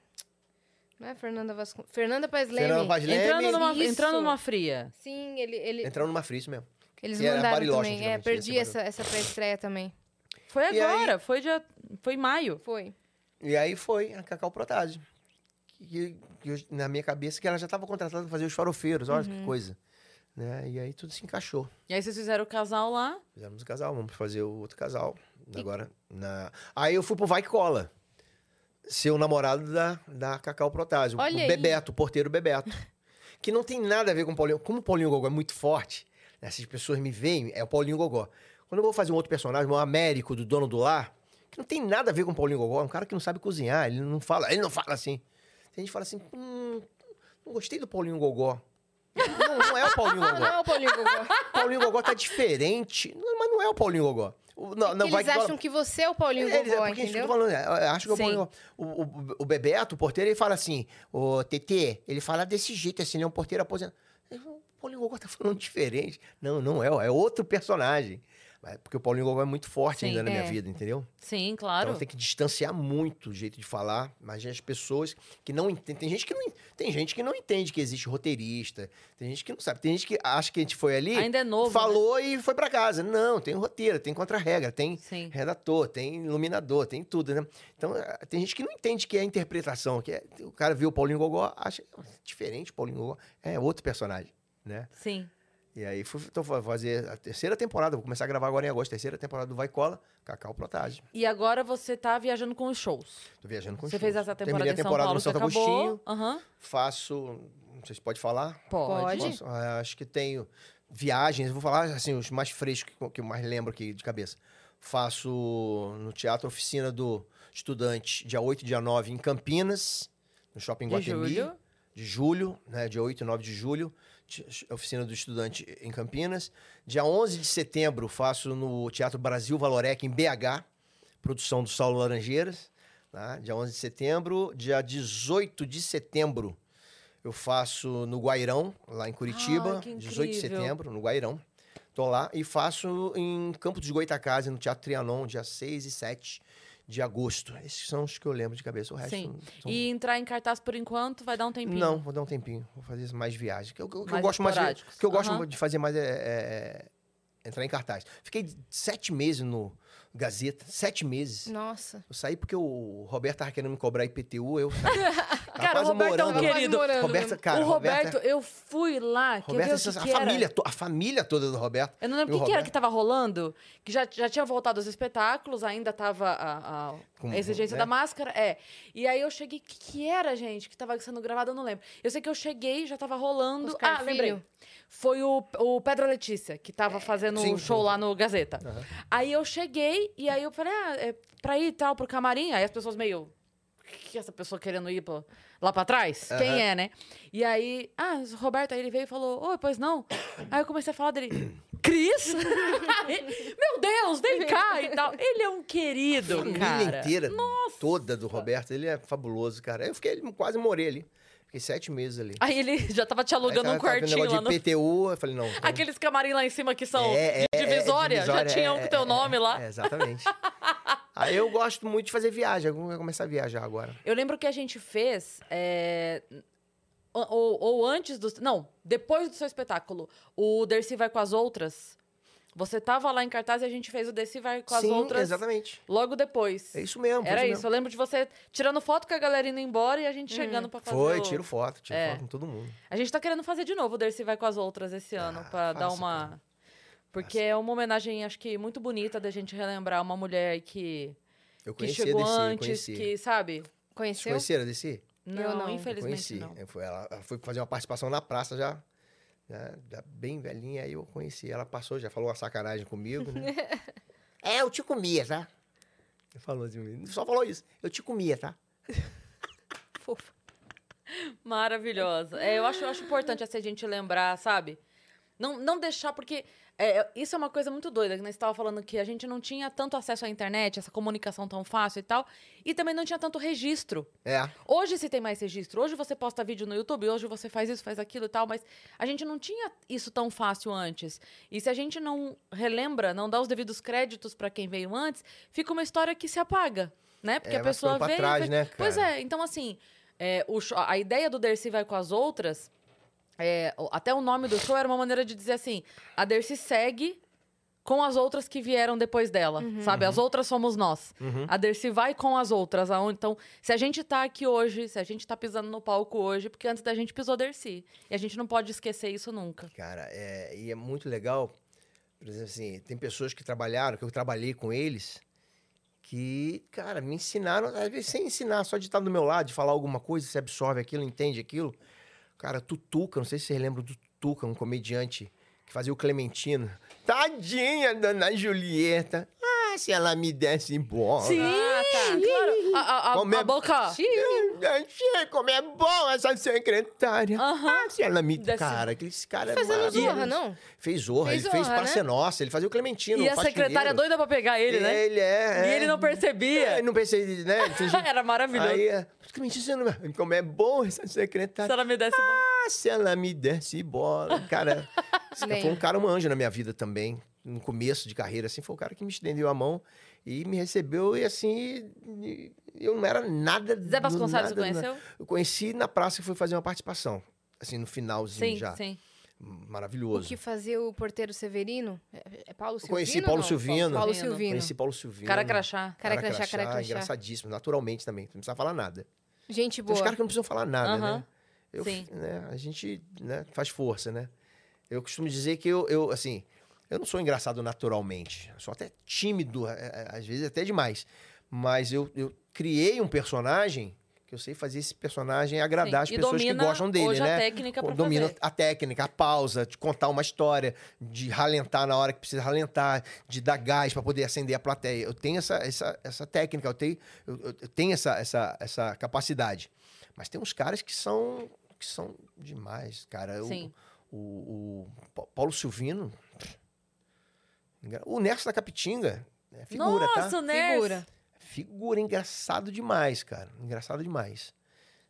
Não é Fernanda Vasconcelos? Fernanda Paes Leme. Fernanda Paz Leme. Entrando numa, Isso. entrando numa fria. Sim, ele, ele, Entrando numa fria, isso mesmo. eles que mandaram Bariloche, também. É, perdi essa, essa pré-estreia também. Foi E aí- agora, foi dia. Foi em maio. Foi. E aí foi a Cacau Protásio. Que, que eu- na minha cabeça que ela já estava contratada para fazer os farofeiros, olha Uhum. que coisa. Né? E aí tudo se encaixou. E aí vocês fizeram o casal lá. Fizemos o casal, vamos fazer o outro casal. Agora, na... Aí eu fui pro Vai Que Cola. Ser o namorado da, da Cacau Protásio. Olha o aí. Bebeto, o porteiro Bebeto. que não tem nada a ver com o Paulinho. Como o Paulinho Gogó é muito forte, né, essas pessoas me veem, é o Paulinho Gogó. Quando eu vou fazer um outro personagem, um Américo, do dono do lar, que não tem nada a ver com o Paulinho Gogó, é um cara que não sabe cozinhar, ele não fala, ele não fala assim. Tem gente que fala assim, hum, não gostei do Paulinho Gogó. Não, não é o Paulinho Gogó. não é o Paulinho Gogó. Paulinho Gogó tá diferente. Mas não é o Paulinho Gogó. Não, não, Eles acham que você é o Paulinho Eles- é Gogó, porque isso que eu entendeu? falando, é, eu acho que é o. Paulinho Gogó. O, o, o Bebeto, o porteiro, ele fala assim, o TT, ele fala desse jeito, assim, ele é um porteiro aposentado. O Paulinho Gogó tá falando diferente. Não, não é, é outro personagem. Mas Porque o Paulinho Gogó é muito forte Sim, ainda na minha é. vida, entendeu? Sim, claro. Então tem que distanciar muito o jeito de falar. Mas as pessoas que não entendem. Tem gente que não, tem gente que não entende que existe roteirista. Tem gente que não sabe. Tem gente que acha que a gente foi ali, Ainda é novo. né? falou e foi pra casa. Não, tem roteiro, tem contra-regra, tem Sim. redator, tem iluminador, tem tudo, né? Então eh, tem gente que não entende que é interpretação. Que é- o cara viu o Paulinho Gogó, acha diferente o Paulinho Gogó. É outro personagem, né? Sim. E aí fui tô fa- fazer a terceira temporada, vou começar a gravar agora em agosto, terceira temporada do Vai Cola, Cacau Protagem. E agora você tá viajando com os shows. Tô viajando com você shows. fez essa temporada Terminei em a São temporada Paulo no Santo acabou. Agostinho, Aham. faço, não sei se pode falar. Pode. Pode. Posso? Ah, acho que tenho viagens, vou falar assim, os mais frescos que eu- que eu mais lembro aqui de cabeça. faço no Teatro Oficina do Estudante, dia 8 e dia 9, em Campinas, no Shopping De Guatemi. julho. De julho, né? Dia 8 e 9 de julho, Oficina do Estudante em Campinas. Dia 11 de setembro, faço no Teatro Brasil Valorec, em BH, produção do Saulo Laranjeiras. Tá? Dia 11 de setembro. Dia 18 de setembro, eu faço no Guairão, lá em Curitiba. Que 18 de setembro, no Guairão. Tô lá e faço em Campo dos Goitacazes, no Teatro Trianon, dia 6 e 7 de agosto. Esses são os que eu lembro de cabeça. O resto Sim. são- E entrar em cartaz por enquanto vai dar um tempinho. não, vou dar um tempinho. Vou fazer mais viagens. O que eu, que eu gosto mais de, que eu gosto Aham. de fazer mais é, é- é entrar em cartaz. Fiquei sete meses no Gazeta, sete meses. Nossa. Eu saí porque o Roberto tava querendo me cobrar IPTU, eu saí. Tava Cara, o Roberto é um morando. Tava quase querido. Roberto, cara, o Roberto, Roberto, eu fui lá, Roberto, essa- que a que era? família, a família toda do Roberto. Eu não lembro o que, que era que tava rolando, que já, já tinha voltado os espetáculos, ainda tava a, a Com- exigência né? da máscara, é. E aí eu cheguei, o que, que era, gente, que tava sendo gravado, eu não lembro. Eu sei que eu cheguei, já tava rolando. Oscar ah, lembrei. Filho. Foi o, o Pedro Letícia, que tava fazendo sim, o show sim. lá no Gazeta. Aham. Aí eu cheguei, e aí eu falei, ah, é pra ir e tal, pro camarim. Aí as pessoas meio. O que é essa pessoa querendo ir pra- lá pra trás? Quem Aham. é, né? E aí, ah, o Roberto, aí ele veio e falou, oi, pois não. Aí eu comecei a falar dele, Cris? Meu Deus, vem cá e tal. Ele é um querido, família cara. inteira, toda do Roberto, ele é fabuloso, cara. Eu fiquei, quase morei ali. Fiquei sete meses ali. Aí ele já tava te alugando Aí um quartinho lá no... de IPTU, eu falei, não. então- Aqueles camarim lá em cima que são É, de é, é, divisória, já divisória, tinham é, com teu é, nome lá. É, exatamente. Aí eu gosto muito de fazer viagem. Eu vou começar a viajar agora. Eu lembro que a gente fez. é, Ou, ou antes do. Não, depois do seu espetáculo. O Dercy vai com as outras. Você tava lá em cartaz e a gente fez o Dercy vai com as Sim, outras exatamente. logo depois. É isso mesmo. Era isso. Eu lembro de você tirando foto com a galera indo embora e a gente chegando pra fazer. Foi, o- tiro foto, tiro É. foto com todo mundo. A gente tá querendo fazer de novo o Dercy vai com as outras esse ano, Ah, pra dar faça, uma. cara. Porque é uma homenagem, acho que muito bonita da gente relembrar uma mulher que, Eu que chegou DC, antes, conheci. que, sabe? Vocês Conheceu? conheceram a DC? Não, não. infelizmente conheci. não. Eu fui- ela, ela foi fazer uma participação na praça já, já, já bem velhinha, aí eu conheci. Ela passou, já falou uma sacanagem comigo, né? é, eu te comia, tá? Falou assim, só falou isso. Eu te comia, tá? Fofo. Maravilhosa. É, eu, acho, eu acho importante assim, a gente lembrar, sabe? Não, não deixar, porque é, isso é uma coisa muito doida, que você estava falando que a gente não tinha tanto acesso à internet, essa comunicação tão fácil e tal, e também não tinha tanto registro. É. Hoje se tem mais registro. Hoje você posta vídeo no YouTube, hoje você faz isso, faz aquilo e tal, mas a gente não tinha isso tão fácil antes. E se a gente não relembra, não dá os devidos créditos para quem veio antes, fica uma história que se apaga, né? Porque É, a pessoa veio. trás, né, Pois é, então assim, é, o a ideia do Dercy vai com as outras. É, até o nome do show era uma maneira de dizer assim: a Dercy segue com as outras que vieram depois dela, sabe? As outras somos nós. Uhum. A Dercy vai com as outras. aonde- Então, se a gente tá aqui hoje, se a gente tá pisando no palco hoje, porque antes da gente pisou Dercy. E a gente não pode esquecer isso nunca. Cara, é, e é muito legal. Por exemplo, assim, tem pessoas que trabalharam, que eu trabalhei com eles, que, cara, me ensinaram, às vezes sem ensinar, só de estar do meu lado, de falar alguma coisa, você absorve aquilo, entende aquilo. Cara, Tutuca, não sei se vocês lembram do Tutuca, um comediante que fazia o Clementino. Tadinha, dona Julieta. Ah, se ela me desse bola. Sim, tá. claro. A, a- a- Como é- a boca. Xiii, Como é bom essa secretária. Aham. Ah, se ela me... Desse- Cara, esse cara é Fazendo maravilhoso. zorra, não? Fez Zorra, Fez ele fez Zorra, né? Nossa, ele fazia o Clementino. E o a secretária faxineiro. doida pra pegar ele, né? Ele é. E é. ele não percebia. É, ele não percebia, né? Ele fingia- Era maravilhoso. Aí, é, Clementino, como é bom essa Se secretária. ela me desse bola. Ah, se ela me desse bola. Cara, foi um cara, um anjo na minha vida também. No começo de carreira, assim, foi o cara que me estendeu a mão e me recebeu. E assim, eu não era nada. Zé Vasconcelos, você nada, conheceu? Eu conheci na praça e fui fazer uma participação. Assim, no finalzinho Sim, já. sim. O Maravilhoso. que fazia o porteiro Severino? É, é Paulo Silvino? conheci Paulo não? Silvino. Paulo Silvino. Silvino. Conheci Paulo Silvino. Cara crachá. Cara crachá, cara crachá. Engraçadíssimo, naturalmente também. Não precisa falar nada. Gente Tem boa. uns caras que não precisam falar nada, Aham. né? Eu, Sim. né? A gente né, faz força, né? Eu costumo dizer que eu, eu, assim, eu não sou engraçado naturalmente. Eu sou até tímido, é, é, às vezes até demais. Mas eu, eu criei um personagem, que eu sei fazer esse personagem agradar Sim, as e pessoas que gostam dele, hoje a né? técnica pra Domina fazer. a técnica, a pausa, de contar uma história, de ralentar na hora que precisa ralentar, de dar gás para poder acender a plateia. Eu tenho essa, essa, essa técnica, eu tenho, eu, eu- tenho essa, essa, essa capacidade. Mas tem uns caras que são, que são demais, cara. O- Sim. O, o Pa- Paulo Silvino. O Nerso da Capitinga. É figura, tá? Nossa, o Ners. Figura. Figura engraçado demais, cara. Engraçado demais.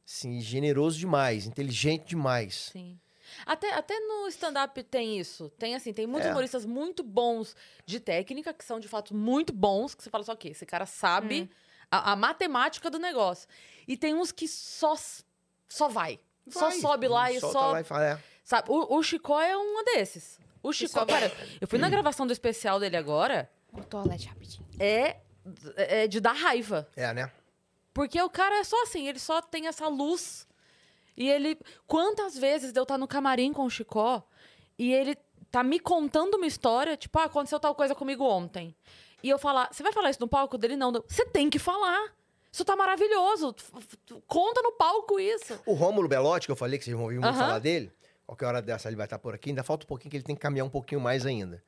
Sim, generoso demais, inteligente demais. Sim. Até, até no stand-up tem isso. Tem assim, tem muitos É. humoristas muito bons de técnica, que são de fato muito bons, que você fala só que esse cara sabe a, a matemática do negócio. E tem uns que só, só vai. Só Vai, sobe lá e só. lá e fala, é. Sabe? O, o Chicó é um desses. O Chicó, cara, eu fui na gravação do especial dele agora, O toalete rapidinho. é, é de dar raiva. É, né? Porque o cara é só assim, ele só tem essa luz. E ele. Quantas vezes eu estar no camarim com o Chicó e ele tá me contando uma história, tipo, ah, aconteceu tal coisa comigo ontem. E eu falar, você vai falar isso no palco dele? Não, você tem que falar. Isso tá maravilhoso. F- f- Conta no palco isso. O Rômulo Belotti, que eu falei que vocês vão ouvir muito falar dele, qualquer hora dessa ele vai estar por aqui. Ainda falta um pouquinho que ele tem que caminhar um pouquinho mais ainda.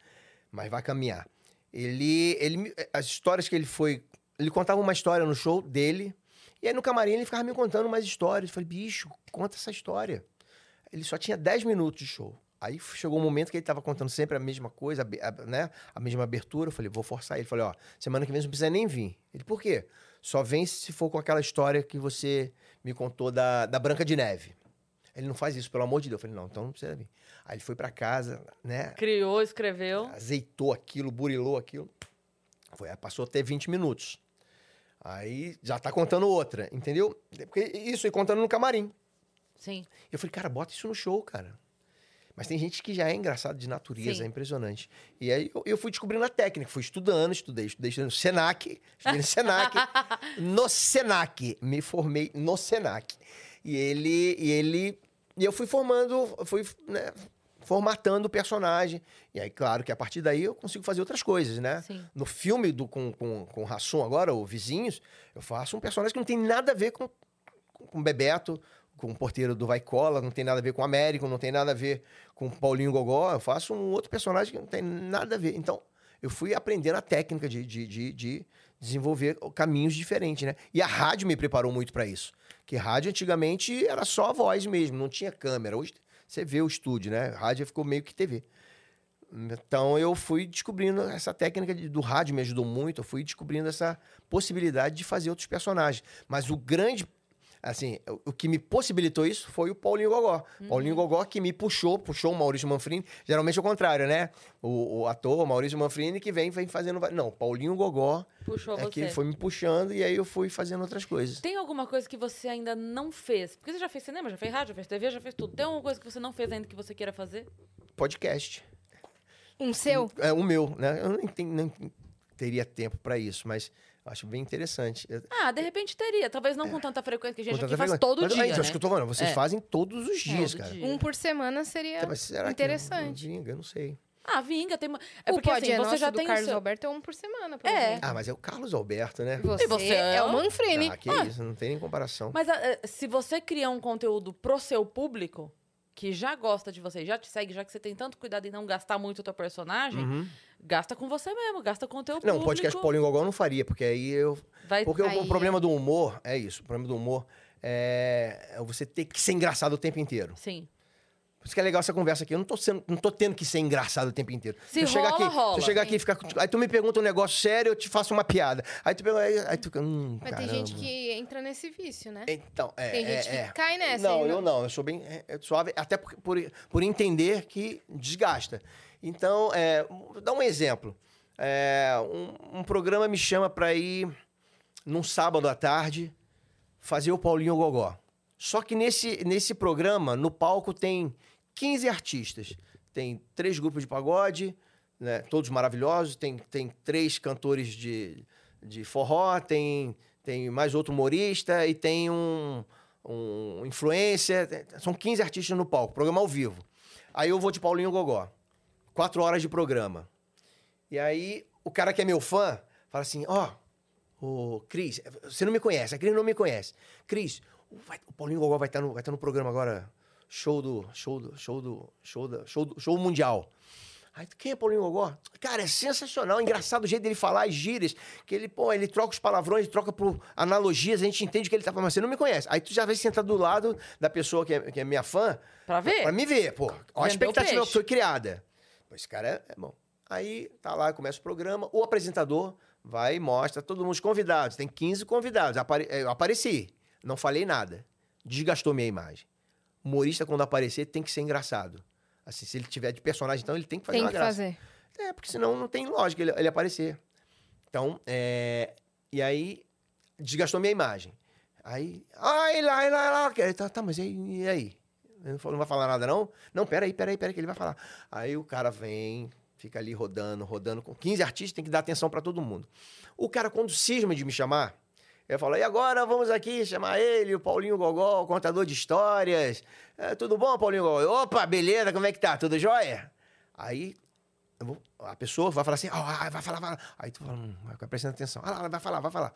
Mas vai caminhar. Ele, ele, me- as histórias que ele foi. Ele contava uma história no show dele. E aí no camarim ele ficava me contando mais histórias. Eu falei, bicho, conta essa história. Ele só tinha 10 minutos de show. Aí chegou um momento que ele estava contando sempre a mesma coisa, a- né? A mesma abertura. Eu falei, vou forçar ele. Falei, ó, semana que vem você não precisa nem vir. Ele, por quê? Só vem se for com aquela história que você me contou da, da Branca de Neve. Ele não faz isso, pelo amor de Deus. Eu falei, não, então não precisa vir. Aí ele foi pra casa, né? Criou, escreveu. Azeitou aquilo, burilou aquilo. Foi, passou até 20 minutos. Aí já tá contando outra, entendeu? Porque isso, e contando no camarim. Sim. Eu falei, cara, bota isso no show, cara. Mas tem gente que já é engraçado de natureza, Sim. é impressionante. E aí eu, eu fui descobrindo a técnica, fui estudando, estudei, estudei, estudei no Senac, estudei no Senac, no Senac, me formei no Senac. E ele, e ele, e eu fui formando, fui né, formatando o personagem. E aí, claro que a partir daí eu consigo fazer outras coisas, né? Sim. No filme do, com, com, com o Rassum agora, o Vizinhos, eu faço um personagem que não tem nada a ver com, com, Bebeto, com o porteiro do Vai Cola, não tem nada a ver com o Américo, não tem nada a ver com o Paulinho Gogó. Eu faço um outro personagem que não tem nada a ver. Então, eu fui aprendendo a técnica de, de, de, de desenvolver caminhos diferentes, né? E a rádio me preparou muito para isso. Que rádio antigamente era só a voz mesmo, não tinha câmera. Hoje você vê o estúdio, né? Rádio ficou meio que TV. Então eu fui descobrindo essa técnica do rádio me ajudou muito. Eu fui descobrindo essa possibilidade de fazer outros personagens. Mas o grande, assim, o, que me possibilitou isso foi o Paulinho Gogó. Paulinho Gogó que me puxou, puxou o Maurício Manfrini. Geralmente é o contrário, né? O, o ator o Maurício Manfrini que vem, vem fazendo. Não, Paulinho Gogó Puxou é você. que foi me puxando e aí eu fui fazendo outras coisas. Tem alguma coisa que você ainda não fez? Porque você já fez cinema, já fez rádio, já fez TV, já fez tudo. Tem alguma coisa que você não fez ainda que você queira fazer? Podcast. Um seu? É o meu, né? Eu nem, tenho- nem teria tempo para isso, mas acho bem interessante. Ah, de repente teria. Talvez não com tanta frequência que a gente É. Aqui faz frequência. todo Mas, dia, é, né? Acho que eu tô falando, vocês É. fazem todos os dias, Todo cara. dia. Um por semana seria Mas será que interessante. não? Eu não sei. Ah, vinga, tem... uma- É o porque Pode assim, é você já do tem o Carlos seu... Alberto é um por semana, por É. exemplo. Ah, mas é o Carlos Alberto, né? E você, E você é, é o Manfrini. Ah, que Ah. isso, não tem nem comparação. Mas ah, eh, se você criar um conteúdo pro seu público, que já gosta de você, já te segue, já que você tem tanto cuidado em não gastar muito o teu personagem, Uhum. Gasta com você mesmo, gasta com o teu Não, público. podcast Paulinho Gogol eu não faria, porque aí eu. Vai... Porque o- Aí, o problema do humor é isso. O problema do humor é é você ter que ser engraçado o tempo inteiro. Sim. Por isso que é legal essa conversa aqui. Eu não tô, sendo, não tô tendo que ser engraçado o tempo inteiro. Se eu chegar rola, aqui, rola. Se eu chegar aqui e ficar. Aí tu me pergunta um negócio sério, eu te faço uma piada. Aí tu pergunta. Aí, aí tu fica. Hum, Mas caramba. tem gente que entra nesse vício, né? Então, é. Tem é, gente que é. cai nessa. Não, eu não. Eu sou bem é, é suave, até por, por, por entender que desgasta. Então, é, dar um exemplo. É, um, um programa me chama para ir num sábado à tarde fazer o Paulinho Gogó. Só que nesse, nesse programa, no palco, tem 15 artistas. Tem três grupos de pagode, né, todos maravilhosos. Tem, tem três cantores de, de forró, tem, tem mais outro humorista e tem um, um influencer. São 15 artistas no palco, programa ao vivo. Aí eu vou de Paulinho Gogó. Quatro horas de programa. E aí o cara que é meu fã fala assim: ó, ô, Cris, você não me conhece, a Cris não me conhece. Cris, o, o Paulinho Gogó vai estar no, vai estar no programa agora, show do, show do, show do, show do, show do, show mundial. Aí, quem é Paulinho Gogó? Cara, é sensacional, engraçado o jeito dele falar, as gírias, que ele, pô, ele troca os palavrões, troca por analogias, a gente entende o que ele tá falando, mas você não me conhece. Aí tu já vai sentar do lado da pessoa que é, que é minha fã, Pra ver? Pra me ver, pô. Ó, a expectativa que foi criada. Pô, esse cara é, é bom. Aí tá lá, começa o programa. O apresentador vai e mostra todo mundo os convidados. Tem 15 convidados. Apare- é, Eu apareci. Não falei nada. Desgastou minha imagem. Humorista, quando aparecer, tem que ser engraçado. Assim, se ele tiver de personagem, então ele tem que fazer Tem que graça. fazer. É, porque senão não tem lógica ele, ele aparecer. Então, é... E aí, desgastou minha imagem. Aí, ai, lá, lá, lá. lá. Tá, tá, mas e? E aí? Ele falou, não vai falar nada, não? Não, peraí, peraí, peraí, que ele vai falar. Aí o cara vem, fica ali rodando, rodando. Com 15 artistas, tem que dar atenção pra todo mundo. O cara, quando cisma de me chamar, eu falo, e agora vamos aqui chamar ele, o Paulinho Gogó, o contador de histórias. É, tudo bom, Paulinho Gogó? Opa, beleza, como é que tá? Tudo jóia? Aí a pessoa vai falar assim, ah, vai falar, vai falar. Aí tu fala, hum, prestando atenção. Ah, vai falar, vai falar.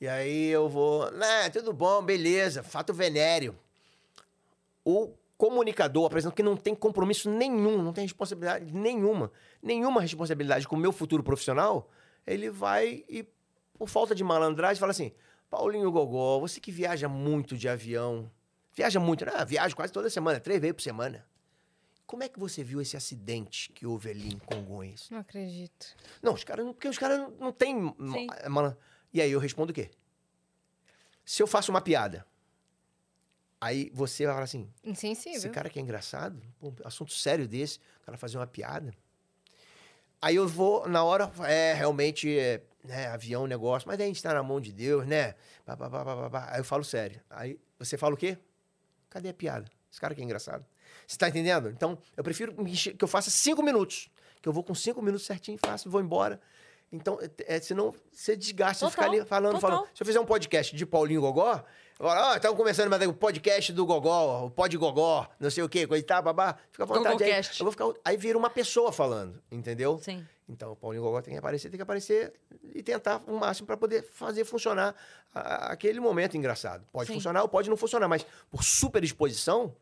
E aí eu vou, né, tudo bom, beleza, fato venéreo. O comunicador, apresentando que não tem compromisso nenhum, não tem responsabilidade nenhuma, nenhuma responsabilidade com o meu futuro profissional, ele vai e, por falta de malandragem, fala assim, Paulinho Gogó, você que viaja muito de avião, viaja muito, né? Viaja quase toda semana, três vezes por semana. Como é que você viu esse acidente que houve ali em Congonhas? Não acredito. Não, os caras não. Porque os caras não, não têm. E aí eu respondo o quê? Se eu faço uma piada, aí você vai falar assim: esse Insensível. cara que é engraçado, pô, assunto sério desse, o cara fazer uma piada. Aí eu vou, na hora, é, realmente, é, né, avião, negócio, mas aí a gente tá na mão de Deus, né? Pá, pá, pá. Aí eu falo sério. Aí você fala o quê? Cadê a piada? Esse cara que é engraçado. Você tá entendendo? Então, eu prefiro que eu faça cinco minutos. Que eu vou com cinco minutos certinho, faço, vou embora. Então, é, é, senão você desgasta, você ficar ali falando, total. falando. Se eu fizer um podcast de Paulinho Gogó, falo, ó, estamos começando mais o podcast do Gogó, o Pod Gogó, não sei o quê, coisa e tal, babá. Fica à vontade aí. Eu vou ficar, aí vira uma pessoa falando, entendeu? Sim. Então, o Paulinho Gogó tem que aparecer, tem que aparecer e tentar o máximo para poder fazer funcionar a- aquele momento engraçado. Pode Sim. funcionar ou pode não funcionar, mas por super exposição,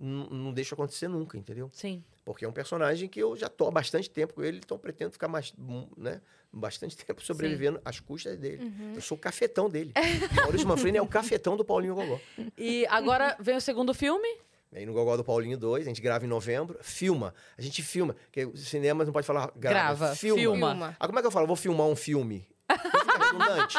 não deixa acontecer nunca, entendeu? Sim. Porque é um personagem que eu já tô há bastante tempo com ele, então pretendo ficar mais, hum, né, bastante tempo sobrevivendo às custas dele. Uhum. Eu sou o cafetão dele. Maurício Manfrini é o cafetão do Paulinho Gogó. E agora vem o segundo filme. Aí no Gogó do Paulinho 2, a gente grava em novembro, filma. A gente filma, porque o cinema não pode falar grava, Grava, filma. filma. Filma. Ah, como é que eu falo? Vou filmar um filme. Fica redundante?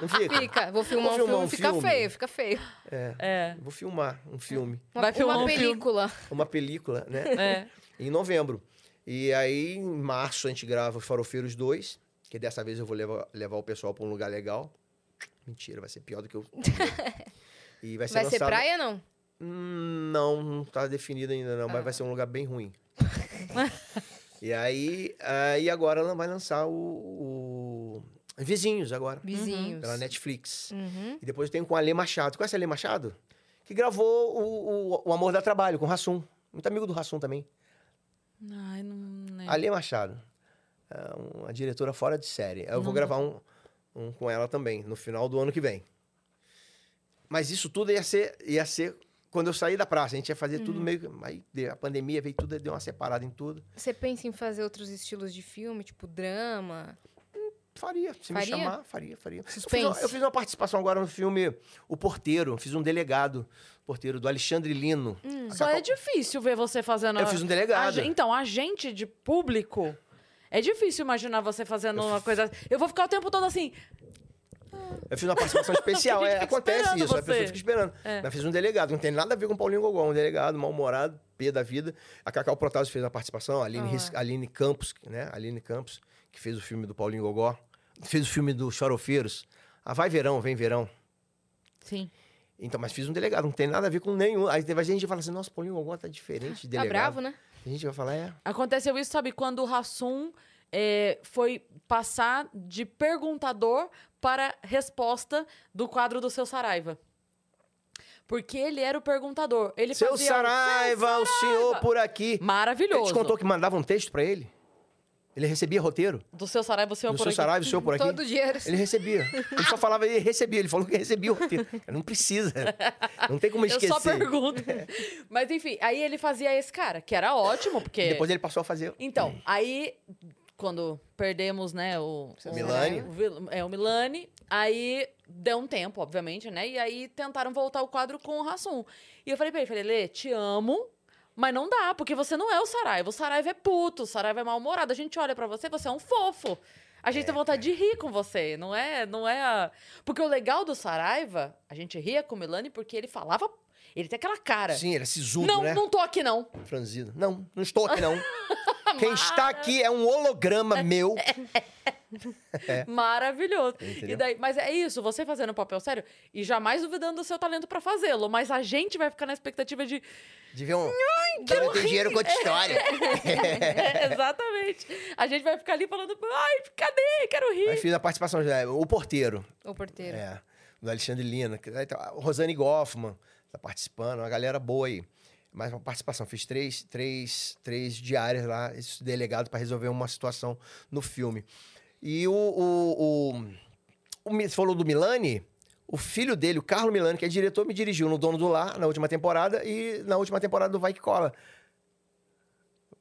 Não fica? Fica, vou filmar, Vou um, filmar filme, um fica filme. feio, fica feio. É. Vou filmar um filme, Uma, Vai filmar uma um filme. película. uma película, né? É. em novembro. E aí, em março, a gente grava os Farofeiros 2, que dessa vez eu vou levar, levar o pessoal para um lugar legal. Mentira, vai ser pior do que eu. E vai ser Vai ser lançado- praia, não? Não, não tá definido ainda não, Ah. mas vai ser um lugar bem ruim. e aí, aí agora ela vai lançar o, o Vizinhos agora, Vizinhos. pela Netflix. Uhum. E depois tem com o Ale Machado. Conhece o Ale Machado? Que gravou o, o, o Amor da Trabalho com o Rassum. Muito amigo do Rassum também. Ai, não lembro. Ale Machado. É uma diretora fora de série. Eu vou Não. gravar um, um com ela também, no final do ano que vem. Mas isso tudo ia ser, ia ser quando eu saí da praça. A gente ia fazer tudo Uhum. meio. que- Aí a pandemia veio tudo, deu uma separada em tudo. Você pensa em fazer outros estilos de filme, tipo drama? Faria. Se Faria? me chamar, faria, faria. Eu fiz, uma, eu fiz uma participação agora no filme O Porteiro. Fiz um delegado. Porteiro, do Alexandre Lino. A Só Cacau- é difícil ver você fazendo. Eu fiz um delegado. A Então, agente de público. É difícil imaginar você fazendo uma coisa. Eu vou ficar o tempo todo assim. Eu fiz uma participação especial. A é, acontece isso, a você. pessoa fica esperando. É. Mas fiz um delegado, não tem nada a ver com o Paulinho Gogol, um delegado mal-humorado, pé da vida. A Cacau Protásio fez a participação, a Aline, Ah. Aline Campos, né? Aline Campos, que fez o filme do Paulinho Gogó, fez o filme do Chorofeiros. Ah, vai verão, vem verão. Sim. Então, mas fiz um delegado, não tem nada a ver com nenhum. Aí a gente que fala assim, nossa, Paulinho Gogó tá diferente de Tá delegado. bravo, né? A gente vai falar, é. Aconteceu isso, sabe, quando o Rassum é, foi passar de perguntador para resposta do quadro do seu Saraiva. Porque ele era o perguntador. Ele Seu fazia o- Saraiva, o senhor por aqui. Ele Maravilhoso. te contou que mandava um texto pra ele? Ele recebia roteiro. Do seu Saraiva, o seu Do por seu aqui. Saraiva, o seu por aqui. Todo dia era. Ele recebia. Ele só falava, ele recebia. Ele falou que recebia o roteiro. Não precisa. Não tem como Eu esquecer. só pergunto. Mas enfim, aí ele fazia esse cara, que era ótimo, porque. Depois ele passou a fazer. Então, aí, quando perdemos, né, o... O Milani. o Vil- é, o Milani, aí deu um tempo, obviamente, né, e aí tentaram voltar o quadro com o Rassum. E eu falei pra ele, falei, Lê, te amo, mas não dá, porque você não é o Saraiva. O Saraiva é puto, o Saraiva é mal-humorado. A gente olha pra você, você é um fofo. A gente tem vontade de rir com você, não é, não é a... Porque o legal do Saraiva, a gente ria com o Milani porque ele falava... Ele tem aquela cara. Sim, ele é sisudo, não, né? não tô aqui, não. Franzido. Não, não estou aqui, não. Quem está aqui é um holograma meu. Maravilhoso. Entendeu? E daí, mas é isso, você fazendo um papel sério e jamais duvidando do seu talento pra fazê-lo. Mas a gente vai ficar na expectativa de. De ver um. Quero ter dinheiro com outra história. É, exatamente. A gente vai ficar ali falando, ai, cadê? Quero rir. Fiz a participação, já, o porteiro. O porteiro. É, do Alexandre Lina. que- tá- O Rosane Goffman tá participando, uma galera boa aí. Mas uma participação, fiz três, três, três diárias lá, delegado para resolver uma situação no filme. E o, o, o, o Você falou do Milani? O filho dele, o Carlo Milani, que é diretor, me dirigiu no Dono do Lar na última temporada e na última temporada do Vai Que Cola.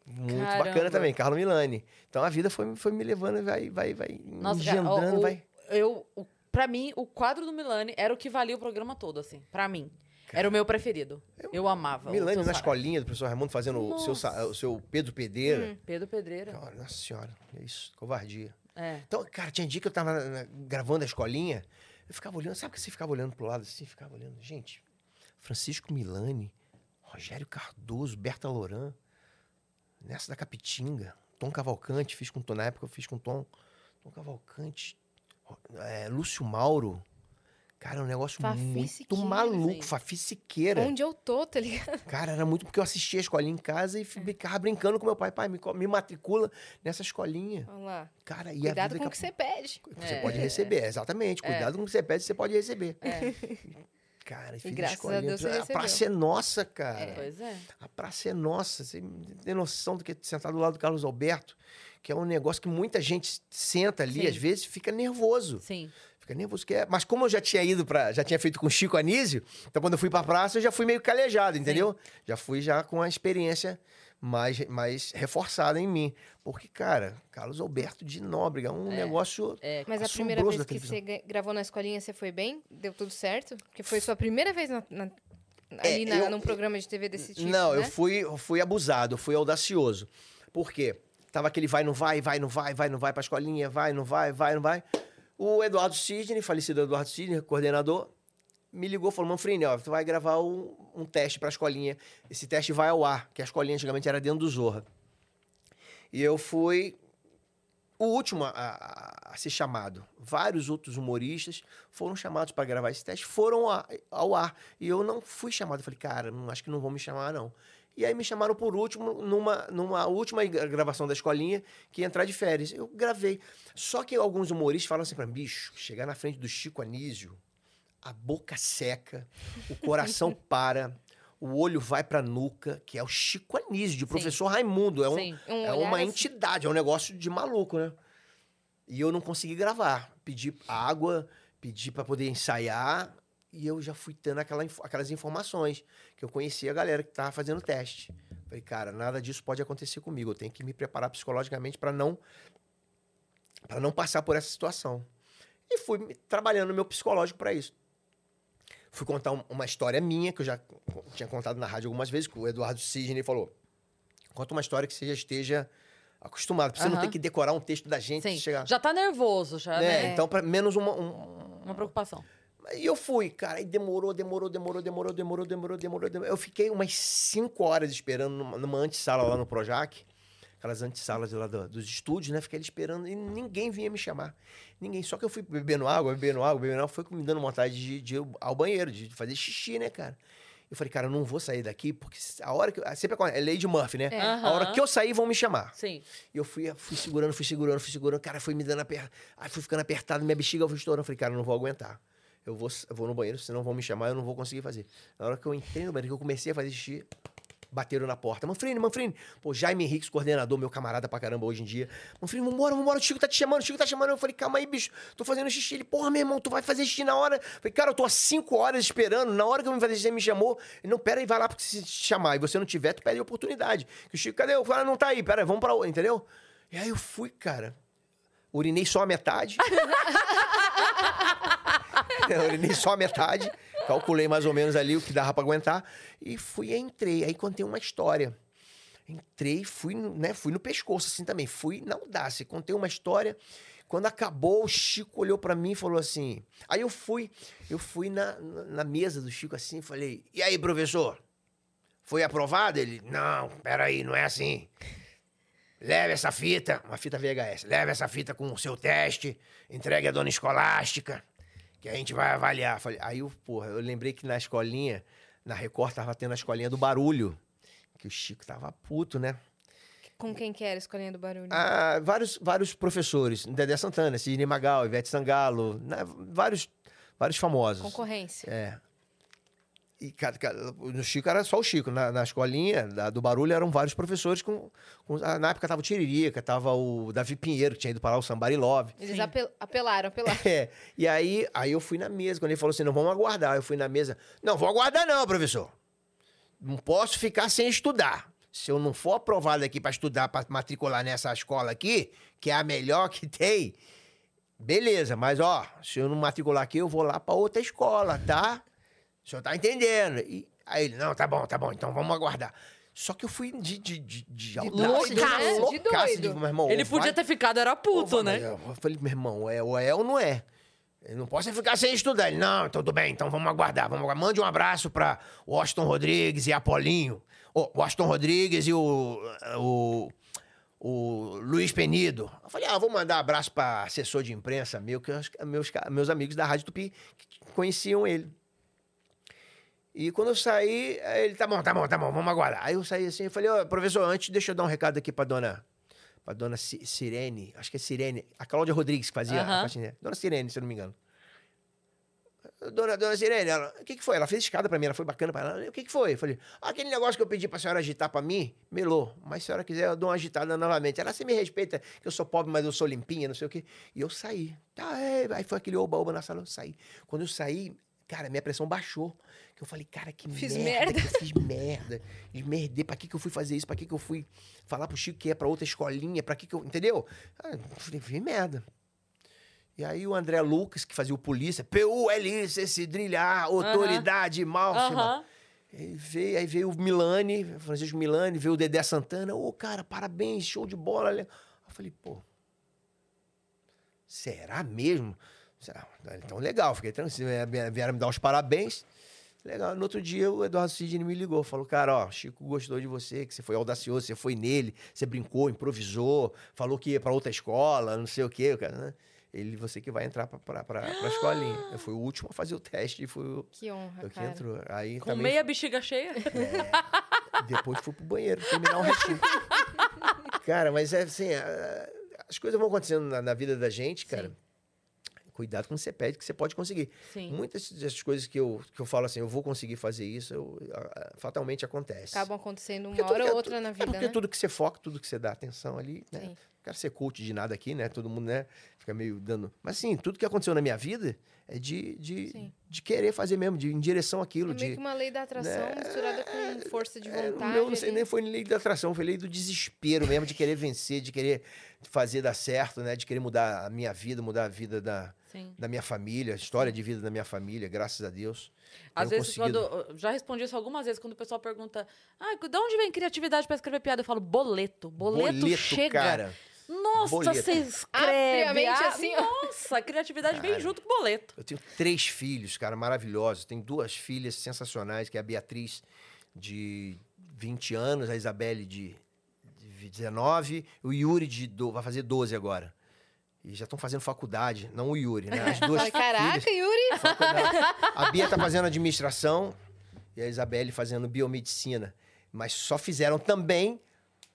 Muito Caramba. bacana também, Carlo Milani. Então a vida foi, foi me levando, vai, vai, vai Nossa, cara, engendrando, o- o- vai. eu, o, pra mim, o quadro do Milani era o que valia o programa todo, assim. Pra mim. Era o meu preferido. Eu amava. o Milani na Saraiva. escolinha do professor Raimundo fazendo o seu, o seu Pedro Pedreira. Pedro Pedreira. Cara, Nossa senhora, é isso, covardia. É. Então, cara, tinha dia que eu tava na- gravando a escolinha, eu ficava olhando, sabe que você ficava olhando pro lado assim, ficava olhando, gente, Francisco Milani, Rogério Cardoso, Berta Loran, Nessa da Capitinga, Tom Cavalcante, fiz com Tom, na época eu fiz com Tom, Tom Cavalcante, é, Lúcio Mauro, cara, é um negócio Fafi muito Siqueira, maluco. Fafi Siqueira. Onde eu tô, tá ligado? Cara, era muito porque eu assistia a escolinha em casa e ficava brincando com meu pai. Pai, me, me matricula nessa escolinha. Olha lá. Cara, e a Cuidado com o que você pede. você É. pode receber, exatamente. Cuidado com o que você pede, você pode receber. É. Cara, E graças a escolinha. A recebeu. praça é nossa, cara. Pois é. A praça é nossa. Você tem noção do que é sentar do lado do Carlos Alberto, que é um negócio que muita gente senta ali, Sim. às vezes fica nervoso. Sim. Fica nervoso. Que é... Mas como eu já tinha ido para, já tinha feito com o Chico Anísio, então quando eu fui pra praça eu já fui meio calejado, entendeu? Já fui já com a experiência mais, mais reforçada em mim. Porque, cara, Carlos Alberto de Nóbrega é um negócio É. Mas a primeira vez que você gra- gravou na escolinha, você foi bem? Deu tudo certo? Porque foi sua primeira vez na, na- É, ali na, eu- num programa de TV desse tipo, Não, eu né? fui, eu fui abusado, eu fui audacioso. Por quê? Tava aquele vai, não vai, vai, não vai, vai, não vai pra escolinha, vai, não vai, vai, não vai. O Eduardo Sidney, falecido Eduardo Sidney, coordenador, me ligou e falou, Manfrini, ó, tu vai gravar um, um teste pra escolinha. Esse teste vai ao ar, que a escolinha antigamente era dentro do Zorra. E eu fui o último a, a- a ser chamado. Vários outros humoristas foram chamados para gravar esse teste, foram a- ao ar. E eu não fui chamado. Eu falei, cara, acho que não vão me chamar, não. E aí me chamaram por último, numa, numa última gra- gravação da escolinha, que ia entrar de férias. Eu gravei. Só que alguns humoristas falam assim pra mim, bicho, chegar na frente do Chico Anísio, a boca seca, o coração para, o olho vai pra nuca, que é o Chico Anísio, de professor Raimundo. É um, Sim. Um é uma assim. entidade, é um negócio de maluco, né? E eu não consegui gravar. Pedi água, pedi para poder ensaiar, e eu já fui tendo aquela, aquelas informações, que eu conhecia a galera que tava fazendo teste. Falei, cara, nada disso pode acontecer comigo. Eu tenho que me preparar psicologicamente para não para não passar por essa situação. E fui trabalhando no meu psicológico para isso. Fui contar um- uma história minha, que eu já tinha contado na rádio algumas vezes, que o Eduardo Sidney falou. Conta uma história que você já esteja acostumado, pra você não Aham. ter que decorar um texto da gente Sim. chegar. Já tá nervoso, já, né? né? Então, para menos uma, um- Uma preocupação. E eu fui, cara, e demorou, demorou, demorou, demorou, demorou, demorou, demorou, demorou. Eu fiquei umas cinco horas esperando numa, numa antessala lá no Projac, aquelas antessalas lá do- dos estúdios, né? Fiquei ali esperando e ninguém vinha me chamar. Ninguém. Só que eu fui bebendo água, bebendo água, bebendo água, foi me dando vontade de, de ir ao banheiro, de fazer xixi, né, cara? Eu falei, cara, eu não vou sair daqui, porque a hora que. eu- Sempre é lei de Murphy, né? É. A hora que eu sair, vão me chamar. Sim. E eu fui, fui segurando, fui segurando, fui segurando. Cara, foi me dando apertado. Aí fui ficando apertado, minha bexiga foi estourando. Eu falei, cara, eu não vou aguentar. Eu vou, eu vou no banheiro, senão vão me chamar, eu não vou conseguir fazer. Na hora que eu entrei no banheiro, que eu comecei a fazer xixi, bateram na porta. Manfrini, Manfrini. Pô, Jaime Henriques, coordenador, meu camarada pra caramba hoje em dia. Manfrini, vambora, vambora, o Chico tá te chamando, o Chico tá chamando. Eu falei, calma aí, bicho, tô fazendo xixi. Ele, porra, meu irmão, tu vai fazer xixi na hora. Eu falei, cara, eu tô há cinco horas esperando, na hora que eu vim fazer xixi, ele me chamou. Ele, não, pera aí, vai lá pra se te chamar. E você não tiver, tu pede a oportunidade. Que o Chico, cadê? Eu falei, ah, não tá aí, pera aí, vamos pra outra, entendeu? E aí eu fui, cara. Urinei só a metade. eu urinei só a metade. Calculei mais ou menos ali o que dava pra aguentar. E fui e entrei. Aí contei uma história. Entrei, fui, né, fui no pescoço assim também. Fui na audácia. Contei uma história. Quando acabou, o Chico olhou pra mim e falou assim. Aí eu fui, eu fui na, na mesa do Chico assim e falei: E aí, professor? Foi aprovado? Ele: Não, peraí, não é assim. Leve essa fita, uma fita VHS, leve essa fita com o seu teste, entregue à dona escolástica, que a gente vai avaliar. Falei, aí, eu, porra, eu lembrei que na escolinha, na Record, tava tendo a escolinha do barulho, que o Chico tava puto, né? Com quem que era a escolinha do barulho? Ah, vários, vários professores, Dedé Santana, Sidney Magal, Ivete Sangalo, né, vários, vários famosos. Concorrência. É. E cada, cada- no Chico era só o Chico. Na, na escolinha da- do barulho eram vários professores com. com- ah, na época tava o Tiririca, tava o Davi Pinheiro, que tinha ido para lá, o Somebody Love. Eles apel- apelaram, apelaram. É. E aí, aí eu fui na mesa. Quando ele falou assim: não, vamos aguardar. Eu fui na mesa. Não, vou aguardar, não, professor. Não posso ficar sem estudar. Se eu não for aprovado aqui para estudar, para matricular nessa escola aqui, que é a melhor que tem, beleza, mas ó, se eu não matricular aqui, eu vou lá para outra escola, tá? O senhor tá entendendo? E aí ele, não, tá bom, tá bom, então vamos aguardar. Só que eu fui de, de, de, de, né? De loucaço, doido. meu irmão, Ele podia vai- ter ficado, era puto, Pô, né? Eu falei, meu irmão, é, ou é ou não é? Eu não posso ficar sem estudar. Ele, não, tudo bem, então vamos aguardar. Vamos aguardar. Mande um abraço para Washington Rodrigues e Apolinho. O Washington Rodrigues e o, o, o Luiz Penido. Eu falei, ah, vou mandar abraço para assessor de imprensa meu, que os- meus, meus amigos da Rádio Tupi que conheciam ele. E quando eu saí, aí ele, tá bom, tá bom, tá bom, vamos aguardar. Aí eu saí assim, eu falei, ó, professor, antes deixa eu dar um recado aqui pra dona, pra dona Sirene, acho que é Sirene, a Cláudia Rodrigues que fazia Aham. a faxineira. Dona Sirene, se eu não me engano. Dona, dona Sirene, ela, o que que foi? Ela fez escada pra mim, ela foi bacana pra ela. O que que foi? Eu falei, "Ah, aquele negócio que eu pedi pra senhora agitar pra mim, melou. Mas se a senhora quiser, eu dou uma agitada novamente. Ela, você me respeita, que eu sou pobre, mas eu sou limpinha, não sei o quê. E eu saí. Tá, é. Aí foi aquele oba-oba na sala, eu saí. Quando eu saí, cara, minha pressão baixou. Eu falei, cara, que Fiz merda, merda. que eu fiz merda. Esmerdei, pra que que eu fui fazer isso? Pra que que eu fui falar pro Chico que ia pra outra escolinha? Pra que que eu... Entendeu? Ah, eu falei, fiz merda. E aí o André Lucas, que fazia o polícia, P-U-L-I-C, Cidrilha, autoridade máxima. Aham. Aí veio, aí veio o Milani, Francisco Milani, veio o Dedé Santana. Ô, cara, parabéns, show de bola. Eu falei, pô, será mesmo? Será? Então, legal, fiquei tranquilo. Vieram me dar os parabéns. Legal. No outro dia, o Eduardo Sidney me ligou. Falou, cara, ó, Chico gostou de você, que você foi audacioso, você foi nele, você brincou, improvisou, falou que ia pra outra escola, não sei o quê. Cara, né? Ele, você que vai entrar pra, pra, pra, pra escolinha. Eu fui o último a fazer o teste e fui o Que honra, eu que cara. entrou. Aí Com também meia bexiga cheia. depois fui pro banheiro terminar o restinho. cara, mas é assim, as coisas vão acontecendo na, na vida da gente, cara. Sim. Cuidado com o que você pede, que você pode conseguir. Sim. Muitas dessas coisas que eu, que eu falo assim, eu vou conseguir fazer isso, eu- fatalmente acontece. Acabam acontecendo uma Porque hora ou é- outra na É vida, porque né? tudo que você foca, tudo que você dá atenção ali, né? Sim. Não quero ser coach de nada aqui, né? Todo mundo, né? Fica meio dando. Mas assim, tudo que aconteceu na minha vida é de, de, Sim. de querer fazer mesmo, de em direção àquilo. É de... meio que uma lei da atração né? misturada com força de É, vontade. o meu não sei, ali. nem foi lei da atração, foi lei do desespero mesmo, de querer vencer, de querer fazer dar certo, né? De querer mudar a minha vida, mudar a vida da, Sim. da minha família, a história de vida da minha família, graças a Deus. Às vezes, conseguido. quando. eu Já respondi isso algumas vezes, quando o pessoal pergunta: Ah, de onde vem criatividade pra escrever piada? Eu falo, boleto. Boleto, chega. cara. Nossa, Boleto. você escreve. Ah, assim. Nossa, a criatividade vem junto com o boleto. Eu tenho três filhos, cara, maravilhosos. Tenho duas filhas sensacionais, que é a Beatriz, de 20 anos, a Isabelle, de de 19, o Yuri, de do... vai fazer 12 agora. E já estão fazendo faculdade, não o Yuri, né? As duas Caraca, filhas. Yuri! Faculdade. A Bia tá fazendo administração e a Isabelle fazendo biomedicina. Mas só fizeram também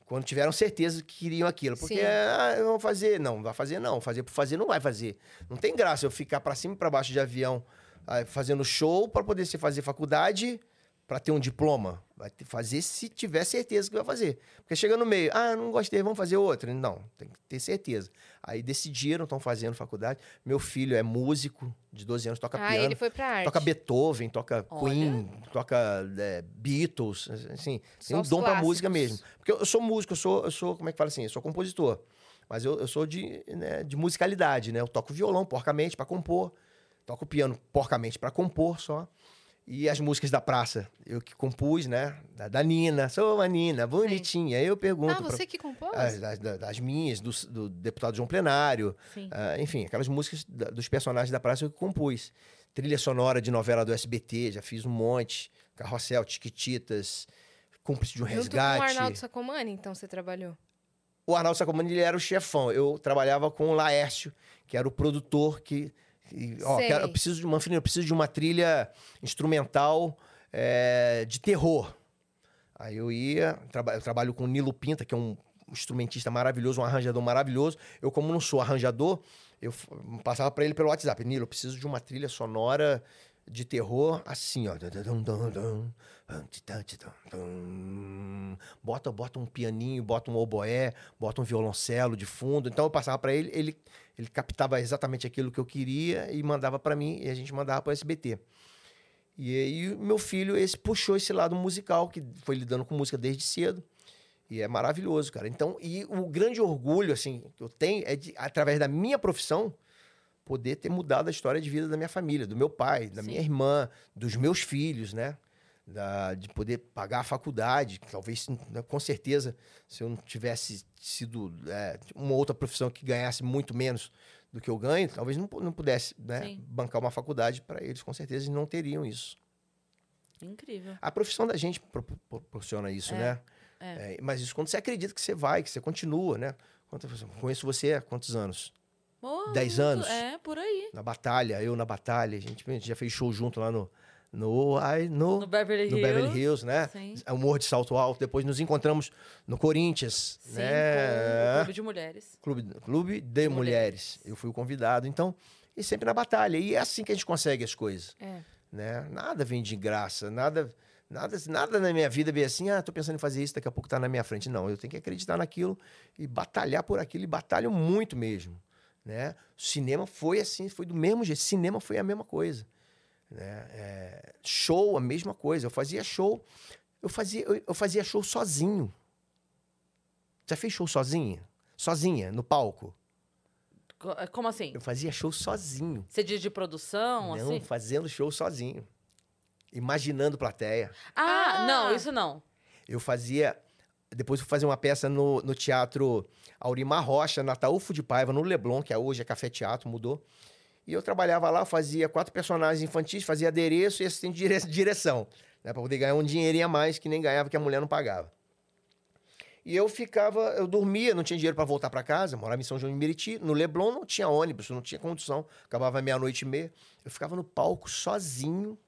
quando tiveram certeza que queriam aquilo. Porque, Sim. ah, vão fazer. Não, não vai fazer não. Fazer por fazer não vai fazer. Não tem graça eu ficar pra cima e pra baixo de avião ah, fazendo show pra poder se fazer faculdade para ter um diploma? Vai fazer se tiver certeza que vai fazer. Porque chega no meio, ah, não gostei, vamos fazer outra. Não, tem que ter certeza. Aí decidiram, estão fazendo faculdade. Meu filho é músico, de 12 anos, toca Ah, piano. ele foi pra arte. Toca Beethoven, toca Olha. Queen, toca é, Beatles, assim, Só tem um dom pra música clássicos. mesmo. Porque eu, sou músico, eu sou, eu sou, como é que fala assim, eu sou compositor. Mas eu, eu sou de, né, de musicalidade, né? Eu toco violão porcamente pra compor, toco piano porcamente pra compor só. E as músicas da praça, eu que compus, né? Da, da Nina, sou uma Nina, bonitinha. Aí eu pergunto Ah, pra- você que compôs? as, das, das- das minhas, do, do deputado João Plenário, Sim. ah, enfim, aquelas músicas da- dos personagens da praça eu que compus. Trilha sonora de novela do SBT, já fiz um monte. Carrossel, Tiquititas, Cúmplice de um Junto Resgate. com o Arnaldo Sacomani, então você trabalhou? O Arnaldo Sacomani, ele era o chefão. Eu trabalhava com o Laércio, que era o produtor que... que, ó, quero- eu preciso de uma eu preciso de uma trilha instrumental é, de terror. Aí eu ia, traba- eu trabalho com o Nilo Pinta, que é um instrumentista maravilhoso, um arranjador maravilhoso. Eu, como não sou arranjador, eu passava para ele pelo WhatsApp. Nilo, eu preciso de uma trilha sonora de terror assim, ó. Bota, bota um pianinho, bota um oboé, bota um violoncelo de fundo. Então eu passava para ele, ele, ele captava exatamente aquilo que eu queria e mandava para mim, e a gente mandava para o SBT. E aí meu filho esse puxou esse lado musical, que foi lidando com música desde cedo. E é maravilhoso, cara. Então, e o grande orgulho, assim, que eu tenho é de, através da minha profissão, poder ter mudado a história de vida da minha família, do meu pai, da Sim. minha irmã, dos meus filhos, né? Da- de poder pagar a faculdade. que Talvez, né, com certeza, se eu não tivesse sido é, uma outra profissão que ganhasse muito menos do que eu ganho, talvez não, não pudesse né, bancar uma faculdade para eles, com certeza, e não teriam isso. Incrível. A profissão da gente pro- pro- proporciona isso, É, né? é. É, mas isso quando você acredita que você vai, que você continua, né? Quanto- Conheço você há quantos anos? Oh, Dez muito- anos? É, por aí. Na batalha, eu na batalha. A gente, a gente já fez show junto lá no, no, ai, no, No Beverly no Hills. Beverly Hills, né? Sim. É o Morro de Salto Alto. Depois nos encontramos no Corinthians, Sim, né? Clube de Mulheres. Clube, Clube de mulheres. Mulheres. Eu fui o convidado. Então, e sempre na batalha. E é assim que a gente consegue as coisas É. né? Nada vem de graça, nada, nada, nada na minha vida vem assim, ah, tô pensando em fazer isso, daqui a pouco tá na minha frente. Não, eu tenho que acreditar naquilo e batalhar por aquilo e batalho muito mesmo, né? Cinema foi assim, foi do mesmo jeito, cinema foi a mesma coisa, né? É, show, a mesma coisa. Eu fazia show, eu fazia, eu, eu fazia show sozinho. Já fez show sozinha? Sozinha, no palco? Co- Como assim? Eu fazia show sozinho. Você diz de produção, Não, assim? fazendo show sozinho. Imaginando plateia. Ah, Ah! não, isso não. Eu fazia. Depois eu fazia uma peça no, no teatro Aurimar Rocha, na Taúfo de Paiva, no Leblon, que é hoje é Café Teatro, mudou. E eu trabalhava lá, fazia quatro personagens infantis, fazia adereço e assistente de dire- direção. Né, poder ganhar um dinheirinho a mais que nem ganhava, que a mulher não pagava. E eu ficava, eu dormia, não tinha dinheiro para voltar para casa, morava em São João de Meriti. No Leblon não tinha ônibus, não tinha condução, acabava meia-noite e meia. Eu ficava no palco sozinho.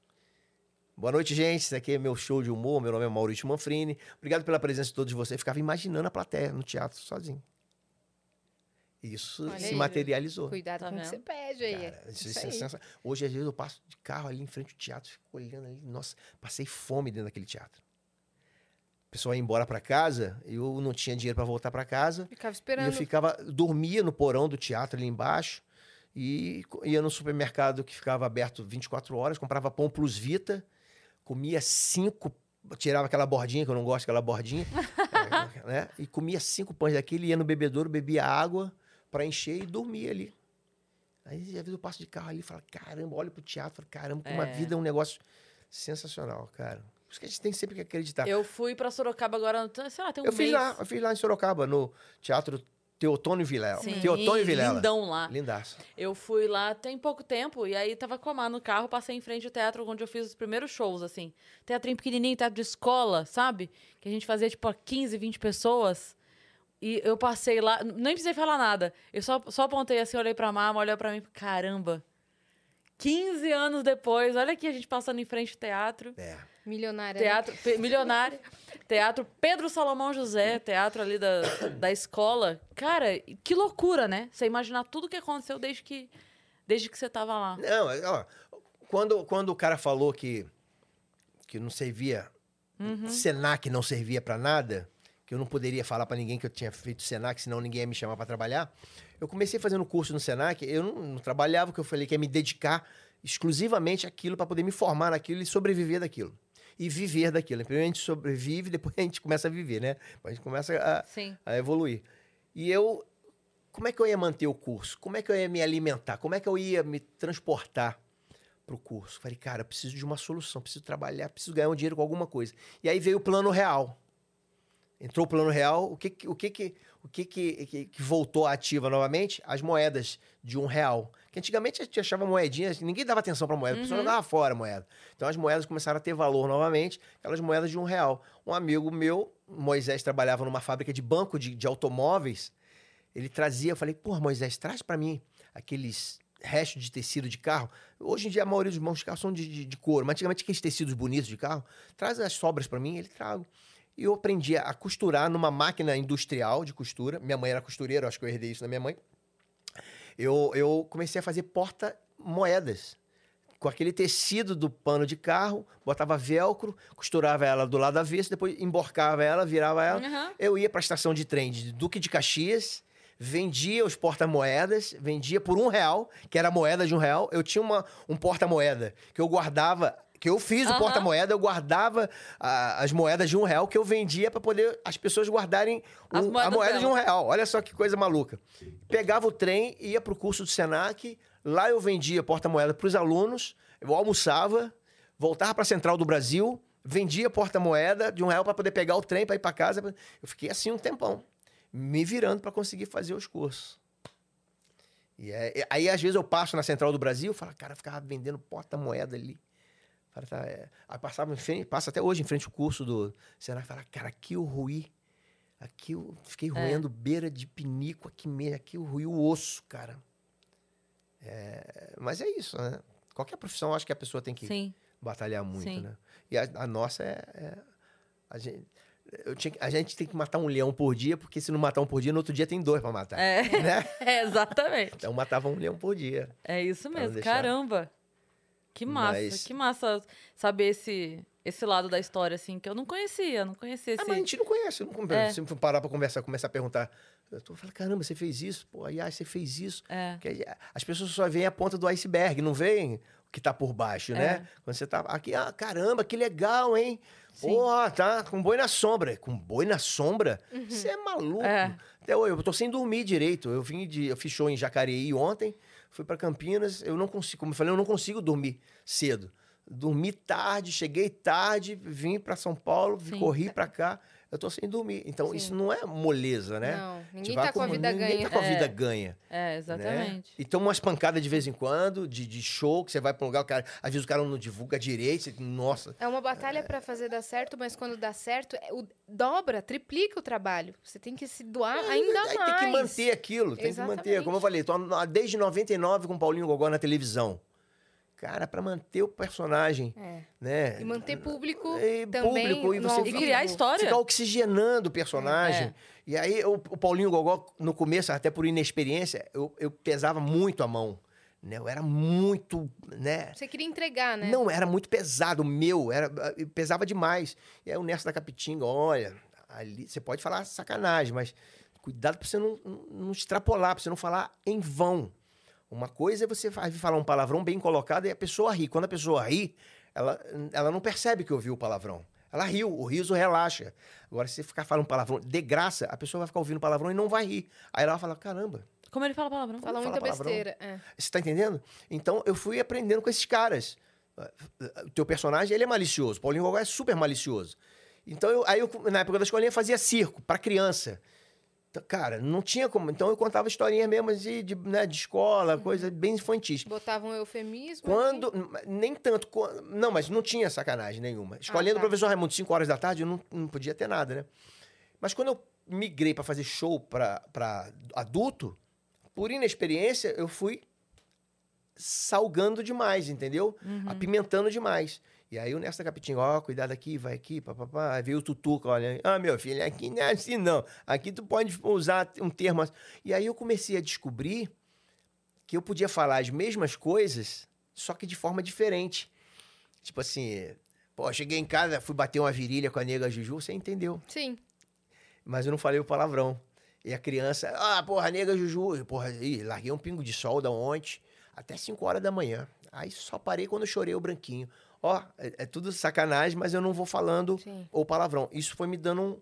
Boa noite, gente. Esse aqui é meu show de humor. Meu nome é Maurício Manfrini. Obrigado pela presença de todos vocês. Eu ficava imaginando a plateia no teatro sozinho. Isso Olha se aí, materializou. Cuidado Tá com o que você pede aí. Cara, isso, Isso isso é aí. sensa- Hoje, às vezes, eu passo de carro ali em frente ao teatro, fico olhando ali. Nossa, passei fome dentro daquele teatro. A pessoa ia embora para casa, eu não tinha dinheiro para voltar para casa. Ficava E esperando. eu ficava, dormia no porão do teatro ali embaixo e ia no supermercado que ficava aberto 24 horas, comprava pão plus vita, comia cinco, tirava aquela bordinha, que eu não gosto daquela bordinha, né? E comia cinco pães daquele, ia no bebedouro, bebia água para encher e dormia ali. Aí, às vezes, eu passo de carro ali e falo, caramba, olho pro teatro, falo, caramba, como a É. vida é um negócio sensacional, cara. Por isso que a gente tem sempre que acreditar. Eu fui pra Sorocaba agora, sei lá, tem um Eu fiz mês. lá, eu fiz lá em Sorocaba, no Teatro Teotônio Vilela. Sim, Teotônio Vilela. lindão lá. Lindaço. Eu fui lá tem pouco tempo e aí tava com a Má no carro, passei em frente ao teatro onde eu fiz os primeiros shows, assim. Teatrinho pequenininho, teatro de escola, sabe? Que a gente fazia, tipo, 15, 20 pessoas. E eu passei lá, nem precisei falar nada. Eu só, só apontei assim, olhei pra Má, olhou pra mim, caramba. 15 anos depois, olha aqui a gente passando em frente ao teatro. É. Milionária. né? Teatro Pe- Milionário. Teatro Pedro Salomão José, teatro ali da, da escola. Cara, que loucura, né? Você imaginar tudo que aconteceu desde que, desde que você tava lá. Não, ó, quando, quando o cara falou que, que não servia, Uhum. Senac não servia para nada, que eu não poderia falar para ninguém que eu tinha feito Senac, senão ninguém ia me chamar para trabalhar. Eu comecei fazendo curso no Senac, eu não, não trabalhava, porque eu falei que ia me dedicar exclusivamente àquilo para poder me formar naquilo e sobreviver daquilo. E viver daquilo. Primeiro a gente sobrevive, depois a gente começa a viver, né? A gente começa a, a evoluir. E eu, como é que eu ia manter o curso? Como é que eu ia me alimentar? Como é que eu ia me transportar para o curso? Falei, cara, eu preciso de uma solução, preciso trabalhar, preciso ganhar um dinheiro com alguma coisa. E aí veio o plano real. Entrou o plano real, o que o que, que, o que, que, que, voltou ativa novamente? As moedas de um real. Que antigamente a gente achava moedinhas, ninguém dava atenção para moeda, a pessoa Uhum. jogava fora a moeda. Então as moedas começaram a ter valor novamente, aquelas moedas de um real. Um amigo meu, Moisés, trabalhava numa fábrica de banco de, de automóveis. Ele trazia, eu falei, porra, Moisés, traz para mim aqueles restos de tecido de carro. Hoje em dia a maioria dos bons carros são de, de, de couro, mas antigamente aqueles tecidos bonitos de carro. Traz as sobras para mim, ele trago. E eu aprendi a costurar numa máquina industrial de costura. Minha mãe era costureira, acho que eu herdei isso da minha mãe. Eu, eu comecei a fazer porta-moedas. Com aquele tecido do pano de carro, botava velcro, costurava ela do lado avesso, depois emborcava ela, virava ela. Uhum. Eu ia para a estação de trem de Duque de Caxias, vendia os porta-moedas, vendia por um real, que era a moeda de um real. Eu tinha uma, um porta-moeda que eu guardava, que eu fiz o Aham. porta-moeda, eu guardava ah, as moedas de um real que eu vendia para poder as pessoas guardarem um- a moeda de dela. um real. Olha só que coisa maluca. Pegava o trem, ia para o curso do Senac, lá eu vendia porta-moeda para os alunos, eu almoçava, voltava para a Central do Brasil, vendia porta-moeda de um real para poder pegar o trem para ir para casa. Eu fiquei assim um tempão, me virando para conseguir fazer os cursos. E é- e aí, às vezes, eu passo na Central do Brasil, falo, cara, eu ficava vendendo porta-moeda ali. Fala, tá, é. Aí passava em frente, passa até hoje em frente o curso do Senac, fala, cara, aqui eu ruí. Aqui eu fiquei roendo beira de pinico aqui mesmo, aqui eu ruí o osso, cara. É, mas é isso, né? Qualquer profissão, acho que a pessoa tem que Sim. batalhar muito, Sim. né? E a, a nossa é. é- a, gente, eu tinha, a gente tem que matar um leão por dia, porque se não matar um por dia, no outro dia tem dois pra matar. É. Né? É, exatamente. Então matava um leão por dia. É isso mesmo. Caramba. Que massa, Mas- que massa saber esse, esse lado da história, assim, que eu não conhecia, não conhecia esse... Ah, mas a gente não conhece. Não, conversa. É. Se parar pra conversar, começar a perguntar. Eu tô falando, caramba, você fez isso? Pô, aí, ah, você fez isso. É. Porque as pessoas só veem a ponta do iceberg, não veem o que tá por baixo, É. né? Quando você tá aqui, ah, caramba, que legal, hein? Pô, tá com boi na sombra. Com boi na sombra? Você é maluco. É. Até hoje, eu tô sem dormir direito. Eu vim de. Eu fiz show em Jacareí ontem, fui pra Campinas. Eu não consigo, como eu falei, eu não consigo dormir cedo. Dormi tarde, cheguei tarde, vim pra São Paulo, Sim. corri pra cá. Eu tô sem dormir. Então, Sim. isso não é moleza, né? Não, gente ninguém tá com a vida ninguém ganha. tá com a É. vida ganha. É, né? exatamente. E toma umas pancadas de vez em quando, de, de show, que você vai pra um lugar, o cara, às vezes o cara não divulga direito, você, nossa. É uma batalha pra fazer dar certo, mas quando dá certo, é o- dobra, triplica o trabalho. Você tem que se doar ainda Aí mais. tem que manter aquilo, tem que manter. Exatamente. Como eu falei, tô desde 99 com o Paulinho Gogó na televisão. Cara, pra manter o personagem, É. né? E manter público E também público, e você E fica- criar vivo. história. Ficar oxigenando o personagem. É. E aí, o, o Paulinho Gogó, no começo, até por inexperiência, eu, eu pesava muito a mão. Né? Eu era muito, né? Você queria entregar, né? Não, era muito pesado, o meu, era, eu pesava demais. E aí o Nessa da Capitinga, olha, ali você pode falar sacanagem, mas cuidado pra você não, não, não extrapolar, pra você não falar em vão. Uma coisa é você fa- falar um palavrão bem colocado e a pessoa ri. Quando a pessoa ri, ela, ela não percebe que ouviu o palavrão. Ela riu, o riso relaxa. Agora, se você ficar falando palavrão de graça, a pessoa vai ficar ouvindo palavrão e não vai rir. Aí ela vai falar, caramba, Como ele fala palavrão? Fala Fala muita palavrão. besteira. é. você tá entendendo? Então eu fui aprendendo com esses caras. O teu personagem, ele é malicioso. Paulinho Gogó é super malicioso. Então, eu- aí eu, na época da escolinha, fazia circo pra criança. Então, cara, não tinha como. Então eu contava historinhas mesmo de, de, né, de escola, coisa bem infantis. Botava um eufemismo. Quando. Nem tanto. Não, mas não tinha sacanagem nenhuma. Escolinha Ah, tá. professor Raimundo, 5 horas da tarde, eu não, não podia ter nada, né? Mas quando eu migrei pra fazer show pra adulto, por inexperiência, eu fui salgando demais, entendeu? Apimentando demais. E aí o Nesta Capitinho, ó, cuidado aqui, vai aqui, papapá. Aí veio o Tutuca, olha, ah, meu filho, aqui não é assim não. Aqui tu pode usar um termo assim. E aí eu comecei a descobrir que eu podia falar as mesmas coisas, só que de forma diferente. Tipo assim, Pô, cheguei em casa, fui bater uma virilha com a nega Juju, você entendeu. Sim. Mas eu não falei o palavrão. E a criança, ah, porra, nega Juju, porra, ih, larguei um pingo de sol da ontem, até 5 horas da manhã. Aí só parei quando chorei o branquinho. Ó, é, é tudo sacanagem, mas eu não vou falando Sim. o palavrão. Isso foi me dando um-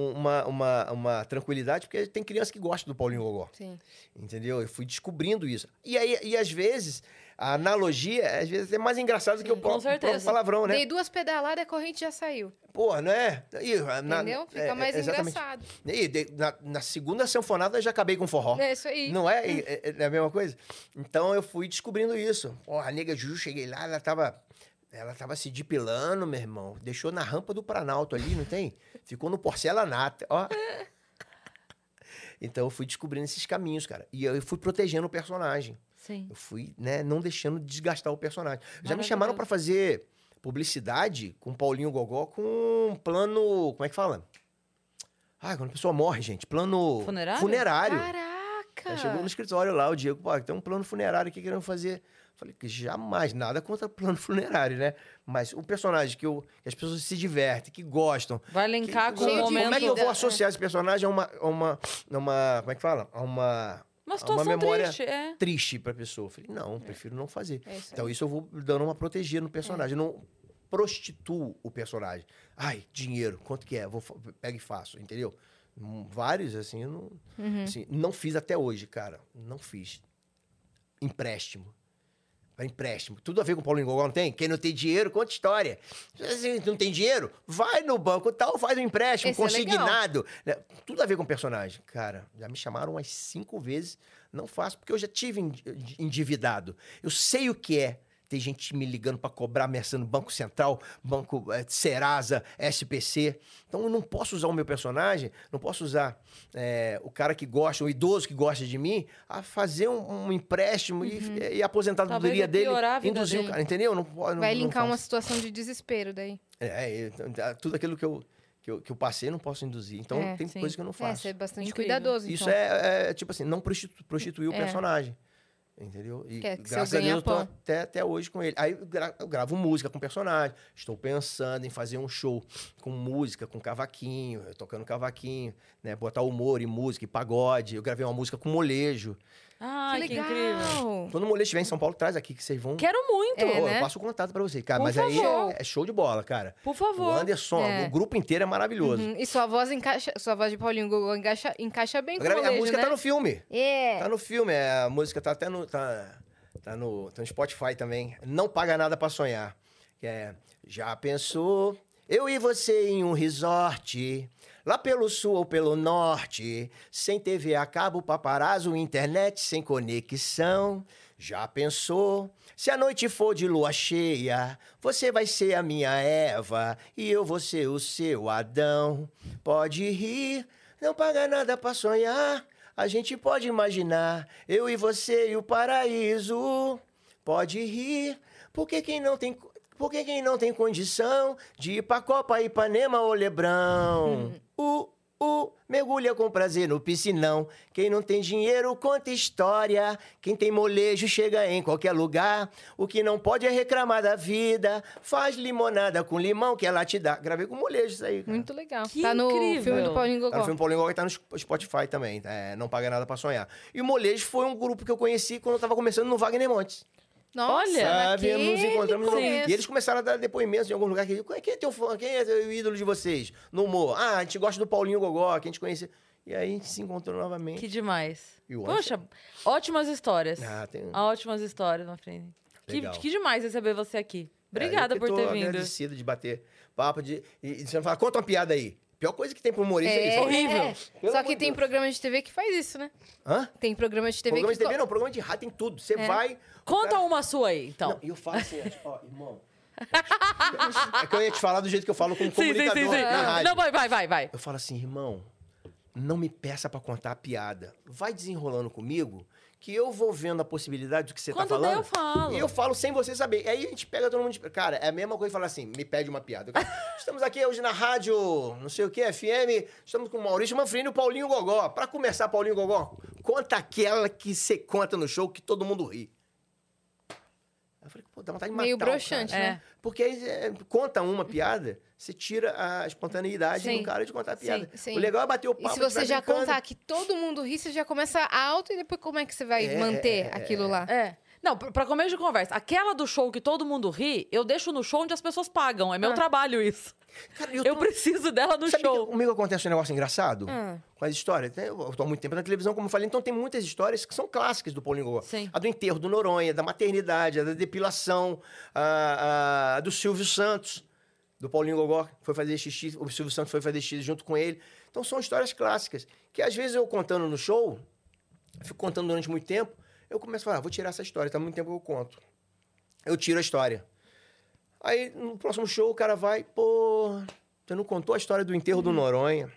um- uma, uma, uma tranquilidade, porque tem criança que gosta do Paulinho Gogó. Sim. Entendeu? Eu fui descobrindo isso. E aí, e às vezes, a analogia, às vezes, é mais engraçada do que o próprio, próprio palavrão, né? Dei duas pedaladas e a corrente já saiu. Porra, não é? E, na- Entendeu? Fica é, mais é, exatamente. engraçado. E de- na, na segunda sanfonada eu já acabei com forró. É isso aí. Não é? É, é a mesma coisa? Então eu fui descobrindo isso. Porra, a nega Juju, cheguei lá, ela tava. Ela tava se depilando, meu irmão. Deixou na rampa do Planalto ali, não tem? Ficou no porcelanato, ó. Então eu fui descobrindo esses caminhos, cara. E eu fui protegendo o personagem. Sim. Eu fui, né, não deixando desgastar o personagem. Já me chamaram pra fazer publicidade com Paulinho Gogó com um plano. Como é que fala? Ah, quando a pessoa morre, gente. Plano. Funerário? Funerário. Caraca! Aí chegou no escritório lá, o Diego, pô, tem um plano funerário aqui querendo fazer. Falei que jamais, nada contra plano funerário, né? Mas o personagem que, eu, que as pessoas se divertem, que gostam. Vai linkar que- com o momento. Como é que eu vou associar esse personagem a uma, a uma, a uma. Como é que fala? A uma. Uma situação memória- triste, é. Triste pra pessoa. Falei, não, prefiro não fazer. É isso. Então, isso eu vou dando uma protegida no personagem. Eu não prostituo o personagem. Ai, dinheiro, quanto que é? Vou, pego e faço, entendeu? Hum, Vários, assim, eu não, Uhum. assim, não fiz até hoje, cara. Não fiz. Empréstimo. Pra empréstimo. Tudo a ver com o Paulinho Gogol, não tem? Quem não tem dinheiro, conta história. Se não tem dinheiro, vai no banco tal, faz um empréstimo, Esse é consignado. né? Tudo a ver com o personagem. Cara, já me chamaram umas cinco vezes. Não faço, porque eu já tive en- endividado. Eu sei o que é. Tem gente me ligando para cobrar, ameaçando Banco Central, Banco eh, Serasa, SPC. Então eu não posso usar o meu personagem, não posso usar eh, o cara que gosta, o idoso que gosta de mim, a fazer um, um empréstimo e, e a aposentadoria dele. piorar a vida induzir o dele. cara, entendeu? Não, não, Vai não linkar uma situação de desespero daí. É, é, tudo aquilo que eu, que, eu, que eu passei, não posso induzir. Então É, tem sim. coisas que eu não É, faço. ser bastante Incrível. cuidadoso, Isso então. é, é, tipo assim, não prostitu- prostituir o É. personagem. Entendeu? E graças a Deus eu tô até, até hoje com ele. Aí eu, gra- eu gravo música com personagem. Estou pensando em fazer um show com música, com cavaquinho, tocando cavaquinho, né? Botar humor e música e pagode. Eu gravei uma música com molejo. Ai, que que, legal! incrível. Quando o molejo estiver em São Paulo, traz aqui que vocês vão. Quero muito. É, Pô, né? Eu passo o contato pra você, cara. Por mas aí favor. é, é show de bola, cara. Por O favor. Anderson, É. o grupo inteiro é maravilhoso. Uhum, E sua voz encaixa, sua voz de Paulinho Gogol encaixa, encaixa bem com o a música né? tá no filme. É. Tá no filme, é, a música tá até no. Tá, tá no, tá no Spotify também. Não paga nada pra sonhar. Que é. Já pensou? Eu e você em um resort. Lá pelo sul ou pelo norte. Sem TV a cabo, paparazzo, internet sem conexão. Já pensou? Se a noite for de lua cheia, você vai ser a minha Eva e eu vou ser o seu Adão. Pode rir, não paga nada pra sonhar. A gente pode imaginar eu e você e o paraíso. Pode rir, porque quem não tem, porque quem não tem condição de ir pra Copa, Ipanema ou Lebrão. Uh, uh, mergulha com prazer no piscinão. Quem não tem dinheiro conta história. Quem tem molejo chega em qualquer lugar. O que não pode é reclamar da vida. Faz limonada com limão que ela te dá. Gravei com molejo isso aí. cara. Muito legal. Que tá no incrível. filme do Paulinho Tá no Gogol. filme Paulinho Gogol tá no Sp- Spotify também. é, não paga nada pra sonhar. E o Molejo foi um grupo que eu conheci quando eu tava começando no Wagner Montes. Nossa, Olha, Sabe? Nos encontramos no... E eles começaram a dar depoimentos em algum lugar. Que, quem é teu fã? Quem é o ídolo de vocês? No humor. Ah, a gente gosta do Paulinho Gogó, que a gente conhecia. E aí a gente se encontrou novamente. Que demais. E o Poxa, ótimas histórias. Ah, tem... Ótimas histórias, na frente. Que, Legal. que demais receber você aqui. Obrigada É, eu que por tô ter vindo. agradecido de bater papo. De... E, e você fala, conta uma piada aí. Pior coisa que tem pro humorista é, É, isso. horrível. Pelo Só que tem Deus. programa de TV que faz isso, né? Hã? Tem programa de TV Programa que... de TV não, programa de rádio tem tudo. Você É. vai... Conta uma sua aí, então. Não, e eu falo assim, ó, irmão. é que eu ia te falar do jeito que eu falo como sim, sim, comunicador sim, sim. na rádio. Não, vai, vai, vai, vai. Eu falo assim, irmão, não me peça pra contar a piada. Vai desenrolando comigo que eu vou vendo a possibilidade do que você Quando tá falando. der, eu falo. E eu falo sem você saber. Aí a gente pega todo mundo. de- Cara, é a mesma coisa falar assim: me pede uma piada. Estamos aqui hoje na rádio, não sei o que, FM. Estamos com o Maurício Manfrini e o Paulinho Gogó. Pra começar, Paulinho Gogó, conta aquela que você conta no show que todo mundo ri. Eu falei, pô, dá vontade de matar Meio o cara. broxante, É. né? Porque aí é, conta uma piada, você tira a espontaneidade Sim. do cara de contar a piada. Sim, sim. O legal é bater o E papo. se de você já quando. contar que todo mundo ri, você já começa alto e depois como é que você vai É, manter é, aquilo lá? É. Não, pra começo de conversa, aquela do show que todo mundo ri, eu deixo no show onde as pessoas pagam. É meu Ah. trabalho isso. Cara, Eu, tô- preciso dela no Sabe show. que comigo acontece um negócio engraçado? Ah. Com as histórias. né? Eu tô há muito tempo na televisão, como eu falei, então tem muitas histórias que são clássicas do Paulinho. Sim. A do enterro do Noronha, da maternidade, a da depilação, a, a do Silvio Santos, do Paulinho Gogó, foi fazer xixi, o Silvio Santos foi fazer xixi junto com ele. Então são histórias clássicas, que às vezes eu contando no show, fico contando durante muito tempo, eu começo a falar, ah, vou tirar essa história, tá muito tempo que eu conto. Eu tiro a história. Aí, no próximo show, o cara vai, pô, você não contou a história do enterro do Noronha.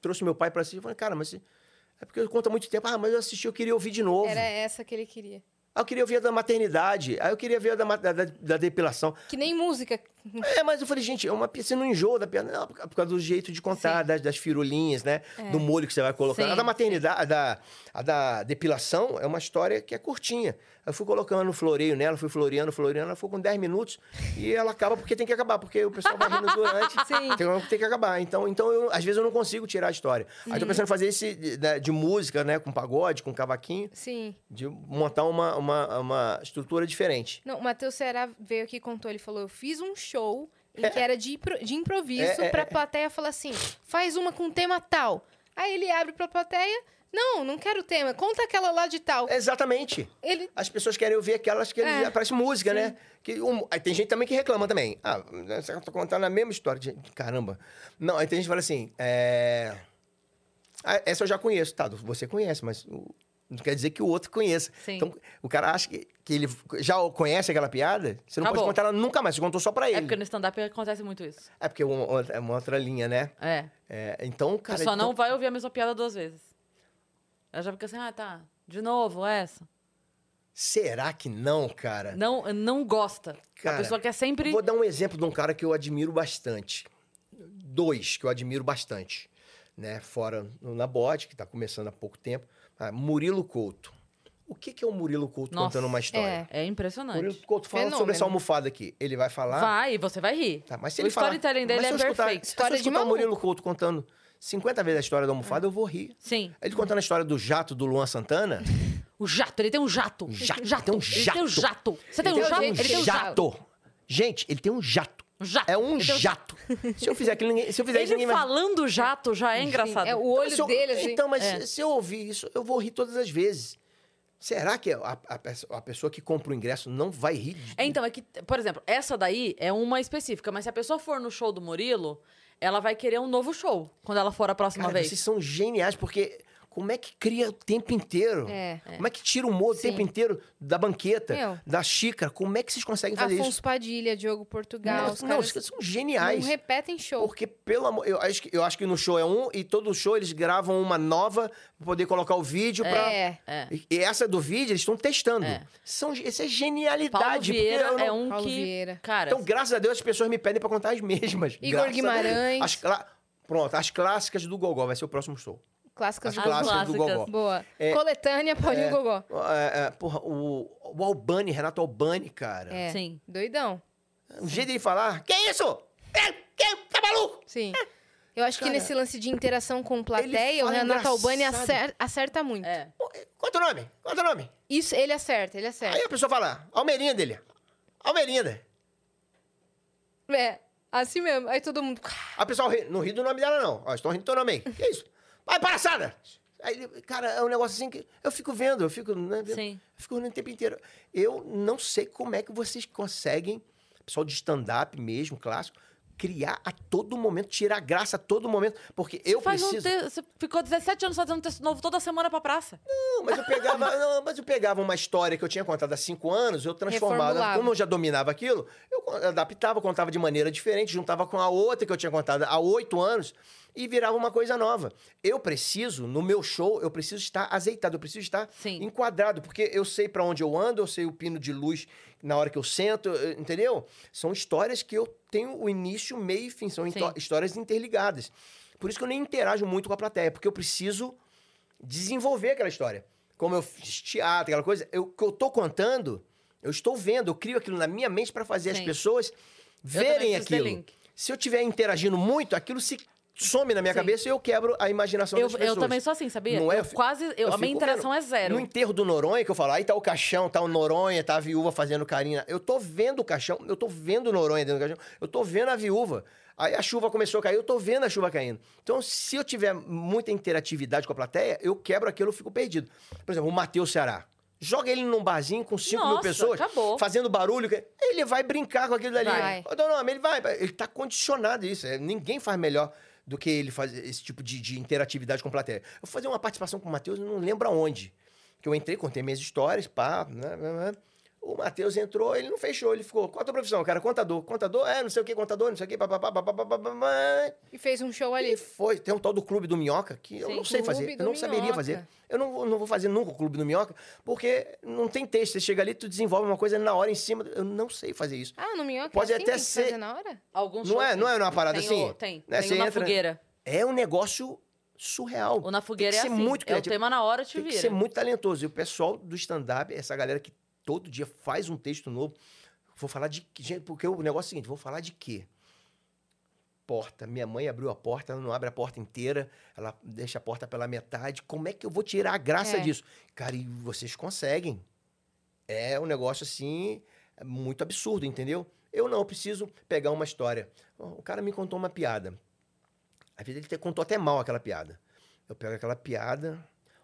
Trouxe meu pai pra assistir. Falei, cara, mas é porque eu conto há muito tempo. Ah, mas eu assisti, eu queria ouvir de novo. Era essa que ele queria. Aí eu queria ver a da maternidade. Aí eu queria ver a da, da- da depilação. Que nem música. É, mas eu falei, gente, é uma, você não enjoa da piada. Não, por causa do jeito de contar, das, das firulinhas, né? Do molho que você vai colocar. Sim, A da maternidade, a da, a da depilação é uma história que é curtinha. Eu fui colocando floreio nela, fui floreando, floreando, ela foi com 10 minutos e ela acaba porque tem que acabar, porque o pessoal vai rindo durante. Sim. Tem, tem que acabar. Então, então eu, às vezes eu não consigo tirar a história. Aí tô pensando em fazer esse de, de- música, né? Com pagode, com cavaquinho, Sim. de montar uma, uma, uma estrutura diferente. Não, o Matheus Ceará veio aqui e contou. Ele falou: Eu fiz um show em que era de, de improviso É, é, pra é. plateia falar assim: faz uma com tema tal. Aí ele abre pra plateia: Não, não quero tema, conta aquela lá de tal. Exatamente. Ele. As pessoas querem ouvir aquelas que É, é, parece música, né? Que um- aí tem gente também que reclama também. Ah, você tá contando a mesma história. Gente, Caramba. Não, aí tem gente que fala assim, é... ah, essa eu já conheço. Tá, você conhece, mas não quer dizer que o outro conheça. Sim. Então, o cara acha que, que ele já conhece aquela piada, você não Acabou. pode contar ela nunca mais. Você contou só pra ele. É porque no stand-up acontece muito isso. É porque é uma, é uma outra linha, né? É. É, então, A cara... pessoa então- não vai ouvir a mesma piada duas vezes. Ela já fica assim, ah, tá. De novo, essa. Será que não, cara? Não, não gosta. Cara, a pessoa quer sempre. Vou dar um exemplo de um cara que eu admiro bastante. Dois que eu admiro bastante. Né? Fora na bode, que está começando há pouco tempo. Ah, Murilo Couto. O que, que é o Murilo Couto Nossa, contando uma história? É impressionante. Murilo Couto fala Fenômeno. sobre essa almofada aqui. Ele vai falar. Vai, e você vai rir. Tá, mas se o ele falar- dele é eu escutar- perfeito. Se História eu de escutar o. Murilo Couto contando 50 vezes a história da almofada, eu vou rir. Sim. Ele contando a história do jato do Luan Santana. O jato, ele tem um jato. jato, jato. tem um Ele tem um jato. jato. Você tem um jato? Ele tem um jato. jato. Gente, ele tem um jato. Jato. É um Ele tem jato. Se eu fizer aquilo, ninguém, se eu fizer isso, Ele ninguém vai... falando jato já é engraçado. É o olho Se eu- dele, assim. Então, mas É. se- eu ouvir isso, eu vou rir todas as vezes. Será que a, a a pessoa que compra o ingresso não vai rir? É, então, é que, por exemplo, essa daí é uma específica, mas se a pessoa for no show do Murilo, ela vai querer um novo show quando ela for a próxima Cara, vez. vocês são geniais, porque como é que cria o tempo inteiro? É. Como é que tira o humor o tempo inteiro da banqueta, Meu. da xícara? Como é que vocês conseguem fazer Afonso isso? Padilha, Diogo Portugal. Não, os não, caras são não geniais. repetem show. Porque, pelo amor... Eu acho, que, eu acho que no show é um, e todo show eles gravam uma nova pra poder colocar o vídeo pra... É. É. E- essa do vídeo, eles estão testando. É. São, isso é Paulo genialidade. porque Vieira não- é um Paulo que. Vieira. Cara, Então, graças a Deus, as pessoas me pedem pra contar as mesmas. Igor Graças. Guimarães. As cla- Pronto, as clássicas do Gogó vai ser o próximo show. Clássicas As do As clássicas do. Gogó. Boa. É. Coletânea, Paulinho É. Gogó. É, é, porra, o, o Albani, Renato Albani, cara. É. Sim. Doidão. O jeito dele falar, que isso? É, que, tá maluco? Sim. Eu acho Cara, que nesse lance de interação com plateia, o Renato Albani engraçado. acer- acerta muito. É. Quanto o nome? Quanto o nome? Isso, ele acerta, ele acerta. Aí a pessoa fala, Almerinda. Almerinda. É, assim mesmo. Aí todo mundo. Aí o pessoal ri, não ri do nome dela, não. Ó, estão rindo do teu nome aí. Que isso? Vai, palhaçada! Aí, cara, é um negócio assim que eu fico vendo, eu fico, né, vendo, eu fico vendo o tempo inteiro. Eu não sei como é que vocês conseguem, pessoal de stand-up mesmo, clássico, criar a todo momento, tirar graça a todo momento, porque eu Faz um preciso... te- Você ficou 17 anos fazendo um texto novo toda semana pra praça. Não, mas eu pegava, não, mas eu pegava uma história que eu tinha contado há cinco anos, eu transformava. Como eu já dominava aquilo, eu adaptava, contava de maneira diferente, juntava com a outra que eu tinha contado há oito anos e virava uma coisa nova. Eu preciso, no meu show, eu preciso estar azeitado, eu preciso estar Sim. enquadrado, porque eu sei pra onde eu ando, eu sei o pino de luz na hora que eu sento, eh, entendeu? São histórias que eu tenho o início, meio e fim, são histórias interligadas. Por isso que eu nem interajo muito com a plateia, porque eu preciso desenvolver aquela história. Como eu fiz teatro, aquela coisa, eu- o que eu tô contando, Eu estou vendo, eu crio aquilo na minha mente para fazer as Sim. pessoas Eu também verem aquilo. Se eu estiver interagindo muito, aquilo se some na minha Sim. cabeça e eu quebro a imaginação Eu, das pessoas. eu também sou assim, sabia? Não é? Eu quase. eu- Eu a minha interação vendo. é zero. No enterro do Noronha, que eu falo, aí tá o caixão, tá o Noronha, tá a viúva fazendo carinho. Eu tô vendo o caixão, eu tô vendo o Noronha dentro do caixão, eu tô vendo a viúva. Aí a chuva começou a cair, eu tô vendo a chuva caindo. Então, se eu tiver muita interatividade com a plateia, eu quebro aquilo, eu fico perdido. Por exemplo, o Matheus Ceará. Joga ele num barzinho com 5 mil pessoas, acabou. fazendo barulho. Ele vai brincar com aquilo dali. Vai. Ô, Norma, ele vai. Ele tá condicionado a isso. É, Ninguém faz melhor do que ele fazer esse tipo de, de interatividade com a plateia. Eu vou fazer uma participação com o Matheus, não lembro aonde. Que eu entrei, contei minhas histórias, pá, né, né, né. O Matheus entrou, ele não fechou, ele ficou. Qual a tua profissão, cara? Contador. Contador? É, não sei o que, contador, não sei o que, papapá, papapá, papapá. E fez um show E ali. foi. Tem um tal do Clube do Minhoca que eu Sim. não sei fazer. Eu não saberia Minhoca. fazer. Eu não, vou- não vou fazer nunca o Clube do Minhoca, porque não tem texto. Você chega ali, tu desenvolve uma coisa na hora em cima. Eu não sei fazer isso. Ah, no Minhoca Pode assim, até tem que ser- fazer na hora? Alguns Não é, não é uma parada tem assim? O, tem. né? Tem entra- fogueira. É um negócio surreal. O na fogueira Tem que é ser assim. muito é o criativo. tema na hora, te Tem que vira. ser muito talentoso. E o pessoal do stand-up, essa galera que todo dia faz um texto novo. Vou falar de. Gente, porque o negócio é o seguinte: vou falar de quê? Porta. Minha mãe abriu a porta, ela não abre a porta inteira, ela deixa a porta pela metade. Como é que eu vou tirar a graça É. disso? Cara, e vocês conseguem. É um negócio assim, muito absurdo, entendeu? Eu não, eu preciso pegar uma história. O cara me contou uma piada. Às vezes ele te contou até mal aquela piada. Eu pego aquela piada.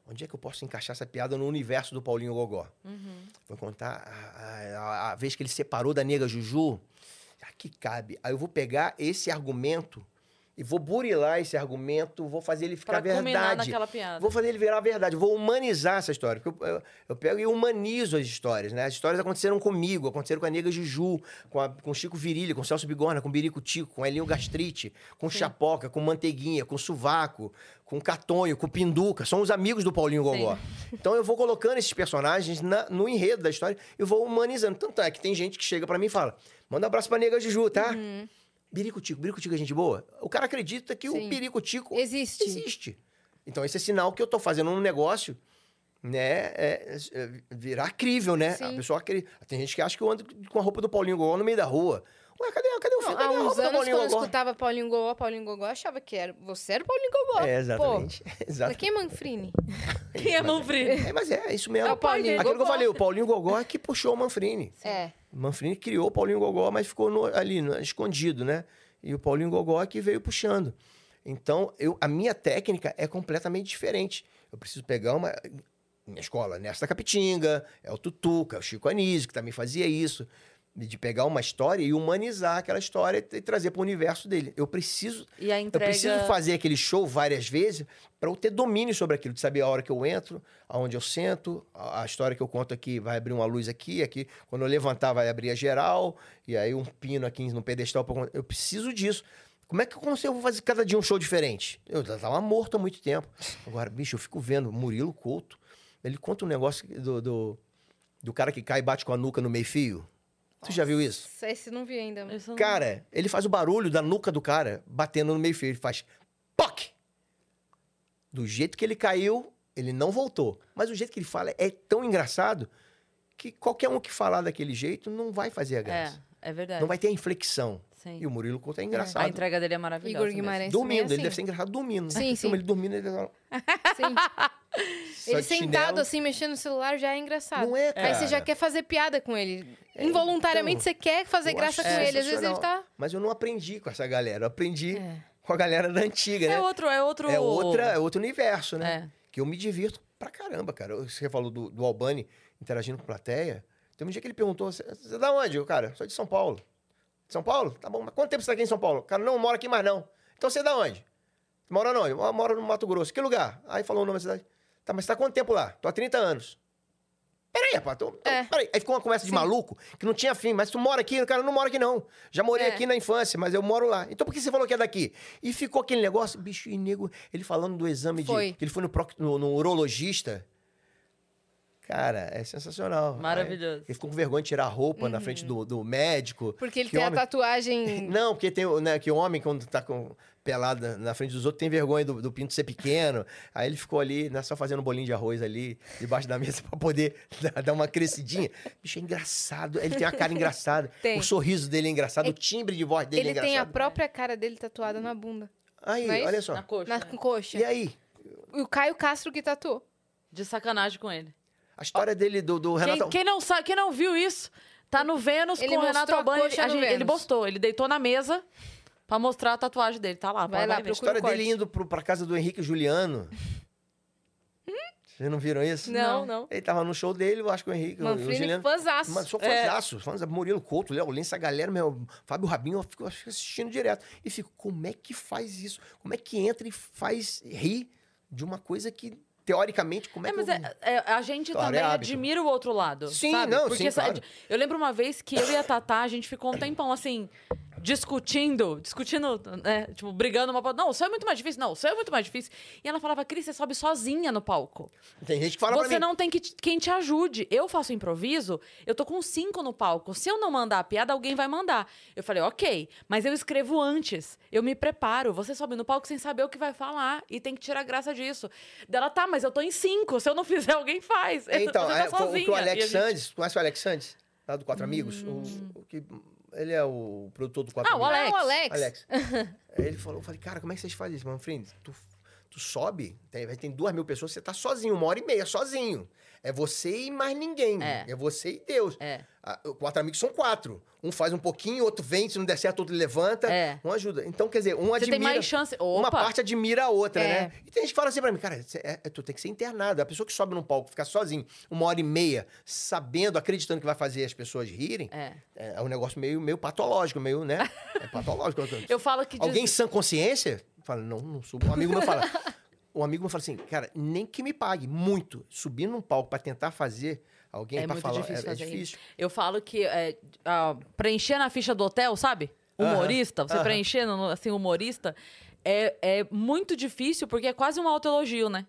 Onde é que eu posso encaixar essa piada no universo do Paulinho Gogó? Uhum. Vou contar a, a- a vez que ele separou da nega Juju. Aqui cabe. Aí eu vou pegar esse argumento e vou burilar esse argumento, vou fazer ele ficar Pra verdade. naquela piada. Vou fazer ele virar verdade, vou humanizar essa história. Porque eu, eu- eu pego e humanizo as histórias, né? As histórias aconteceram comigo, aconteceram com a Nega Juju, com, a, com o Chico Virilha, com o Celso Bigorna, com o Birico Tico, com Elinho Gastrite, com o Chapoca, com Manteiguinha, com Suvaco, com Catonho, com Pinduca. São os amigos do Paulinho Gogó. Então eu vou colocando esses personagens na- no enredo da história e vou humanizando. Tanto é que tem gente que chega pra mim e fala: manda um abraço pra Nega Juju, tá? Uhum. Birico Tico, Birico Tico é gente boa? O cara acredita que Sim. o Birico Tico Existe. existe. Então, esse é sinal que eu tô fazendo um negócio, né, é, é, virar crível, né? Sim. A pessoa. Tem gente que acha que eu ando com a roupa do Paulinho Gogó no meio da rua. Ué, cadê, cadê o filho? Cadê há a uns anos, Paulinho quando eu Gogó? escutava Paulinho Gogó, Paulinho Gogó, achava que era, você era o Paulinho Gogó. É, exatamente. Pô, quem é Manfrini? Quem é Manfrini? É, mas é, é isso mesmo. É o Paulinho Aquilo que eu Gogó. falei, o Paulinho Gogó é que puxou o Manfrini. É. O Manfrini criou o Paulinho Gogó, mas ficou no- ali, no- escondido, né? E o Paulinho Gogó é que veio puxando. Então, eu, a minha técnica é completamente diferente. Eu preciso pegar uma. Minha escola, Nesta Capitinga, é o Tutuca, é o Chico Anísio, que também fazia isso. De pegar uma história e humanizar aquela história e trazer para o universo dele. Eu preciso E a eu entrega. preciso fazer aquele show várias vezes para eu ter domínio sobre aquilo, de saber a hora que eu entro, aonde eu sento, a, história que eu conto aqui vai abrir uma luz aqui, aqui. Quando eu levantar vai abrir a geral, e aí um pino aqui no pedestal. pra eu preciso disso. Como é que eu consigo fazer cada dia um show diferente? Eu já tava morto há muito tempo. Agora, bicho, eu fico vendo Murilo Couto, ele conta um negócio do, do, do cara que cai e bate com a nuca no meio-fio. Você já viu isso? Esse não vi ainda. Não- Cara, ele faz o barulho da nuca do cara batendo no meio fio. Ele faz POC! Do jeito que ele caiu, ele não voltou. Mas o jeito que ele fala é tão engraçado que qualquer um que falar daquele jeito não vai fazer a É, graça. é verdade. Não vai ter a inflexão. Sim. E o Murilo Couto é A engraçado. entrega dele é maravilhosa. Igor. Guimarães Dormindo, é ele assim. deve ser engraçado dormindo. Sim, Né? sim. Ele dormindo, ele Sim. Ele de sentado chinelo. assim, mexendo no celular, já é engraçado. Não é, Aí você já cara. quer fazer piada com ele. É, Involuntariamente então, você quer fazer graça com ele. Às vezes ele tá. Mas eu não aprendi com essa galera. Eu aprendi É. com a galera da antiga, né? É outro, é outro. É, outra, é outro universo, né? É. Que eu me divirto pra caramba, cara. Você falou do, do Albani interagindo com a plateia. Tem um dia que ele perguntou: Você é da onde? Eu, cara, sou de São Paulo. São Paulo? Tá bom, mas quanto tempo você tá aqui em São Paulo? Cara, não moro aqui mais não. Então você é da onde? Mora onde? Eu moro no Mato Grosso. Que lugar? Aí falou o nome da cidade. Tá, mas você tá quanto tempo lá? Tô há 30 anos. Peraí, rapaz. Tô, tô- É. Peraí. Aí ficou uma conversa de Sim. maluco que não tinha fim. Mas tu mora aqui? Cara, eu não moro aqui não. Já morei É. aqui na infância, mas eu moro lá. Então por que você falou que é daqui? E ficou aquele negócio, bicho, e nego, ele falando do exame de. Foi. Que ele foi no, no- no urologista. Cara, é sensacional. Aí Maravilhoso. ele ficou com vergonha de tirar a roupa na frente do, do médico. Porque ele Que tem homem- a tatuagem. Não, porque tem, o- né, que o homem, quando tá com, pelado na frente dos outros, tem vergonha do, do pinto ser pequeno. Aí ele ficou ali, né, só fazendo um bolinho de arroz ali, debaixo da mesa, pra poder dar, uma crescidinha. Bicho, é engraçado. Ele tem uma cara engraçada. Tem. O sorriso dele é engraçado, o timbre de voz dele é Ele engraçado. tem a própria cara dele tatuada na bunda. Aí, Não é olha só. Na coxa. Na né? coxa. E aí? E o Caio Castro que tatuou. De sacanagem com ele. A história dele, do, do Renato... Quem, quem não sabe, quem não viu isso, tá no Vênus Ele com o Renato a Albani. a gente- ele postou, ele deitou na mesa pra mostrar a tatuagem dele. Tá lá, Vai lá, ver. A história o dele corte. indo pro, pra casa do Henrique Juliano. Vocês não viram isso? Não, não. Ele tava no show dele, eu acho que o Henrique, o, Manfrini, Juliano... fãzaço. Mas sou É. fãzaço, fãs Murilo Couto, Léo Lins, essa galera, meu, Fábio Rabinho, eu fico, eu fico assistindo direto. E fico, como é que faz isso? Como é que entra e faz rir de uma coisa que, teoricamente, como é, É, que mas eu... é, é, a gente também é hábito. admira o outro lado. Sim, sabe? não, Porque sim, sa- claro. Eu lembro uma vez que eu e a Tatá, a gente ficou um tempão assim, discutindo, discutindo, né? Tipo, brigando uma pra Não, o seu é muito mais difícil. Não, o seu é muito mais difícil. E ela falava, Cris, você sobe sozinha no palco. Tem gente que fala pra Você mim, não tem que quem te ajude. Eu faço improviso, eu tô com cinco no palco. Se eu não mandar a piada, alguém vai mandar. Eu falei, ok, mas eu escrevo antes. Eu me preparo. Você sobe no palco sem saber o que vai falar. E tem que tirar graça disso. Dela, tá, mas eu tô em cinco. Se eu não fizer, alguém faz. Então, Você é, tá o sozinha. que o a Alex gente- Hum. Sandes, conhece o Alex Sandes? Lá do Quatro Amigos? O, o que, ele é o produtor do Quatro Ah, o Amigos. Alex. Ah, o Alex. Alex. Aí ele falou, eu falei, cara, como é que vocês fazem isso? Manfred, tu, tu sobe, tem, tem duas mil pessoas, você tá sozinho, uma hora e meia, sozinho. É você e mais ninguém. É. você e Deus. É. Ah, quatro amigos são quatro. Um faz um pouquinho, outro vem, se não der certo, outro levanta. É. Um ajuda. Então, quer dizer, um Você admira... tem mais chance. Uma Opa! parte admira a outra, É. né? E tem gente que fala assim pra mim, cara, cê- é- é- tu tem que ser internado. A pessoa que sobe num palco, fica sozinho, uma hora e meia, sabendo, acreditando que vai fazer as pessoas rirem, É. é, um negócio meio, meio patológico, meio, né? É patológico. Eu falo que. diz- Alguém sã consciência? Fala, não, não subo. Um amigo meu fala. Um amigo meu fala assim, cara, nem que me pague muito. Subir num palco pra tentar fazer alguém É muito falar. difícil é, é difícil. Eu falo que é, ah, preencher na ficha do hotel, sabe? Humorista, você preenchendo no- assim, humorista, é, é muito difícil porque é quase um autoelogio, né?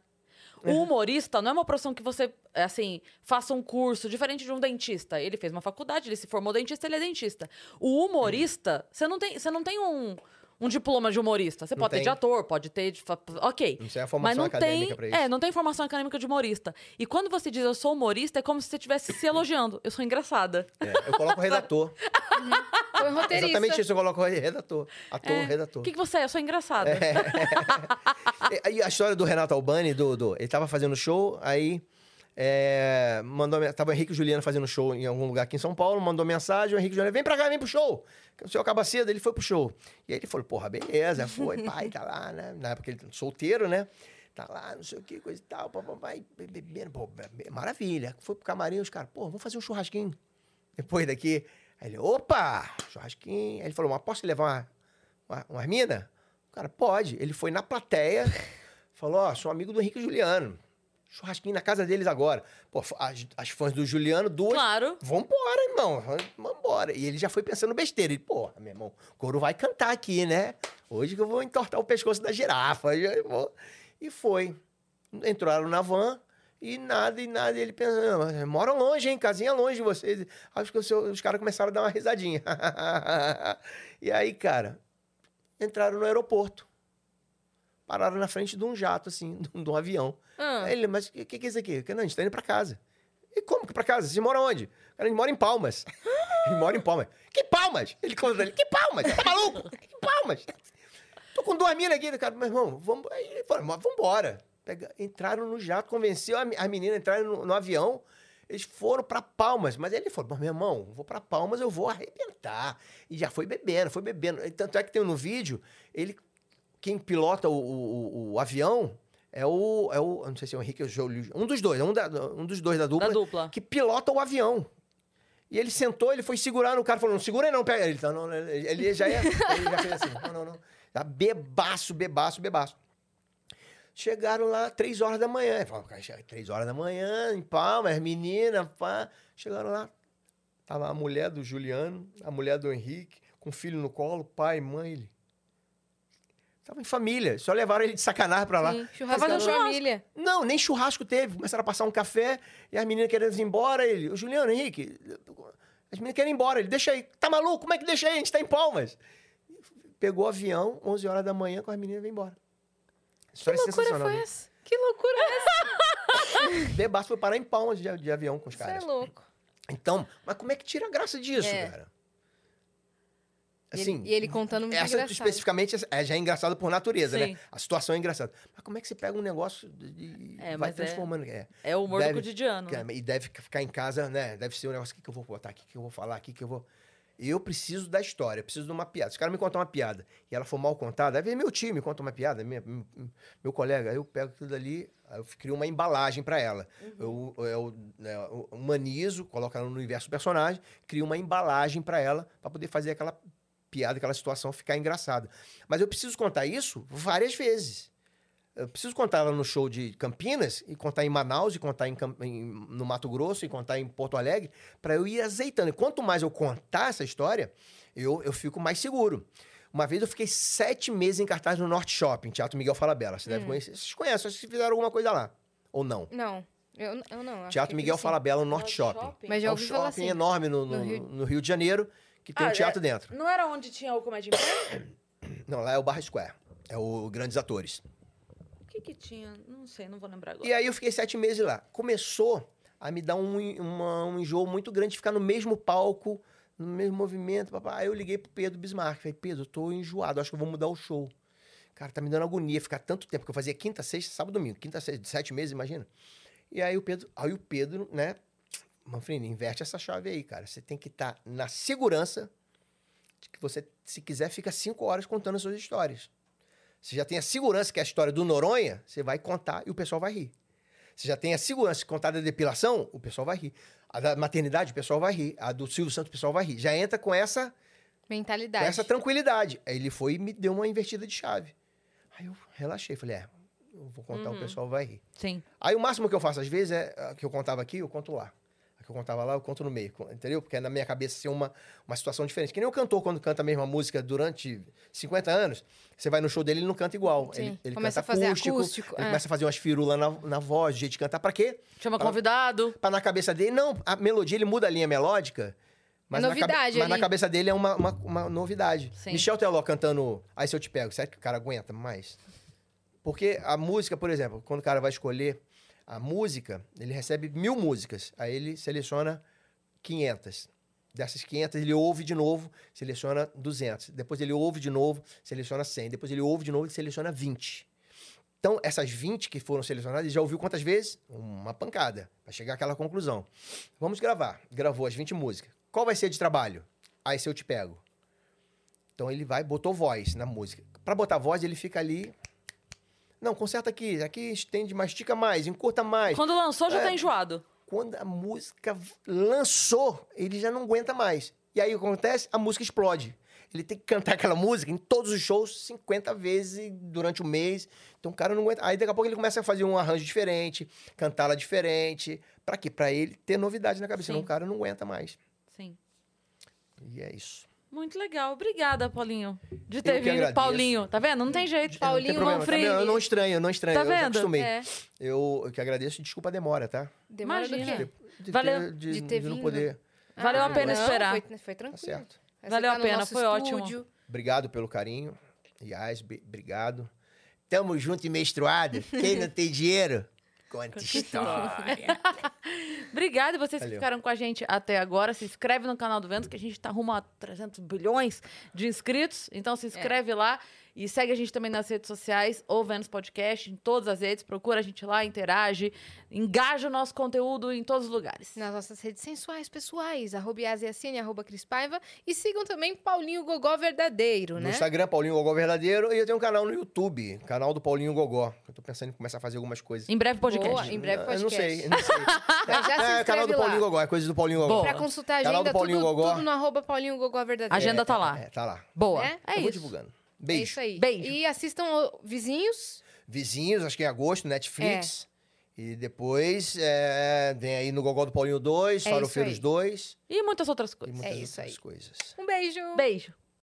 O humorista não é uma profissão que você, assim, faça um curso diferente de um dentista. Ele fez uma faculdade, ele se formou dentista, ele é dentista. O humorista, você não tem, você não tem um, um diploma de humorista. Você Não pode ter tem. de ator, pode ter de. Ok. Não sei a Mas formação não acadêmica tem, pra isso. é, não tem formação acadêmica de humorista. E quando você diz eu sou humorista, é como se você estivesse se elogiando. Eu sou engraçada. É, eu coloco redator. Foi um roteirista. Exatamente isso, eu coloco redator. Ator, É. redator. O que, que você é? Eu sou engraçada. E- Aí a história do Renato Albani, do, do- ele tava fazendo show, aí é, mandou, tava o Henrique e Juliano fazendo show em algum lugar aqui em São Paulo, mandou mensagem, o Henrique Juliano, vem pra cá, vem pro show. O senhor acaba cedo, ele foi pro show. E aí ele falou, porra, beleza, foi, pai, tá lá, né? Na época ele solteiro, né? Tá lá, não sei o que, coisa e tal, papai, bebendo, pô, maravilha. Foi pro camarim, os caras, pô, vamos fazer um churrasquinho. Depois daqui, aí ele, opa, churrasquinho. Aí ele falou, mas posso levar uma, uma, umas mina? O cara, pode. Ele foi na plateia, falou, ó, sou amigo do Henrique Juliano. Churrasquinho na casa deles agora. Pô, as, as fãs do Juliano, duas, Claro. Vambora, irmão. Vambora. E ele já foi pensando besteira. Ele, porra, meu irmão, o couro vai cantar aqui, né? Hoje que eu vou entortar o pescoço da girafa. E foi. Entraram na van e nada, e nada. E ele pensando, moram longe, hein? Casinha longe de vocês. Acho que o seu- os caras começaram a dar uma risadinha. e aí, cara, entraram no aeroporto. Pararam na frente de um jato, assim, de um, avião. Ah. Aí ele, mas o que, que é isso aqui? Não, a gente tá indo pra casa. E como que pra casa? Você mora onde? Cara, ele mora em Palmas. ele mora em Palmas. Que Palmas? Ele conta pra ele, que Palmas? Tá maluco? Que Palmas? Tô com duas minas aqui, cara. Meu irmão, vamos... Aí ele falou, mas vambora. Pega- Entraram no jato, convenceu a, a menina a entrar no, no avião. Eles foram pra Palmas. Mas ele falou, mas meu irmão, vou pra Palmas, eu vou arrebentar. E já foi bebendo, foi bebendo. Tanto é que tem no vídeo, ele... Quem pilota o, o- o- avião é o, é o... Não sei se é o Henrique ou o. Um dos dois, é um, da- um dos dois da dupla Da dupla. que pilota o avião. E ele sentou, ele foi segurar no cara, falou, não, segura aí não, pega ele. Então, não, não, ele já, ia, ele já fez assim, não, não, não. Tá bebaço, bebaço, bebaço. Chegaram lá três horas da manhã. Ele falou, cara, chega três horas da manhã, em Palmas, menina, pá. Chegaram lá, tava a mulher do Juliano, a mulher do Henrique, com o filho no colo, pai, mãe, ele... Tava em família. Só levaram ele de sacanagem pra lá. Sim, churrasco churrasco. família. Não, nem churrasco teve. Começaram a passar um café e as meninas querendo ir embora. Ele, o Juliano, Henrique, as meninas querem ir embora. Ele, deixa aí. Tá maluco? Como é que deixa aí? A gente tá em Palmas. Pegou o avião, 11 horas da manhã, com as meninas e veio embora. A Que história é loucura foi né? essa? Que loucura é essa? Bebaço foi parar em Palmas de, de avião com os Você é caras. louco. Então, mas como é que tira a graça disso, É. cara? E ele- Assim, e ele contando muito essa engraçado. especificamente é, já é engraçado por natureza, Sim. né? A situação é engraçada. Mas como é que você pega um negócio e É, vai é- transformando? É. É o humor Deve- do cotidiano. né? E deve ficar em casa, né? Deve ser um negócio, o que, que eu vou botar aqui, o que eu vou falar aqui, que eu vou... Eu preciso da história, eu preciso de uma piada. Se o cara me contar uma piada e ela for mal contada, aí vem meu time, conta uma piada, minha- meu colega, aí eu pego aquilo dali, eu crio uma embalagem pra ela. Eu, eu, né, eu humanizo, coloco ela no universo do personagem, crio uma embalagem pra ela, pra poder fazer aquela piada, aquela situação ficar engraçada. Mas eu preciso contar isso várias vezes. Eu preciso contar ela no show de Campinas, e contar em Manaus, e contar em, em- no Mato Grosso, e contar em Porto Alegre, para eu ir azeitando. E quanto mais eu contar essa história, eu, eu fico mais seguro. Uma vez eu fiquei sete meses em cartaz no Norte Shopping, Teatro Miguel Falabella. Você deve conhecer. Vocês conhecem, que fizeram alguma coisa lá. Ou não? Não, eu, eu não. Teatro Miguel. Falabella no Norte Shopping. Mas já é um shopping assim. enorme no, no- No Rio- no Rio de Janeiro, que tem Ah, um teatro é- dentro. Não era onde tinha o Comédia em Pé? Não, lá é o Barra Square. É o Grandes Atores. O que que tinha? Não sei, não vou lembrar agora. E aí eu fiquei sete meses lá. Começou a me dar um, uma- um enjoo muito grande de ficar no mesmo palco, no mesmo movimento. Papá. Aí eu liguei pro Pedro Bismarck. Falei, Pedro, eu tô enjoado, acho que eu vou mudar o show. Cara, tá me dando agonia ficar tanto tempo, porque eu fazia quinta, sexta, sábado, domingo. Quinta, sexta, sete meses, imagina. E aí o Pedro, aí o Pedro, né? Manfrini, inverte essa chave aí, cara. Você tem que estar na segurança de que você, se quiser, fica cinco horas contando as suas histórias. Você já tem a segurança que é a história do Noronha, você vai contar e o pessoal vai rir. Você já tem a segurança de contar da depilação, o pessoal vai rir. A da maternidade, o pessoal vai rir. A do Silvio Santos, o pessoal vai rir. Já entra com essa, com Mentalidade. essa tranquilidade. Aí ele foi e me deu uma invertida de chave. Aí eu relaxei, falei, é, eu vou contar, o pessoal vai rir. Sim. Aí o máximo que eu faço às vezes é a que eu contava aqui, eu conto lá. Que eu contava lá, eu conto no meio, entendeu? Porque é na minha cabeça ser uma, uma situação diferente. Que nem o cantor, quando canta a mesma música durante 50 anos, você vai no show dele, ele não canta igual. Sim. Ele, ele Começa canta a fazer acústico, acústico, ele é. começa a fazer umas firulas na, na voz, de jeito de cantar. Pra quê? Chama Fala- convidado. Pra na cabeça dele, não, a melodia, ele muda a linha melódica. Mas, na, cabe- novidade mas na cabeça dele é uma, uma, uma novidade. Sim. Michel Teló cantando Aí Se Eu Te Pego, será que o cara aguenta mais? Porque a música, por exemplo, quando o cara vai escolher a música, ele recebe mil músicas. Aí ele seleciona 500. Dessas 500, ele ouve de novo, seleciona 200. Depois ele ouve de novo, seleciona 100. Depois ele ouve de novo e seleciona 20. Então, essas 20 que foram selecionadas, ele já ouviu quantas vezes? Uma pancada, para chegar àquela conclusão. Vamos gravar. Gravou as 20 músicas. Qual vai ser de trabalho? Aí se eu te pego. Então ele vai, botou voz na música. Para botar voz, ele fica ali. Não, conserta aqui. Aqui estende, mastica mais, encurta mais. Quando lançou, já É. tá enjoado. Quando a música lançou, ele já não aguenta mais. E aí o que acontece? A música explode. Ele tem que cantar aquela música em todos os shows 50 vezes durante o mês. Então o cara não aguenta. Aí daqui a pouco ele começa a fazer um arranjo diferente, cantá-la diferente. Pra quê? Pra ele ter novidade na cabeça. Sim. Senão o cara não aguenta mais. Sim. E é isso. Muito legal. Obrigada, Paulinho, de ter vindo. agradeço. Paulinho, tá vendo? Não tem jeito. Não tem Paulinho problema, Manfrini. também Eu não estranho, eu não estranho. Tá eu já vendo? acostumei. É. Eu, eu que agradeço e desculpa a demora, tá? Demora do Imagina. quê? De, Valeu. ter, de, De ter de não vindo. poder. Valeu a pena não, esperar. Foi, foi tranquilo. Tá certo. Valeu tá a pena, foi ótimo. estúdio. Obrigado pelo carinho. Yas, be- obrigado. Tamo junto e menstruado. Quem não tem dinheiro, conta história. Obrigada, vocês que Valeu. ficaram com a gente até agora. Se inscreve no canal do Vênus, que a gente tá rumo a 300 bilhões de inscritos. Então se inscreve lá e segue a gente também nas redes sociais, ou Vênus Podcast, em todas as redes. Procura a gente lá, interage, engaja o nosso conteúdo em todos os lugares. Nas nossas redes sensuais, pessoais, arroba Yasiacine, arroba Cris Paiva. E sigam também Paulinho Gogó Verdadeiro, No né? Instagram, Paulinho Gogó Verdadeiro. E eu tenho um canal no YouTube, canal do Paulinho Gogó. Eu tô pensando em começar a fazer algumas coisas. Em breve podcast. Boa, em breve Eu não podcast. sei, eu não sei. Mas já se é, canal do inscreve lá. Paulinho Gogó, é coisa do Paulinho Gogó. Boa. Pra consultar a Canal agenda, do Paulinho tudo, Gogó. tudo no arroba Paulinho Gogó Verdadeiro. A agenda tá lá. É, tá lá. Boa. Né? É eu vou isso. É Beijo. isso aí. Beijo. E assistam o Vizinhos. Vizinhos, acho que em agosto, Netflix. E depois é, vem aí no Gogó do Paulinho 2, É Farofeiros isso aí. 2 E muitas outras e coisas. muitas É isso outras aí. coisas. Um beijo. Beijo.